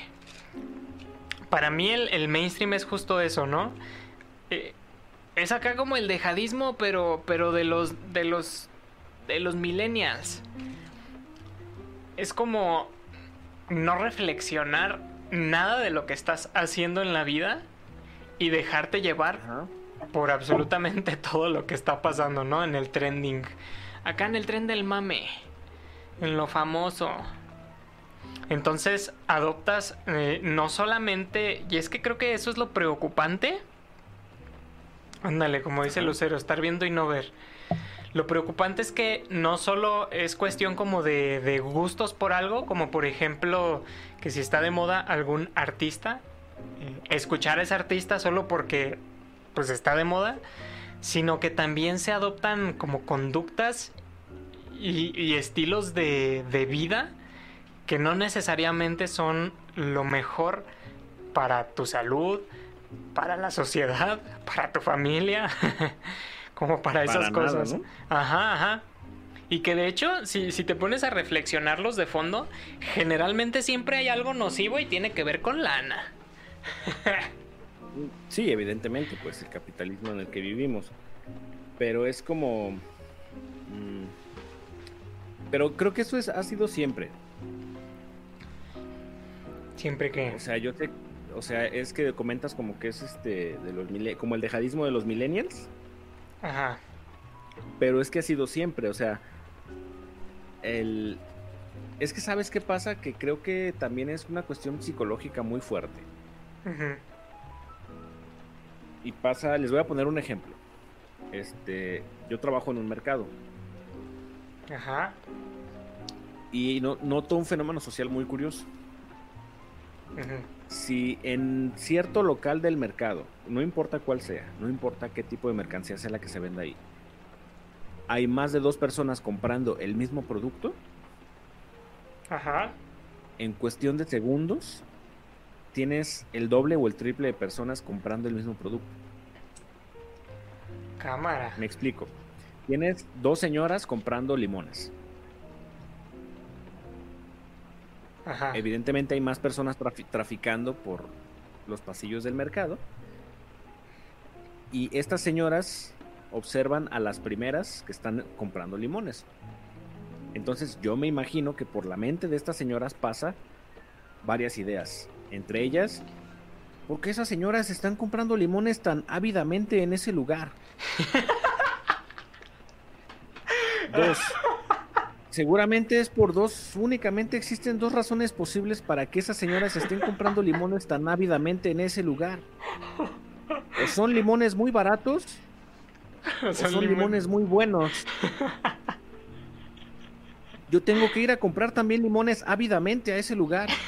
Para mí el, el mainstream es justo eso, ¿no? Eh, es acá como el dejadismo, pero, pero de los, de los, de los millennials. Es como no reflexionar nada de lo que estás haciendo en la vida y dejarte llevar por absolutamente todo lo que está pasando, ¿no? En el trending. Acá en el tren del mame. en lo famoso. Entonces adoptas eh, no solamente, y es que creo que eso es lo preocupante. Ándale, como dice Lucero, estar viendo y no ver. Lo preocupante es que no solo es cuestión como de, de gustos por algo, como por ejemplo que si está de moda algún artista, eh, escuchar a ese artista solo porque pues está de moda, sino que también se adoptan como conductas y, y estilos de, de vida que no necesariamente son lo mejor para tu salud, para la sociedad, para tu familia, como para esas nada, cosas. ¿no? Ajá, ajá. Y que de hecho, si, si te pones a reflexionarlos de fondo, generalmente siempre hay algo nocivo y tiene que ver con lana. Sí, evidentemente, pues el capitalismo en el que vivimos. Pero es como... mm, pero creo que eso es, ha sido siempre. Siempre que. O sea, yo te. O sea, es que comentas como que es este. de los como el dejadismo de los millennials. Ajá. Pero es que ha sido siempre, o sea. El. Es que sabes qué pasa, que creo que también es una cuestión psicológica muy fuerte. Ujú. Y pasa, les voy a poner un ejemplo. Este, yo trabajo en un mercado Ajá. y no- noto un fenómeno social muy curioso. Si en cierto local del mercado, no importa cuál sea, no importa qué tipo de mercancía sea la que se venda ahí, hay más de dos personas comprando el mismo producto, Ajá. en cuestión de segundos tienes el doble o el triple de personas comprando el mismo producto. Cámara. Me explico. Tienes dos señoras comprando limones. Ajá. Evidentemente hay más personas trafi- traficando por los pasillos del mercado. Y estas señoras observan a las primeras que están comprando limones. Entonces yo me imagino que por la mente de estas señoras pasa varias ideas. Entre ellas, ¿por qué esas señoras están comprando limones tan ávidamente en ese lugar? Dos. Seguramente es por dos, únicamente existen dos razones posibles para que esas señoras estén comprando limones tan ávidamente en ese lugar. O son limones muy baratos, o Son son, limon- limones muy buenos. Yo tengo que ir a comprar también limones ávidamente a ese lugar.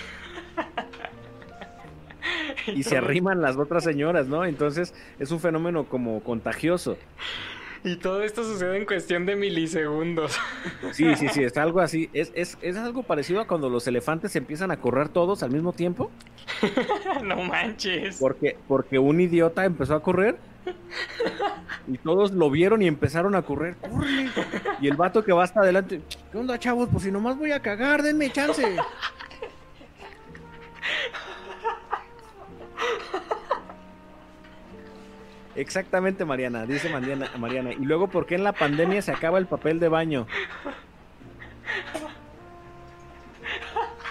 Y se arriman las otras señoras, ¿no? Entonces es un fenómeno como contagioso. Y todo esto sucede en cuestión de milisegundos. Sí, sí, sí, es algo así. Es, es, es algo parecido a cuando los elefantes empiezan a correr todos al mismo tiempo. no manches. Porque, porque un idiota empezó a correr. Y todos lo vieron y empezaron a correr. Y el vato que va hasta adelante. ¿Qué onda, chavos? Pues si nomás voy a cagar, denme chance. Exactamente, Mariana, dice Mariana, Mariana. Y luego, ¿por qué en la pandemia se acaba el papel de baño?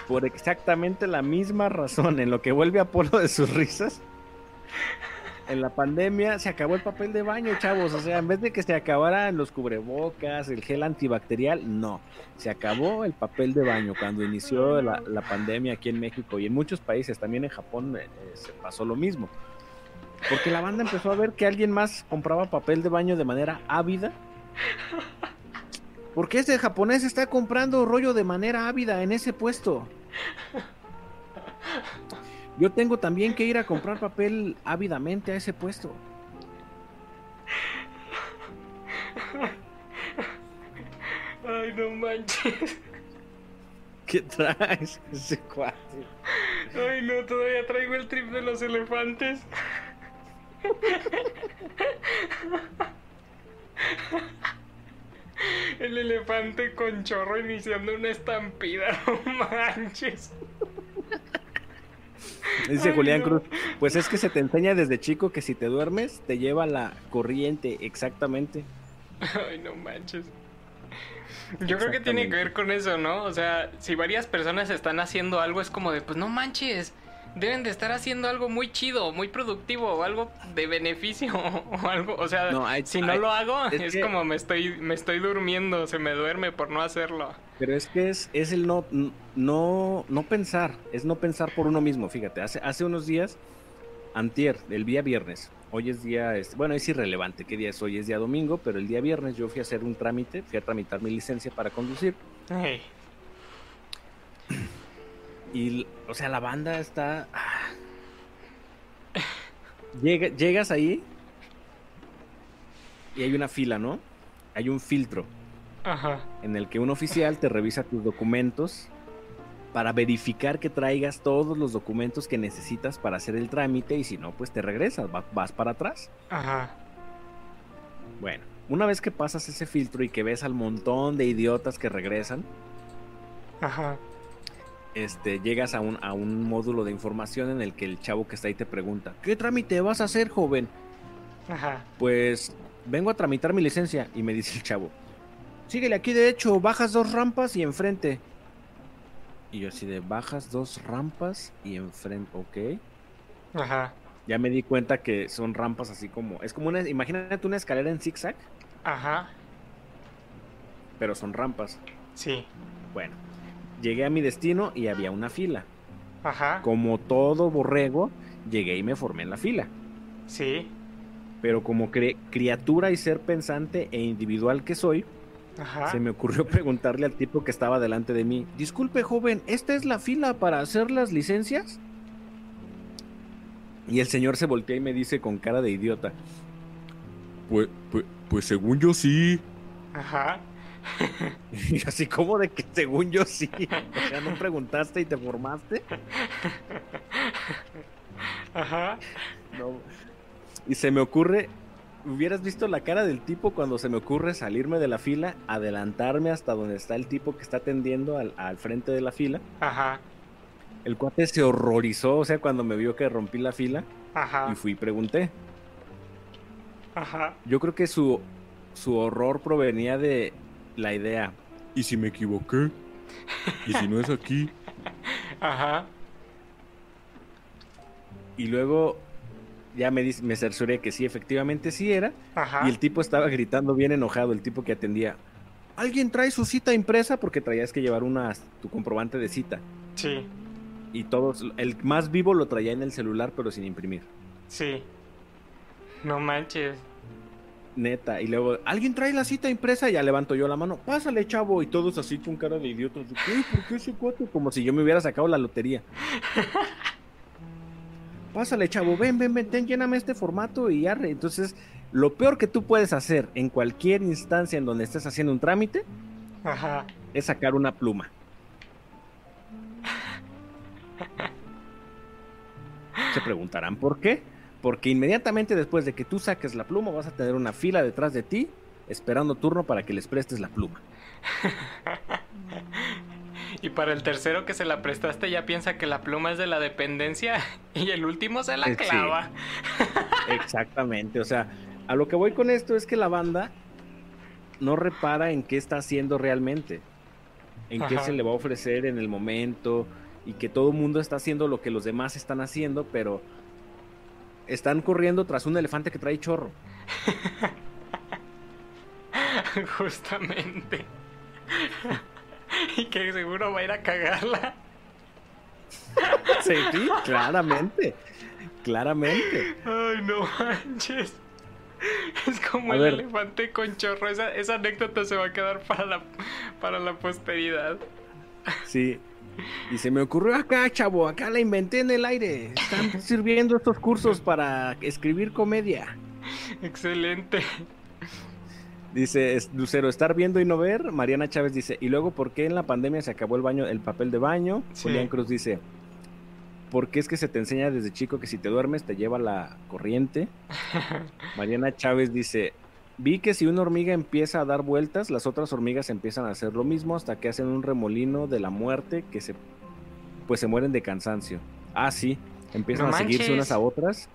Por exactamente la misma razón, en lo que vuelve Apolo de sus risas. En la pandemia se acabó el papel de baño, chavos. O sea, en vez de que se acabaran los cubrebocas, el gel antibacterial, no. Se acabó el papel de baño cuando inició la, la pandemia aquí en México y en muchos países, también en Japón, eh, se pasó lo mismo. Porque la banda empezó a ver que alguien más compraba papel de baño de manera ávida. ¿Por qué este japonés está comprando rollo de manera ávida en ese puesto? Yo tengo también que ir a comprar papel ávidamente a ese puesto. Ay, no manches. ¿Qué traes ese cuate? Ay, no, todavía traigo el trip de los elefantes. El elefante con chorro iniciando una estampida, no manches. Dice Ay, Julián no. Cruz, pues es que se te enseña desde chico que si te duermes te lleva la corriente, exactamente. Ay, no manches. Yo creo que tiene que ver con eso, ¿no? O sea, si varias personas están haciendo algo, es como de, pues no manches, deben de estar haciendo algo muy chido, muy productivo, o algo de beneficio, o algo, o sea, No, si no lo hago, es es, que- como me estoy, me estoy durmiendo, se me duerme por no hacerlo. Pero es que es, es el no, no, no pensar, es no pensar por uno mismo, fíjate, hace, hace unos días, antier, el día viernes, hoy es día, este, bueno, es irrelevante qué día es hoy, es día domingo, pero el día viernes yo fui a hacer un trámite, fui a tramitar mi licencia para conducir, y, o sea, la banda está... ah. Llega- llegas ahí y hay una fila, ¿no? Hay un filtro. Ajá. en el que un oficial te revisa tus documentos para verificar que traigas todos los documentos que necesitas para hacer el trámite y si no, pues te regresas, va- vas para atrás. Ajá. Bueno, una vez que pasas ese filtro y que ves al montón de idiotas que regresan, Ajá. Este, llegas a un, a un módulo de información en el que el chavo que está ahí te pregunta, ¿qué trámite vas a hacer, joven? Ajá. Pues vengo a tramitar mi licencia y me dice el chavo, síguele aquí de hecho, bajas dos rampas y enfrente. Y yo así de bajas dos rampas y enfrente, ok. Ajá. Ya me di cuenta que son rampas así como, es como una, imagínate una escalera en zigzag, Ajá. pero son rampas. Sí. Bueno, llegué a mi destino y había una fila. Ajá. Como todo borrego, llegué y me formé en la fila. Sí. Pero como criatura y ser pensante e individual que soy, Ajá. se me ocurrió preguntarle al tipo que estaba delante de mí, disculpe joven, ¿esta es la fila para hacer las licencias? Y el señor se voltea y me dice con cara de idiota, Pues, pues, pues según yo sí. Ajá. y así como de que según yo sí, o sea, no preguntaste y te formaste. Ajá. No. Y se me ocurre, hubieras visto la cara del tipo cuando se me ocurre salirme de la fila, adelantarme hasta donde está el tipo que está atendiendo al, al frente de la fila. Ajá. El cuate se horrorizó, o sea, cuando me vio que rompí la fila Ajá. y fui y pregunté. Ajá. Yo creo que su, su horror provenía de la idea. ¿Y si me equivoqué? ¿Y si no es aquí? Ajá. Y luego ya me, dis- me cercioré que sí, efectivamente sí era. Ajá. Y el tipo estaba gritando bien enojado, el tipo que atendía. ¿Alguien trae su cita impresa? Porque traías que llevar una, tu comprobante de cita. Sí. Y todos, el más vivo lo traía en el celular, pero sin imprimir. Sí. No manches. Neta. Y luego, ¿alguien trae la cita impresa? Ya levanto yo la mano. Pásale, chavo. Y todos así con cara de idiotas. ¿Qué? ¿Por qué ese cuate? Como si yo me hubiera sacado la lotería. Pásale, chavo. Ven, ven, ven. Ten, lléname este formato y arre. Entonces, lo peor que tú puedes hacer en cualquier instancia en donde estés haciendo un trámite Ajá. es sacar una pluma. Se preguntarán por qué. Porque inmediatamente después de que tú saques la pluma vas a tener una fila detrás de ti esperando turno para que les prestes la pluma. Y para el tercero que se la prestaste ya piensa que la pluma es de la dependencia y el último se la Eh, sí. clava. Exactamente, o sea, a lo que voy con esto es que la banda no repara en qué está haciendo realmente, en qué se le va a ofrecer en el momento y que todo el mundo está haciendo lo que los demás están haciendo, pero están corriendo tras un elefante que trae chorro. Justamente. y que seguro va a ir a cagarla. Sí, sí, claramente, claramente. Ay, no manches. Es como A el ver. elefante con chorro. Esa, esa anécdota se va a quedar para la, para la posteridad. Sí. Y se me ocurrió acá, chavo, acá la inventé en el aire. Están sirviendo estos cursos para escribir comedia. Excelente. Dice Lucero, estar viendo y no ver. Mariana Chávez dice, y luego, ¿por qué en la pandemia se acabó el baño, el papel de baño? Sí. Julián Cruz dice, porque es que se te enseña desde chico que si te duermes te lleva la corriente. Mariana Chávez dice, vi que si una hormiga empieza a dar vueltas, las otras hormigas empiezan a hacer lo mismo hasta que hacen un remolino de la muerte que se, pues se mueren de cansancio. Ah, sí, empiezan No a seguirse unas a otras.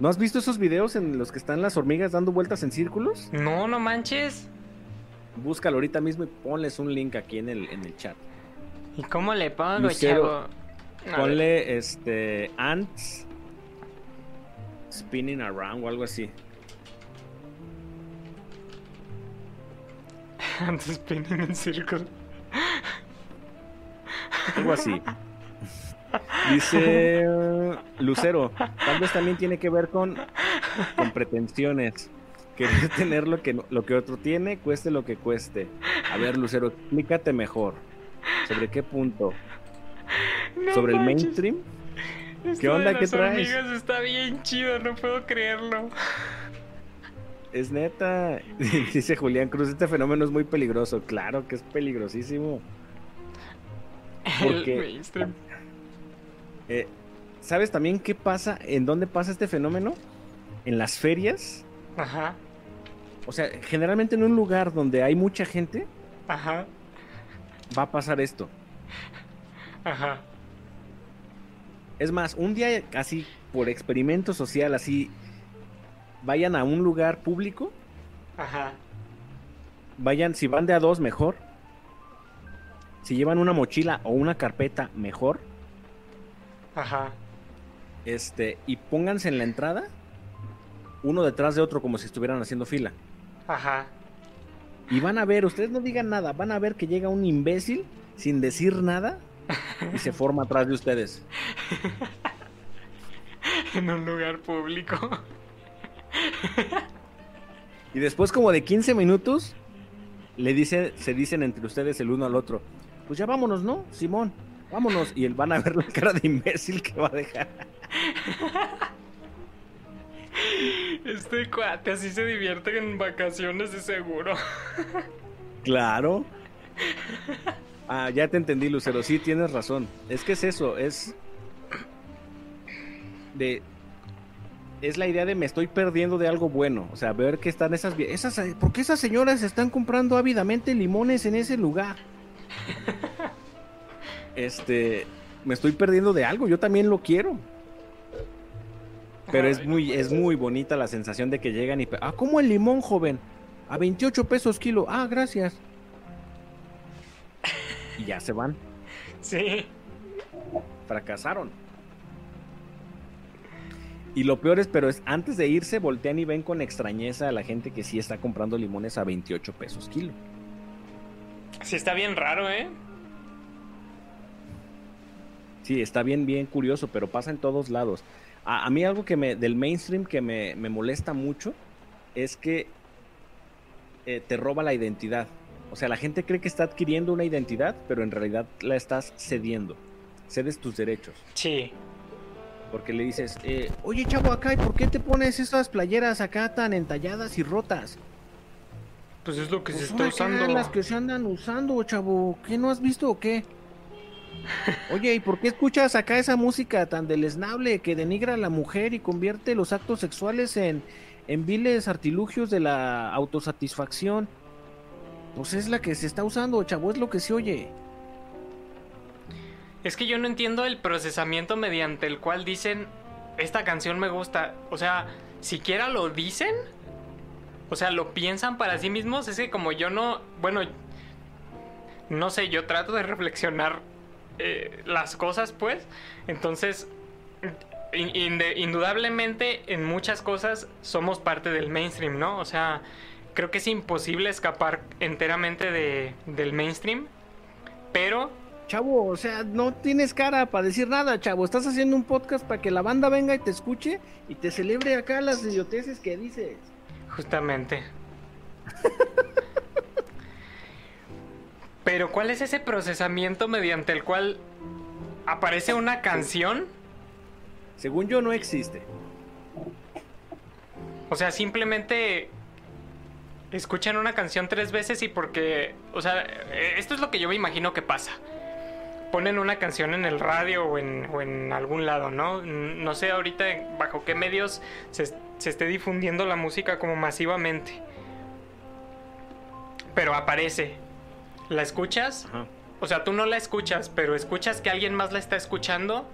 ¿No has visto esos videos en los que están las hormigas dando vueltas en círculos? No, no manches. Búscalo ahorita mismo y ponles un link aquí en el, en el chat. ¿Y cómo le pongo, Lucero, chavo? Ponle este ants spinning around o algo así. Antes spinning en círculo. Algo así. Dice Lucero, tal vez también tiene que ver con, con pretensiones. Querer tener lo que, lo que otro tiene, cueste lo que cueste. A ver, Lucero, explícate mejor. ¿Sobre qué punto? No ¿Sobre el mainstream? Esto ¿Qué de onda? ¿Qué las traes? hormigas está bien chido, no puedo creerlo. Es neta. Dice Julián Cruz, este fenómeno es muy peligroso. Claro que es peligrosísimo. El Porque, eh, ¿sabes también qué pasa? ¿En dónde pasa este fenómeno? En las ferias. Ajá, O sea, generalmente en un lugar donde hay mucha gente, ajá, va a pasar esto. ajá. Es más, un día así, por experimento social, así, vayan a un lugar público, Ajá. vayan, si van de a dos, mejor. si llevan una mochila o una carpeta, mejor. Ajá. Este, y pónganse en la entrada, uno detrás de otro, como si estuvieran haciendo fila. Ajá. Y van a ver, ustedes no digan nada, van a ver que llega un imbécil sin decir nada y se forma atrás de ustedes. en un lugar público. Y después como de 15 minutos le dice, se dicen entre ustedes el uno al otro, pues ya vámonos, ¿no? Simón, vámonos. Y él van a ver la cara de imbécil que va a dejar. Este cuate así se divierte en vacaciones de seguro. Claro. Ah, ya te entendí, Lucero. Sí, tienes razón. Es que es eso, es de es la idea de me estoy perdiendo de algo bueno, o sea, ver que están esas esas ¿por qué esas señoras están comprando ávidamente limones en ese lugar? Este, me estoy perdiendo de algo, yo también lo quiero. Pero es muy es muy bonita la sensación de que llegan y ah, ¿cómo el limón, joven? A 28 pesos kilo. Ah, gracias. Y ya se van. Sí. Fracasaron. Y lo peor es, pero es antes de irse, voltean y ven con extrañeza a la gente que sí está comprando limones a 28 pesos kilo. Sí está bien raro, ¿eh? Sí, está bien, bien curioso, pero pasa en todos lados. A, a mí algo que me, del mainstream que me, me molesta mucho es que eh, te roba la identidad. O sea, la gente cree que está adquiriendo una identidad, pero en realidad la estás cediendo. Cedes tus derechos. Sí. Porque le dices, eh, oye chavo acá, ¿y por qué te pones esas playeras acá tan entalladas y rotas? Pues es lo que se Pues está ahora que usando. eran las que se andan usando, chavo. ¿Qué no has visto o qué? Oye, ¿y por qué escuchas acá esa música tan deleznable que denigra a la mujer y convierte los actos sexuales en, en viles artilugios de la autosatisfacción? Pues es la que se está usando, chavo, es lo que se oye. Es que yo no entiendo el procesamiento mediante el cual dicen, esta canción me gusta. O sea, siquiera lo dicen. O sea, lo piensan para sí mismos. Es que como yo no, bueno, no sé, yo trato de reflexionar eh, las cosas, pues. Entonces, indudablemente en muchas cosas somos parte del mainstream, ¿no? O sea, creo que es imposible escapar enteramente de, del mainstream. Pero Chavo, o sea, no tienes cara para decir nada, chavo. Estás haciendo un podcast para que la banda venga y te escuche y te celebre acá las idioteces que dices. Justamente. Pero ¿cuál es ese procesamiento mediante el cual aparece una canción? Según yo no existe. O sea, simplemente escuchan una canción tres veces y porque, o sea, eh, esto es lo que yo me imagino que pasa. Ponen una canción en el radio o en, o en algún lado, ¿no? No sé ahorita bajo qué medios se, se esté difundiendo la música como masivamente. Pero aparece. ¿La escuchas? O sea, tú no la escuchas, pero escuchas que alguien más la está escuchando.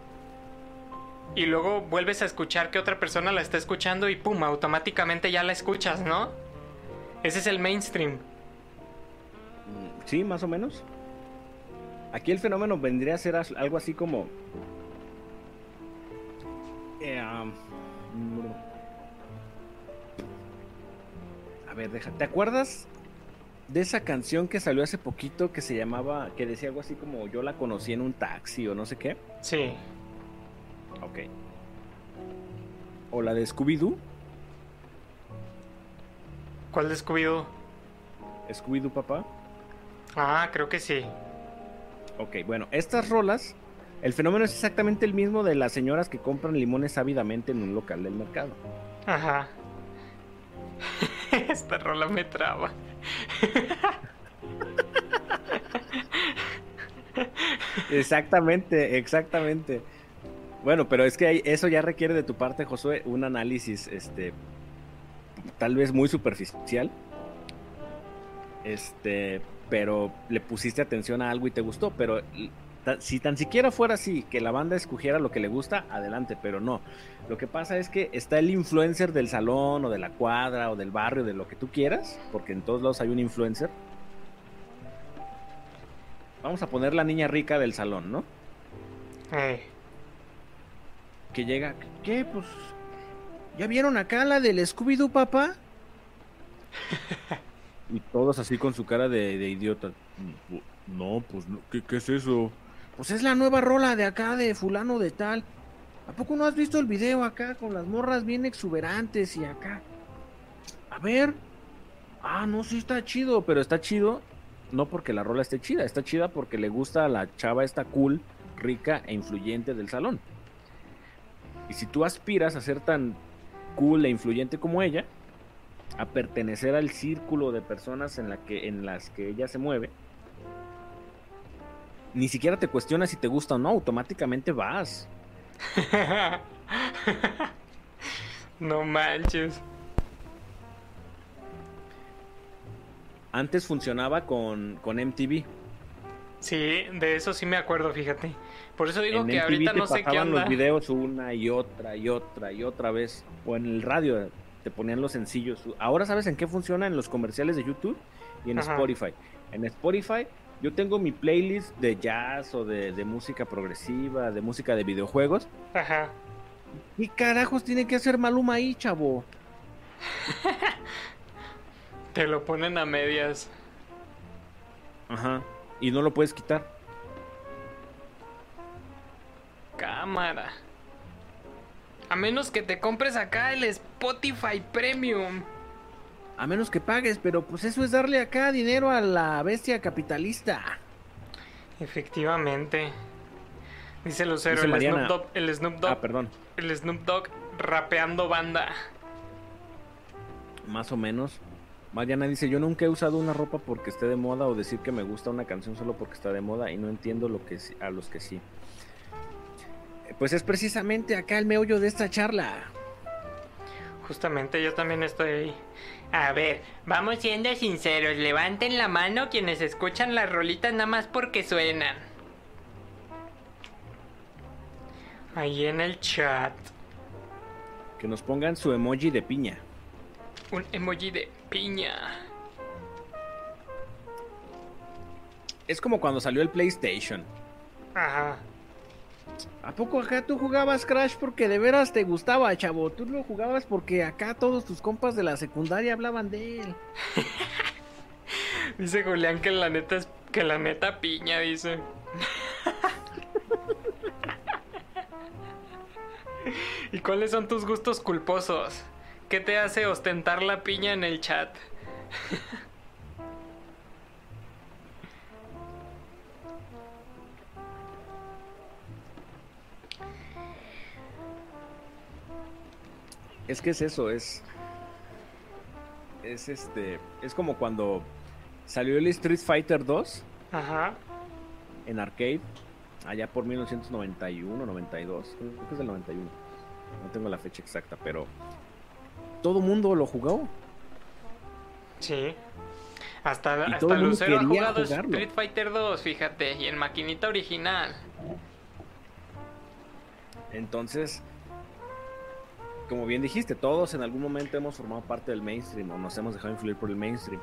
Y luego vuelves a escuchar que otra persona la está escuchando y pum, automáticamente ya la escuchas, ¿no? Ese es el mainstream. Sí, más o menos. Aquí el fenómeno vendría a ser algo así como... eh, um, a ver, deja. ¿Te acuerdas de esa canción que salió hace poquito que se llamaba, que decía algo así como yo la conocí en un taxi o no sé qué? Sí. Ok. O la de Scooby-Doo. ¿Cuál de Scooby-Doo? Scooby-Doo, papá. Ah, creo que sí. Ok, bueno, estas rolas, el fenómeno es exactamente el mismo de las señoras que compran limones ávidamente en un local del mercado. Ajá. Esta rola me traba. Exactamente, exactamente. Bueno, pero es que eso ya requiere de tu parte, Josué, un análisis, este, tal vez muy superficial. Este, pero le pusiste atención a algo y te gustó, pero si tan siquiera fuera así, que la banda escogiera lo que le gusta, adelante, pero no. Lo que pasa es que está el influencer del salón o de la cuadra o del barrio, de lo que tú quieras, porque en todos lados hay un influencer. vamos a poner la niña rica del salón, ¿no? Eh, Que llega, ¿qué? Pues, ¿ya vieron acá la del Scooby-Doo, papá? y todos así con su cara de, idiota. No, pues, ¿qué, ¿qué es eso? Pues es la nueva rola de acá, de fulano de tal. ¿A poco no has visto el video acá con las morras bien exuberantes y acá? A ver. Ah, no, sí está chido, pero está chido no porque la rola esté chida, está chida porque le gusta a la chava esta cool, rica e influyente del salón. Y si tú aspiras a ser tan cool e influyente como ella, a pertenecer al círculo de personas en, la que, en las que ella se mueve, ni siquiera te cuestionas si te gusta o no, automáticamente vas. no manches. Antes funcionaba con, con MTV. Sí, de eso sí me acuerdo, fíjate. Por eso digo en que MTV ahorita te no sé qué anda. los videos una y otra y otra y otra vez. O en el radio te ponían los sencillos. Ahora sabes en qué funciona en los comerciales de YouTube y en Ajá. Spotify. En Spotify yo tengo mi playlist de jazz o de, de música progresiva, de música de videojuegos. Ajá. ¿Qué carajos tiene que hacer Maluma ahí, chavo? Te lo ponen a medias. Ajá. Y no lo puedes quitar. Cámara. A menos que te compres acá el Spotify Premium. A menos que pagues, pero pues eso es darle acá dinero a la bestia capitalista. Efectivamente. Dice Lucero, Dice el Mariana. Snoop Dogg, el Snoop Dogg, Ah, perdón. el Snoop Dogg rapeando banda. Más o menos. Mariana dice, yo nunca he usado una ropa porque esté de moda o decir que me gusta una canción solo porque está de moda y no entiendo lo que a los que sí. Pues es precisamente acá el meollo de esta charla. Justamente yo también estoy ahí. A ver, vamos siendo sinceros, levanten la mano quienes escuchan las rolitas nada más porque suenan. Ahí en el chat. Que nos pongan su emoji de piña. Un emoji de piña. Es como cuando salió el PlayStation. Ajá. ¿A poco acá tú jugabas Crash porque de veras te gustaba, chavo? Tú lo jugabas porque acá todos tus compas de la secundaria hablaban de él. Dice Julián que la neta es que la neta piña, dice. ¿Y cuáles son tus gustos culposos? ¿Qué te hace ostentar la piña en el chat? Es que es eso, es. Es este. Es como cuando salió el Street Fighter 2 Ajá. en arcade, allá por 1991, 92, creo que es del 91. No tengo la fecha exacta, pero todo mundo lo jugó. Sí. Hasta, Y hasta Lucero ha jugado jugarlo. Street Fighter 2, fíjate, y en maquinita original. Entonces, como bien dijiste, todos en algún momento hemos formado parte del mainstream o nos hemos dejado influir por el mainstream.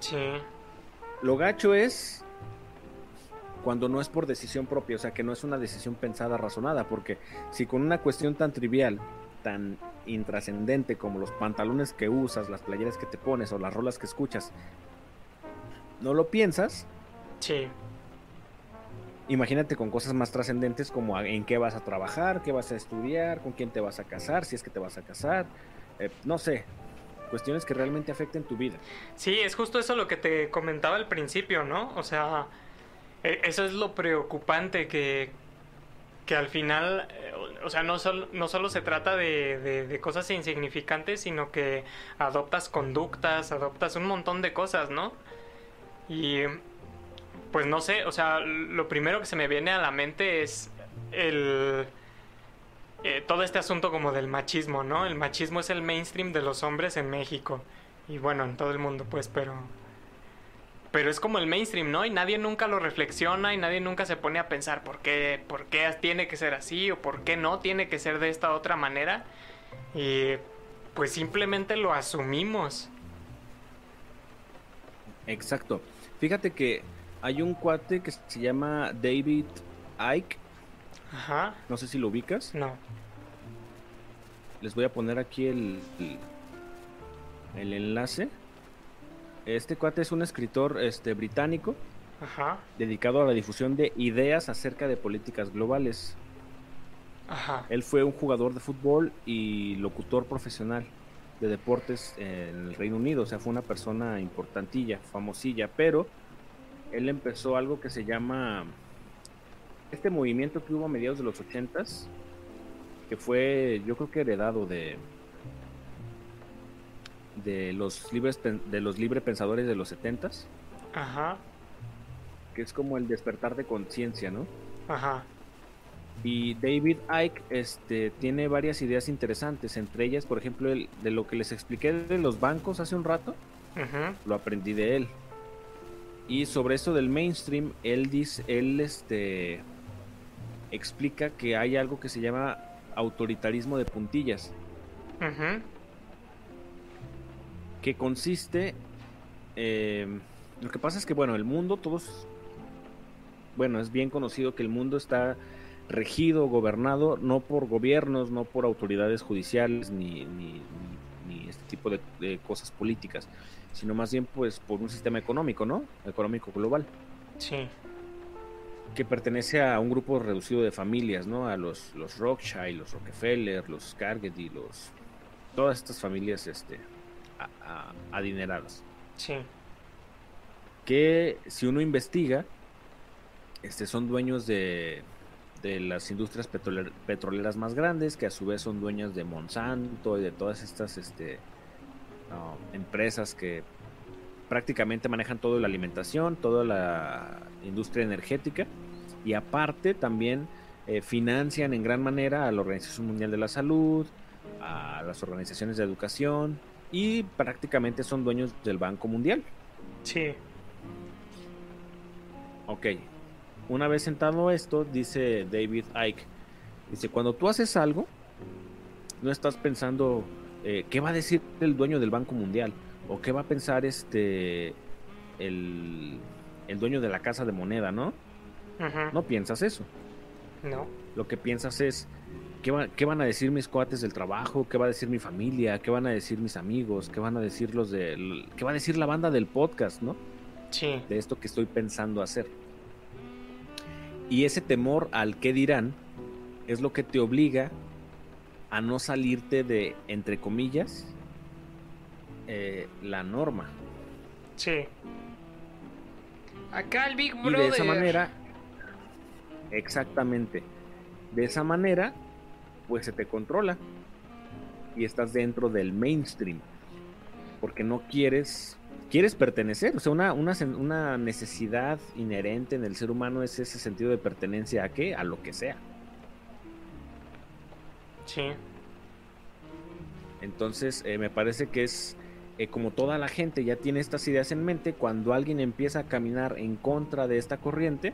Sí. Lo gacho es cuando no es por decisión propia, o sea, que no es una decisión pensada, razonada, porque si con una cuestión tan trivial, tan intrascendente como los pantalones que usas, las playeras que te pones o las rolas que escuchas, no lo piensas, Sí. Imagínate con cosas más trascendentes como en qué vas a trabajar, qué vas a estudiar, con quién te vas a casar, si es que te vas a casar, eh, no sé, cuestiones que realmente afecten tu vida. Sí, es justo eso lo que te comentaba al principio, ¿no? O sea, e- eso es lo preocupante que, que al final, eh, o sea, no, sol- no solo se trata de- de cosas insignificantes, sino que adoptas conductas, adoptas un montón de cosas, ¿no? Y pues no sé, o sea, lo primero que se me viene a la mente es el... eh, todo este asunto como del machismo, ¿no? El machismo es el mainstream de los hombres en México. Y bueno, en todo el mundo, pues, pero... Pero es como el mainstream, ¿no? Y nadie nunca lo reflexiona y nadie nunca se pone a pensar por qué, por qué tiene que ser así o por qué no tiene que ser de esta otra manera. Y pues simplemente lo asumimos. Exacto. Fíjate que hay un cuate que se llama David Icke. Ajá. No sé si lo ubicas. No. Les voy a poner aquí el, el, el enlace. Este cuate es un escritor este, británico Ajá. dedicado a la difusión de ideas acerca de políticas globales. Ajá. Él fue un jugador de fútbol y locutor profesional de deportes en el Reino Unido, o sea, fue una persona importantilla, famosilla, pero él empezó algo que se llama este movimiento que hubo a mediados de los ochentas, que fue, yo creo que heredado de de los libres de los libre pensadores de los setentas, Ajá. que es como el despertar de conciencia, ¿no? Ajá. Y David Icke este, tiene varias ideas interesantes, entre ellas, por ejemplo, el, de lo que les expliqué de los bancos hace un rato, lo aprendí de él. Y sobre eso del mainstream, él dice, él este, explica que hay algo que se llama autoritarismo de puntillas, que consiste, eh, lo que pasa es que, bueno, el mundo, todos, bueno, es bien conocido que el mundo está regido, gobernado, no por gobiernos, no por autoridades judiciales, ni, ni, ni- ni este tipo de, de cosas políticas, sino más bien pues por un sistema económico, ¿no? Económico global, Sí. que pertenece a un grupo reducido de familias, ¿no? A los, los Rothschild, los Rockefeller, los Carnegie, los... Todas estas familias, este, a- a- adineradas. Sí. que si uno investiga, este, son dueños de, de las industrias petroler- petroleras más grandes, que a su vez son dueñas de Monsanto y de todas estas este, empresas que prácticamente manejan toda la alimentación, toda la industria energética y aparte también eh, financian en gran manera a la Organización Mundial de la Salud, a las organizaciones de educación y prácticamente son dueños del Banco Mundial. Sí. Ok. Una vez sentado esto, dice David Icke, dice, cuando tú haces algo, no estás pensando eh, qué va a decir el dueño del Banco Mundial o qué va a pensar este el, el dueño de la casa de moneda, ¿no? Ujú. No piensas eso. No. Lo que piensas es ¿qué, va- qué van a decir mis cuates del trabajo, qué va a decir mi familia, qué van a decir mis amigos, qué van a decir los del, qué va a decir la banda del podcast, ¿no? Sí. de esto que estoy pensando hacer. Y ese temor al qué dirán es lo que te obliga a no salirte de, entre comillas, eh, la norma. Sí. Acá el Big Y Brother. de esa manera, exactamente, de esa manera, pues se te controla y estás dentro del mainstream, porque no quieres, quieres pertenecer, o sea, una, una, una necesidad inherente en el ser humano es ese sentido de pertenencia a qué, a lo que sea. Sí. Entonces, eh, me parece que es eh, como toda la gente ya tiene estas ideas en mente, cuando alguien empieza a caminar en contra de esta corriente,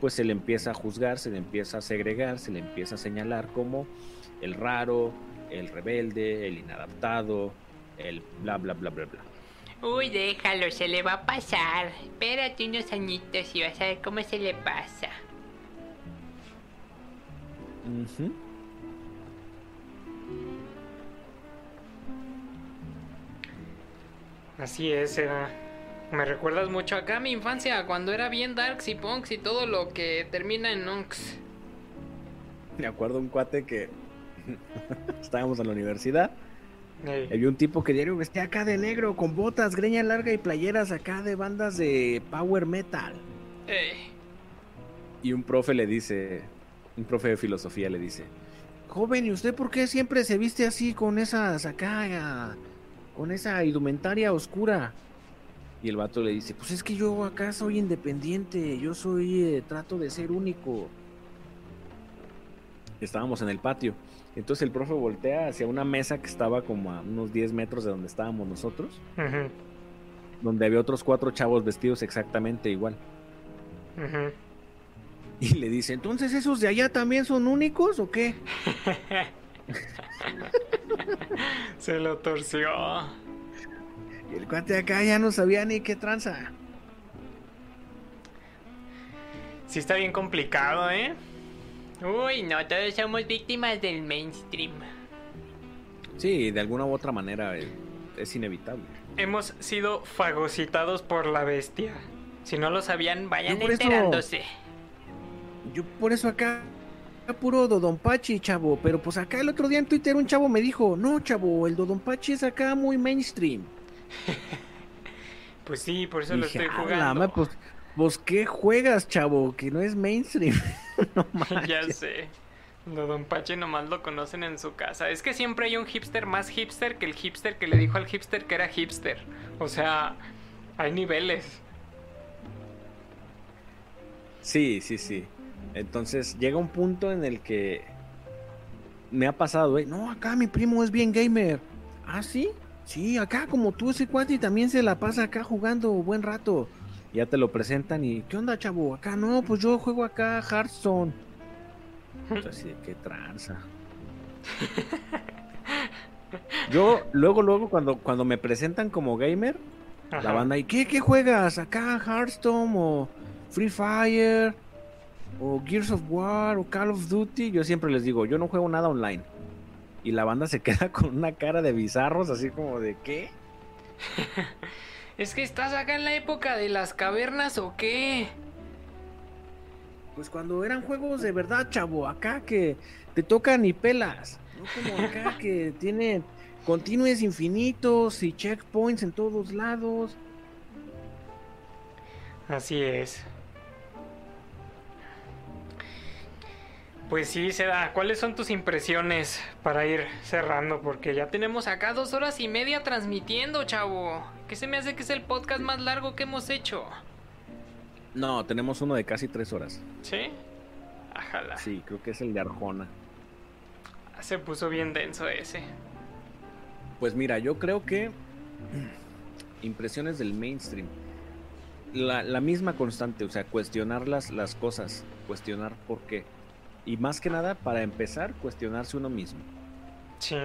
pues se le empieza a juzgar, se le empieza a segregar, se le empieza a señalar como el raro, el rebelde, el inadaptado, el bla bla bla bla bla. Uy, déjalo, se le va a pasar. Espérate unos añitos y vas a ver cómo se le pasa. Ujú. Así es, era. Me recuerdas mucho acá. A mi infancia, cuando era bien darks y punks y todo lo que termina en nunks. Me acuerdo un cuate que estábamos en la universidad. Ey. Había un tipo que diario vestía acá de negro, con botas, greña larga y playeras acá de bandas de power metal. Y un profe le dice, un profe de filosofía le dice, joven, ¿y usted por qué siempre se viste así con esas acá, con esa indumentaria oscura? Y el vato le dice, pues es que yo acá soy independiente, yo soy, eh, trato de ser único. Estábamos en el patio. Entonces el profe voltea hacia una mesa que estaba como a unos 10 metros de donde estábamos nosotros, Ujú, donde había otros cuatro chavos vestidos exactamente igual. Y le dice, entonces esos de allá también son únicos o qué? Se lo torció. Y el cuate acá ya no sabía ni qué tranza. Sí está bien complicado, ¿eh? Uy, no, todos somos víctimas del mainstream. Sí, de alguna u otra manera eh, es inevitable. Hemos sido fagocitados por la bestia. Si no lo sabían, vayan Yo por eso- enterándose. Yo por eso acá puro Dodonpachi, chavo. Pero pues acá el otro día en Twitter un chavo me dijo, no, chavo, el Dodonpachi es acá muy mainstream. Pues sí, por eso lo Dije, estoy "A la jugando. pues, pues, ¿qué juegas, chavo? Que no es mainstream. no ya sé. No, Don Pache nomás lo conocen en su casa. Es que siempre hay un hipster más hipster que el hipster que le dijo al hipster que era hipster. O sea, hay niveles. Sí, sí, sí. Entonces llega un punto en el que me ha pasado, ¿eh? No, acá mi primo es bien gamer. ¿Ah, sí? Sí, acá como tú ese cuate también se la pasa acá jugando buen rato. Ya te lo presentan y ¿qué onda, chavo? Acá no, pues yo juego acá Hearthstone. Entonces, así de, qué tranza. Yo luego, luego cuando, cuando me presentan como gamer, la banda, ¿y qué, qué juegas? ¿Acá Hearthstone o Free Fire? ¿O Gears of War? ¿O Call of Duty? Yo siempre les digo, yo no juego nada online. Y la banda se queda con una cara de bizarros, así como de ¿qué? Es que estás acá en la época de las cavernas o qué? Pues cuando eran juegos de verdad, chavo, acá que te tocan y pelas. No como acá que tienen continues infinitos y checkpoints en todos lados. Así es. Pues sí, Seda, ¿cuáles son tus impresiones para ir cerrando? Porque ya tenemos acá dos horas y media transmitiendo, chavo. ¿Qué se me hace que es el podcast más largo que hemos hecho? No, tenemos uno de casi tres horas. ¿Sí? Ajala. Sí, creo que es el de Arjona. Se puso bien denso ese. Pues mira, yo creo que impresiones del mainstream. La, la misma constante, o sea, cuestionar las, las cosas, cuestionar por qué. Y más que nada, para empezar, cuestionarse uno mismo. Sí.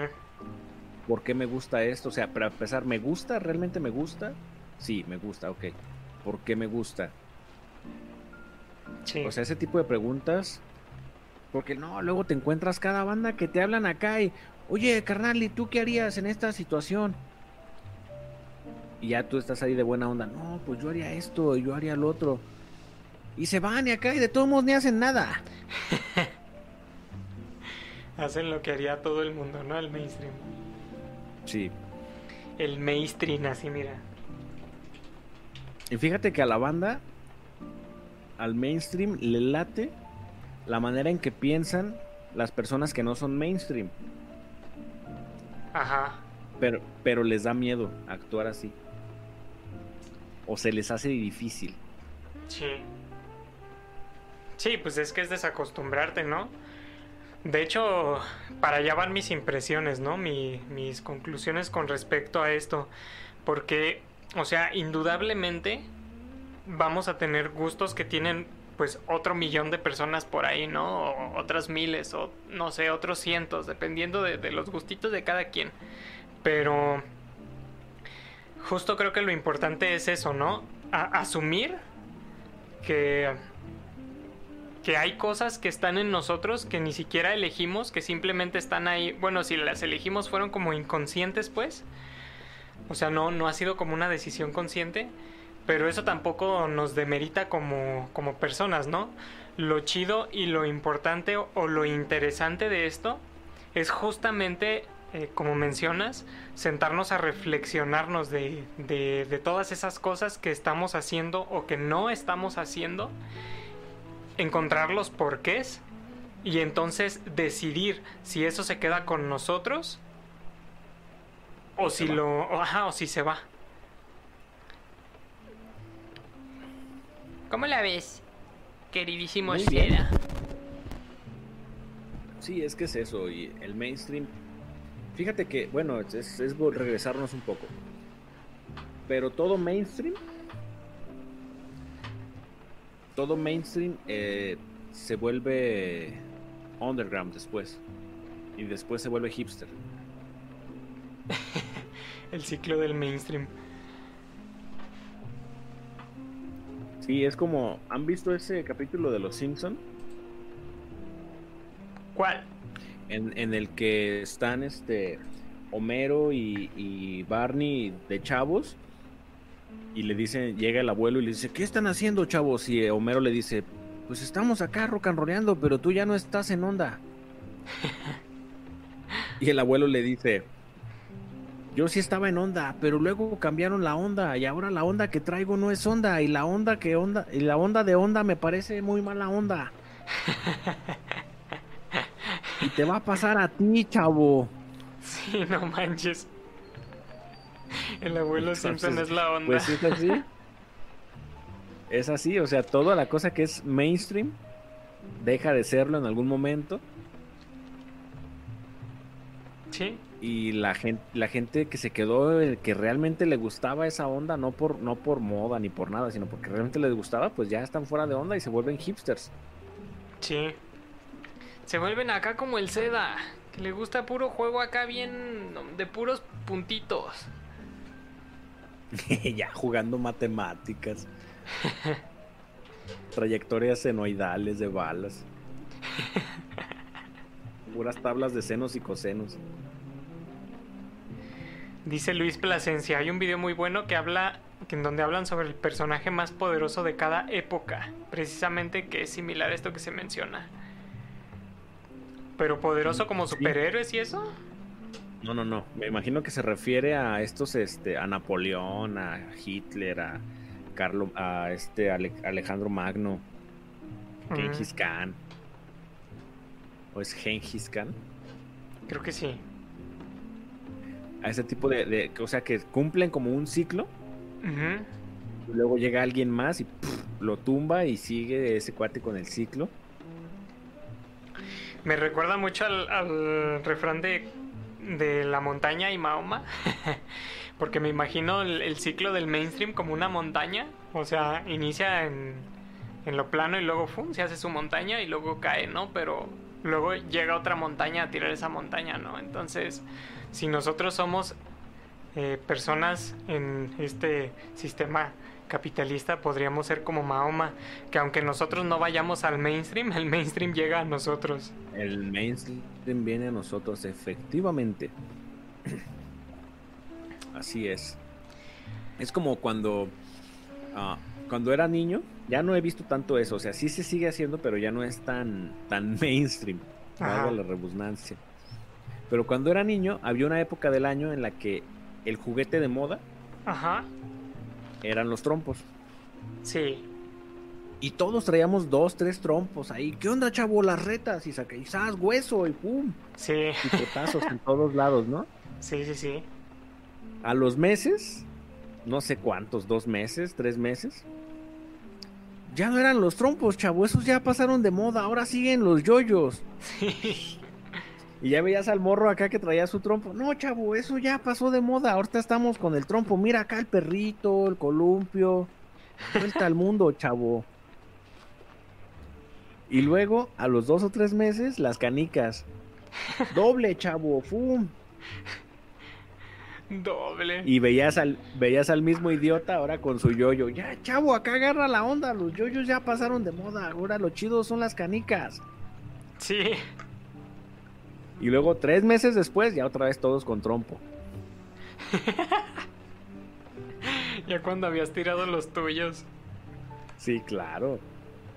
¿Por qué me gusta esto? O sea, para empezar, ¿me gusta? ¿Realmente me gusta? Sí, me gusta, ok. ¿Por qué me gusta? Sí. O sea, ese tipo de preguntas. Porque no, luego te encuentras cada banda que te hablan acá y, oye, carnal, ¿y tú qué harías en esta situación? Y ya tú estás ahí de buena onda. No, pues yo haría esto, yo haría lo otro. Y se van y acá y de todos modos ni hacen nada. Hacen lo que haría todo el mundo, ¿no? El mainstream. Sí. El mainstream, así mira. Y fíjate que a la banda, al mainstream, le late la manera en que piensan las personas que no son mainstream. Ajá. Pero, pero les da miedo actuar así. O se les hace difícil. Sí. Sí, pues es que es desacostumbrarte, ¿no? De hecho, para allá van mis impresiones, ¿no? Mi- mis conclusiones con respecto a esto. Porque, o sea, indudablemente vamos a tener gustos que tienen pues otro millón de personas por ahí, ¿no? O otras miles, o no sé, otros cientos, dependiendo de, los gustitos de cada quien. Pero justo creo que lo importante es eso, ¿no? Asumir que que hay cosas que están en nosotros que ni siquiera elegimos, que simplemente están ahí. Bueno, si las elegimos fueron como inconscientes, pues. O sea, no, no ha sido como una decisión consciente. Pero eso tampoco nos demerita como, como personas, ¿no? Lo chido y lo importante o, lo interesante de esto es justamente, eh, como mencionas, sentarnos a reflexionarnos de, de, de todas esas cosas que estamos haciendo o que no estamos haciendo encontrar los porqués y entonces decidir si eso se queda con nosotros o si lo o, ajá, o si se va. ¿Cómo la ves, queridísimo. Seda? Sí, es que es eso. Y el mainstream. Fíjate que, bueno, es, es- regresarnos un poco. Pero todo mainstream. Todo mainstream eh, se vuelve underground después. Y después se vuelve hipster. El ciclo del mainstream. Sí, es como. ¿Han visto ese capítulo de Los Simpson? ¿Cuál? En, en el que están este Homero y, y Barney de chavos. Y le dicen, llega el abuelo y le dice, ¿qué están haciendo, chavos? Y Homero le dice, pues estamos acá rock and rollando, pero tú ya no estás en onda. y el abuelo le dice, yo sí estaba en onda, pero luego cambiaron la onda y ahora la onda que traigo no es onda y la onda que onda y la onda de onda me parece muy mala onda. y te va a pasar a ti, chavo. Sí, no manches. El abuelo Simpson es la onda. Pues es así. Es así, o sea, toda la cosa que es mainstream deja de serlo en algún momento. Sí. Y la gente, la gente que se quedó, que realmente le gustaba esa onda, no por, no por moda ni por nada, sino porque realmente les gustaba, pues ya están fuera de onda y se vuelven hipsters. Sí. Se vuelven acá como el Seda, que le gusta puro juego acá bien de puros puntitos. ya jugando matemáticas. Trayectorias senoidales de balas. Puras tablas de senos y cosenos. Dice Luis Plasencia, hay un video muy bueno que habla que en donde hablan sobre el personaje más poderoso de cada época, precisamente que es similar a esto que se menciona. Pero poderoso como superhéroes y eso? No, no, no. Me imagino que se refiere a estos, este, a Napoleón, a Hitler, a Carlo, a este Ale- Alejandro Magno, Mm. Gengis Khan. ¿O es Gengis Khan? Creo que sí. A ese tipo de, de- o sea, que cumplen como un ciclo y luego llega alguien más y lo tumba y sigue ese cuate con el ciclo. Me recuerda mucho al, al refrán de, de la montaña y Mahoma. Porque me imagino el, ciclo del mainstream como una montaña. O sea, inicia en, en lo plano y luego se hace su montaña y luego cae, ¿no? Pero luego llega otra montaña a tirar esa montaña, ¿no? Entonces, si nosotros somos eh, personas en este sistema capitalista, podríamos ser como Mahoma, que aunque nosotros no vayamos al mainstream, el mainstream llega a nosotros. El mainstream viene a nosotros, efectivamente. Así es. Es como cuando, ah, cuando era niño, ya no he visto tanto eso. O sea, sí se sigue haciendo, pero ya no es tan, tan mainstream. Valga la redundancia. Pero cuando era niño, había una época del año en la que el juguete de moda Ajá, eran los trompos. sí. Y todos traíamos dos, tres trompos ahí. ¿Qué onda, chavo? Las retas. Y saca, y ¡zas! hueso, y pum. Sí. Picotazos en todos lados, ¿no? Sí, sí, sí. A los meses, no sé cuántos, dos meses, tres meses. Ya no eran los trompos, chavo, esos ya pasaron de moda, ahora siguen los yoyos. Y ya veías al morro acá que traía su trompo. No, chavo, eso ya pasó de moda, ahorita estamos con el trompo. Mira acá el perrito, el columpio. Vuelta al mundo, chavo. Y luego, a los dos o tres meses, las canicas. Doble, chavo, ¡fum! Doble. Y veías al, veías al mismo idiota ahora con su yoyo. Ya, chavo, acá agarra la onda. Los yoyos ya pasaron de moda. Ahora lo chido son las canicas. Sí. Y luego, tres meses después, ya otra vez todos con trompo. Ya cuando habías tirado los tuyos. Sí, claro.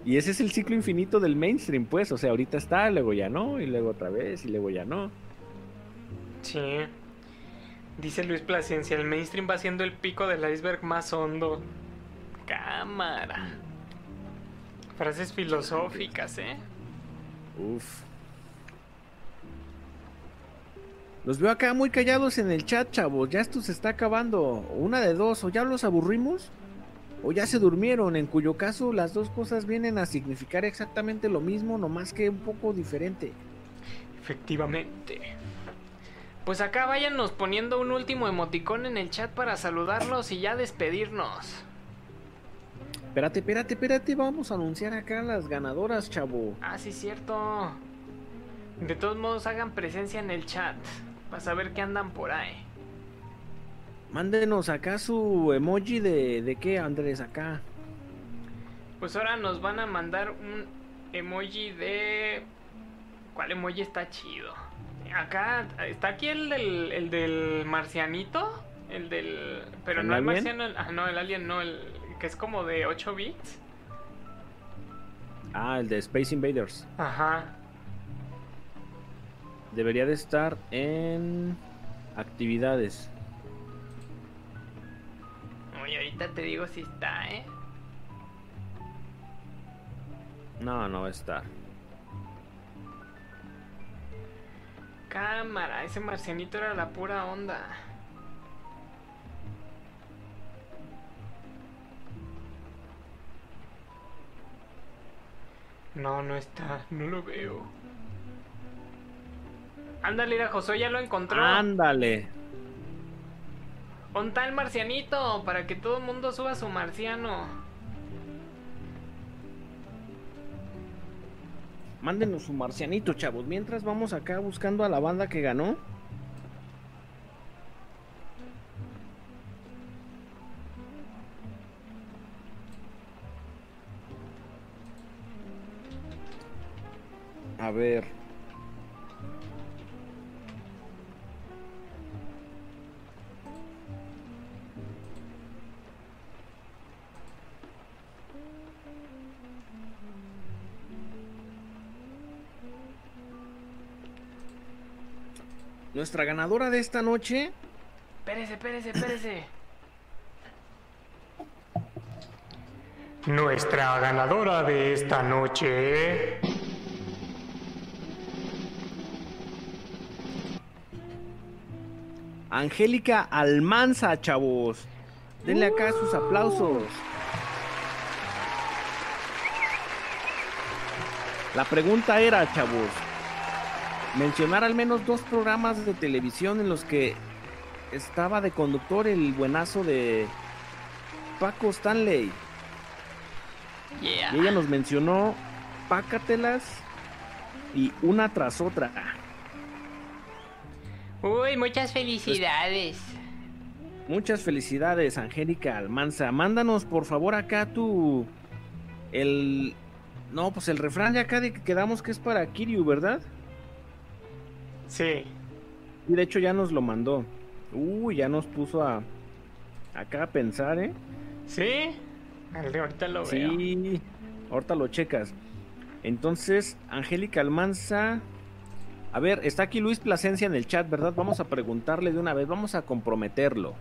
Y ese es el ciclo infinito del mainstream, pues. O sea, ahorita está, luego ya no, y luego otra vez, y luego ya no. Sí. Dice Luis Placencia, el mainstream va siendo el pico del iceberg más hondo. Cámara. Frases filosóficas, ¿eh? Uf. Los veo acá muy callados en el chat, chavos. Ya esto se está acabando. Una de dos, o ya los aburrimos, o ya se durmieron, en cuyo caso las dos cosas vienen a significar exactamente lo mismo, nomás que un poco diferente. Efectivamente. Pues acá váyanos poniendo un último emoticón en el chat para saludarlos y ya despedirnos. Espérate, espérate, espérate, vamos a anunciar acá las ganadoras, chavo. Ah, sí, cierto. De todos modos, hagan presencia en el chat para saber qué andan por ahí. Mándenos acá su emoji de, de qué, Andrés, acá. Pues ahora nos van a mandar un emoji de... ¿Cuál emoji está chido? Acá, está aquí el del, el del marcianito. El del... Pero ¿El no el alien? marciano, el- ah, no, el alien no, el que es como de 8 bits. Ah, el de Space Invaders. Ajá. Debería de estar en actividades. Oye, ahorita te digo si está, ¿eh? No, no va a estar. Cámara, ese marcianito era la pura onda. No, no está, no lo veo. Ándale, mira, Josué ya lo encontró. Ándale. ¿Dónde está el marcianito? Para que todo el mundo suba su marciano. Mándenos su marcianito, chavos. Mientras vamos acá buscando a la banda que ganó. A ver. Nuestra ganadora de esta noche Espérese, espérese, espérese. Nuestra ganadora de esta noche. Angélica Almanza, chavos. Denle acá sus aplausos. La pregunta era, chavos, mencionar al menos dos programas de televisión en los que estaba de conductor el buenazo de Paco Stanley. Yeah. Y ella nos mencionó Pácatelas y una tras otra. Uy, muchas felicidades. Muchas felicidades, Angélica Almanza. Mándanos por favor acá tu. El. No, pues el refrán de acá de que quedamos que es para Kiryu, ¿verdad? Sí. Y de hecho ya nos lo mandó. Uy, ya nos puso a. Acá a pensar, ¿eh? ¿Sí? Ahorita lo veo. Sí, ahorita lo checas. Entonces, Angélica Almanza. A ver, está aquí Luis Plasencia en el chat, ¿verdad? Vamos a preguntarle de una vez, vamos a comprometerlo.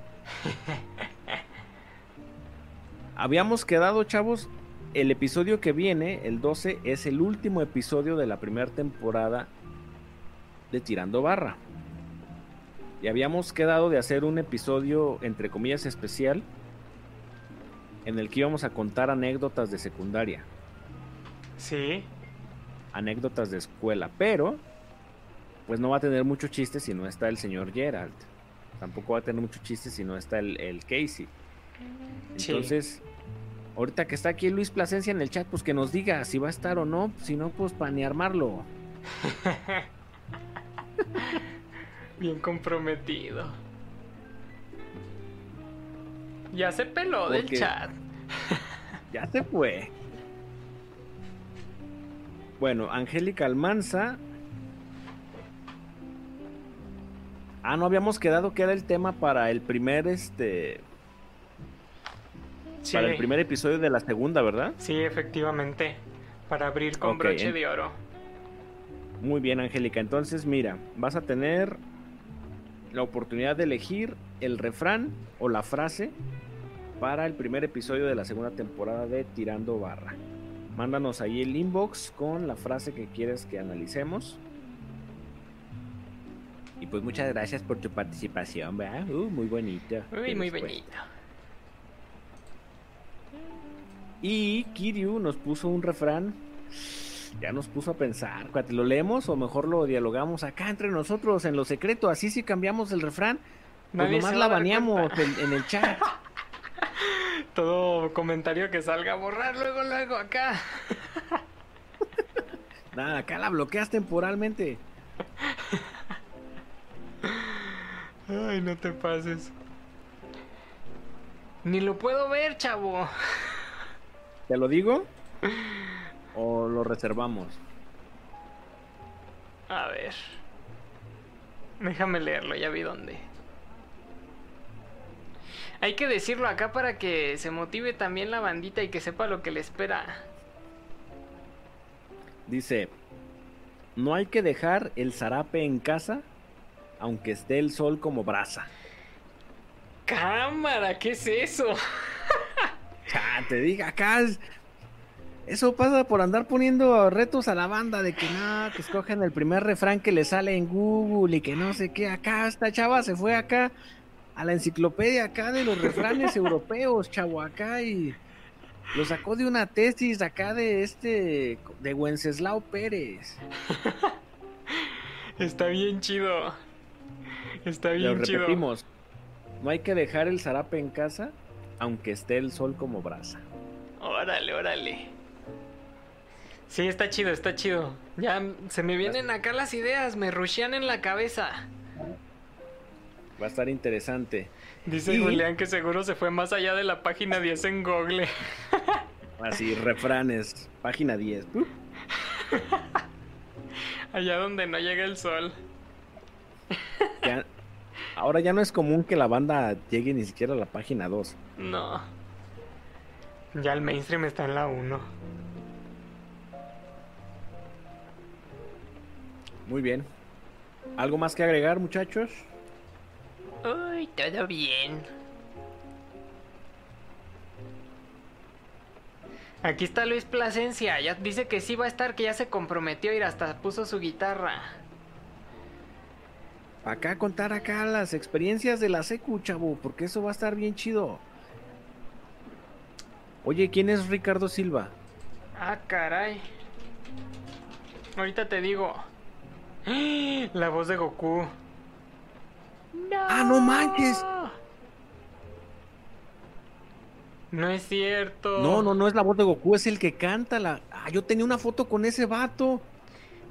Habíamos quedado, chavos, el episodio que viene, el 12, es el último episodio de la primera temporada de Tirando Barra. Y habíamos quedado de hacer un episodio, entre comillas, especial, en el que íbamos a contar anécdotas de secundaria, Sí. anécdotas de escuela, pero pues no va a tener mucho chiste si no está el señor Gerald. Tampoco va a tener mucho chiste si no está el, el Casey. Sí. Entonces, ahorita que está aquí Luis Plasencia en el chat, pues que nos diga si va a estar o no. Si no, pues para ni armarlo. Bien comprometido. Ya se peló del chat. Ya se fue. Bueno, Angélica Almanza. Ah, no habíamos quedado que era el tema para el primer este. Sí. Para el primer episodio de la segunda, ¿verdad? Sí, efectivamente. Para abrir con Broche de oro. Muy bien, Angélica. Entonces, mira, vas a tener la oportunidad de elegir el refrán o la frase para el primer episodio de la segunda temporada de Tirando Barra. Mándanos ahí el inbox con la frase que quieres que analicemos. Y pues muchas gracias por tu participación, ¿verdad? Uh, muy bonita. Uy, muy bonito. Y Kiryu nos puso un refrán. Ya nos puso a pensar. cuate, ¿Lo leemos o mejor lo dialogamos acá entre nosotros en lo secreto? Así si cambiamos el refrán. Pues Nadie nomás la baneamos en el chat. Todo comentario que salga a borrar luego, luego acá. Nada, acá la bloqueas temporalmente. Ay, no te pases. Ni lo puedo ver, chavo. ¿Te lo digo? ¿O lo reservamos? A ver. Déjame leerlo, ya vi dónde. Hay que decirlo acá para que se motive también la bandita y que sepa lo que le espera. Dice, no hay que dejar el zarape en casa, aunque esté el sol como brasa. Cámara, ¿qué es eso? Ya, te diga, acá Eso pasa por andar poniendo retos a la banda de que no, que escogen el primer refrán que le sale en Google y que no sé qué. Acá esta chava se fue acá a la enciclopedia acá de los refranes europeos, chavo, acá y lo sacó de una tesis acá de este, de Wenceslao Pérez. Está bien chido. Está Lo bien chido. repetimos, no hay que dejar el zarape en casa, aunque esté el sol como brasa. Órale, órale. Sí, está chido, está chido. Ya se me vienen acá las ideas, me rushean en la cabeza. Va a estar interesante. Dice Julián que seguro se fue más allá de la página 10 en Google. Así, refranes, página 10. ¡pup! Allá donde no llega el sol. Ya- ahora ya no es común que la banda llegue ni siquiera a la página 2. No. Ya el mainstream está en la 1. Muy bien. ¿Algo más que agregar, muchachos? Uy, todo bien. Aquí está Luis Plasencia. Ya dice que sí va a estar, que ya se comprometió a ir hasta puso su guitarra. Acá contar acá las experiencias de la secu, chavo, porque eso va a estar bien chido. Oye, ¿quién es Ricardo Silva? Ah, caray. Ahorita te digo. La voz de Goku. ¡Ah, no manches! No es cierto. No, no, no es la voz de Goku, es el que canta la... Ah, yo tenía una foto con ese vato.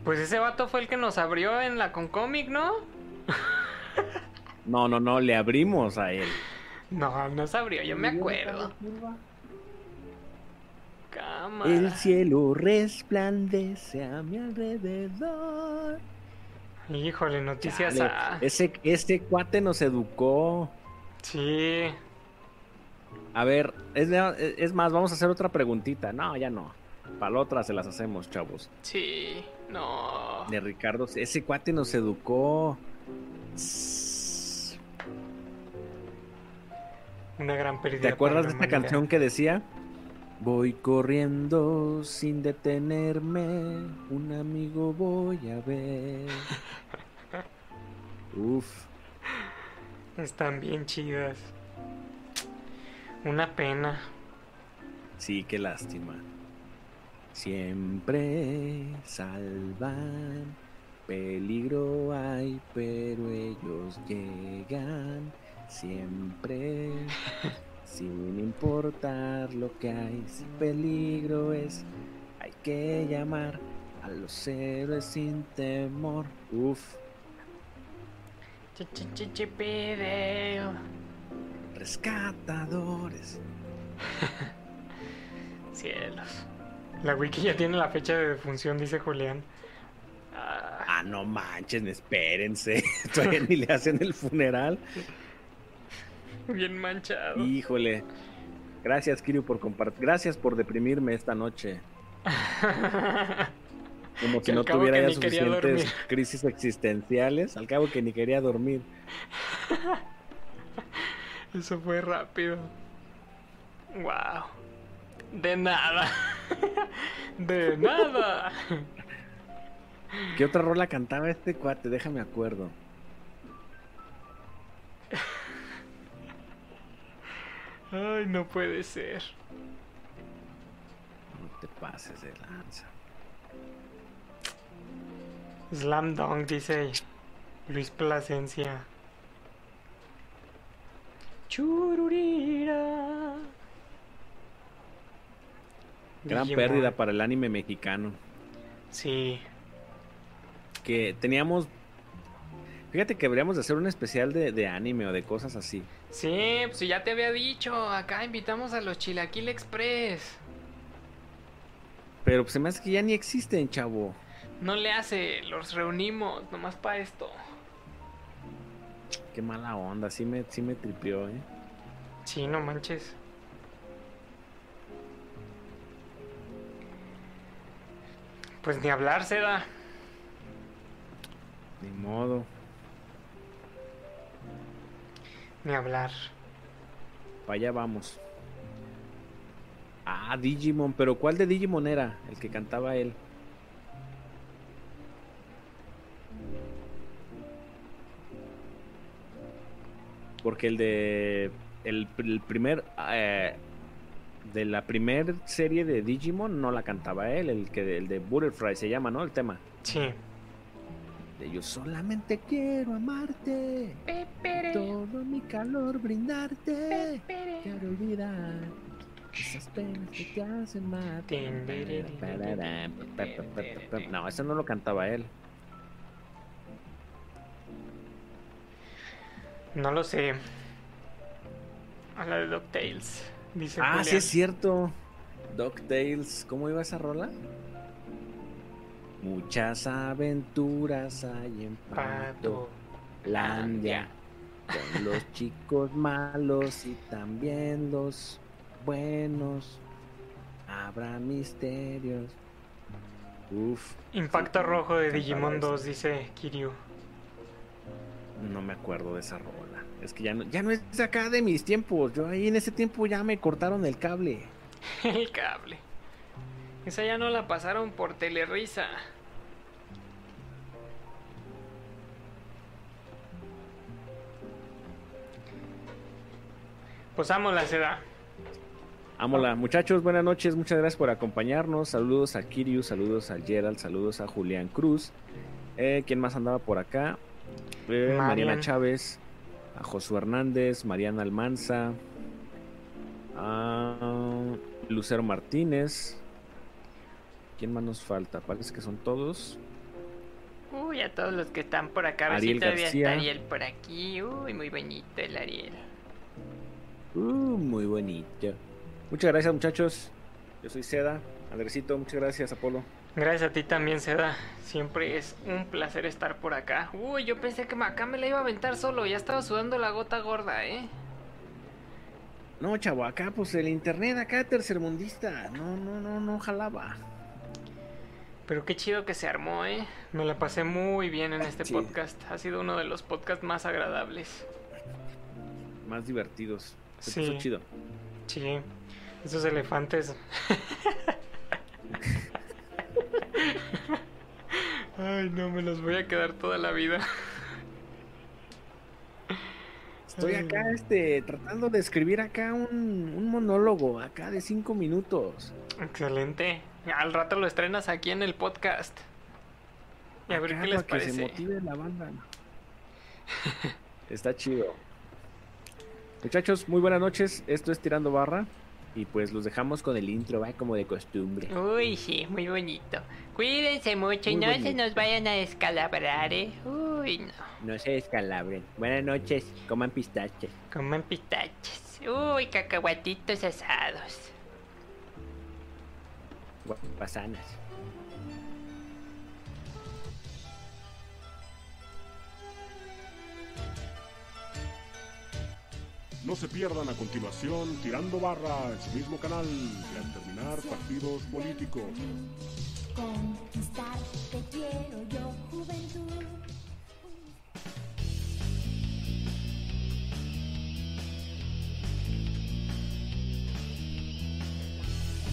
Pues ese vato fue el que nos abrió en la Concomic, ¿no? No, no, no, le abrimos a él. No, nos abrió, yo me acuerdo. Cámara. El cielo resplandece a mi alrededor. Híjole, noticias Chale, a... Ese, ese cuate nos educó. Sí. A ver, es, más, vamos a hacer otra preguntita. No, ya no. Para la otra se las hacemos, chavos. Sí. No. De Ricardo, ese cuate nos educó. Una gran pérdida. ¿Te acuerdas de esta canción que decía? Voy corriendo sin detenerme, un amigo voy a ver. Uf, Están bien chidas. Una pena. sí, qué lástima. Siempre salvan, peligro hay, pero ellos llegan siempre. Sin importar lo que hay, si peligro es, hay que llamar a los héroes sin temor. Uf, rescatadores. Cielos. La wiki ya tiene la fecha de defunción, dice Julián. Ah, no manchen, espérense. Todavía ni le hacen el funeral. Bien manchado. Híjole. Gracias, Kirio, por compartir. Gracias por deprimirme esta noche. Como Que si no tuviera ya suficientes crisis existenciales. Al cabo que ni quería dormir. Eso fue rápido. Wow. De nada. De nada. ¿Qué otra rola cantaba este cuate? Déjame acuerdo. Ay, no puede ser. No te pases de lanza. Slam Dunk, dice Luis Plasencia. Chururira. Gran Digimon. pérdida para el anime mexicano. Sí. Que teníamos. Fíjate que deberíamos de hacer un especial de, de anime o de cosas así. Sí, pues ya te había dicho. Acá invitamos a los Chilaquil Express. Pero pues, se me hace que ya ni existen, chavo. No le hace, los reunimos nomás para esto. Qué mala onda, sí me, sí me tripió, ¿eh? Sí, no manches. Pues ni hablar se da. Ni modo. Ni hablar. Para allá vamos. Ah, Digimon, pero ¿cuál de Digimon era? El que cantaba él. Porque el de. El, el primer. eh, de la primer serie de Digimon no la cantaba él, el que el de Butterfly se llama, ¿no? El tema. Sí. De yo solamente quiero amarte. Todo mi calor brindarte. Quiero olvidar esas penas que te hacen mal. No, ese no lo cantaba él. No lo sé. A la de DuckTales. Dice Ah, sí es cierto. DuckTales, ¿cómo iba esa rola? Muchas aventuras hay en Pato Landia. Con los chicos malos y también los buenos. Habrá misterios. Uf. Impacto rojo de Digimon eso. 2, dice Kiryu. No me acuerdo de esa rola. Es que ya no, ya no es acá de mis tiempos. Yo ahí en ese tiempo ya me cortaron el cable. El cable. Esa ya no la pasaron por Telerisa. Pues amo la seda. Ámola, muchachos, buenas noches, muchas gracias por acompañarnos. Saludos a Kiryu, saludos a Gerald, saludos a Julián Cruz. Eh, ¿Quién más andaba por acá? Eh, Marian. Mariana Chávez, a Josué Hernández, Mariana Almanza, a Lucero Martínez. ¿Quién más nos falta? Parece que son todos. Uy, a todos los que están por acá. A ver si Ariel todavía García. está Ariel por aquí. Uy, muy bonito el Ariel. Uh, muy bonito. Muchas gracias, muchachos. Yo soy Seda. Andresito, muchas gracias, Apolo. Gracias a ti también, Seda. Siempre es Un placer estar por acá. Uy, yo pensé que acá me la iba a aventar solo. Ya estaba sudando la gota gorda, ¿eh? No, chavo, acá pues el internet acá tercermundista. No, no, no, no jalaba. Pero qué chido que se armó, ¿eh? Me la pasé muy bien en este Sí. podcast. Ha sido uno de los podcasts más agradables. Más divertidos. Se Sí. puso chido. Sí. Esos elefantes. Ay, no, me los voy a quedar toda la vida. Estoy acá, este, tratando de escribir acá un, un monólogo, acá de cinco minutos. Excelente. Al rato lo estrenas aquí en el podcast. Y a ver Acá qué les para que se parece. motive la banda. Está chido. Muchachos, muy buenas noches. Esto es Tirando Barra. Y pues los dejamos con el intro, va como de costumbre. Uy, sí, muy bonito. Cuídense mucho y no se nos vayan a descalabrar, ¿eh? Uy, no. No se descalabren. Buenas noches, coman pistaches. Coman pistaches. Uy, cacahuatitos asados. Pasanas. No se pierdan a continuación Tirando Barra, en su mismo canal, y al terminar partidos políticos. Conquistar te quiero yo, juventud.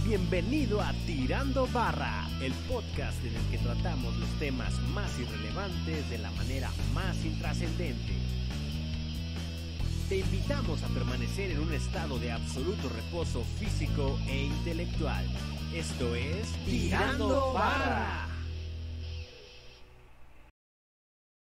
Bienvenido a Tirando Barra, el podcast en el que tratamos los temas más irrelevantes de la manera más intrascendente. Te invitamos a permanecer en un estado de absoluto reposo físico e intelectual. Esto es Tirando Barra.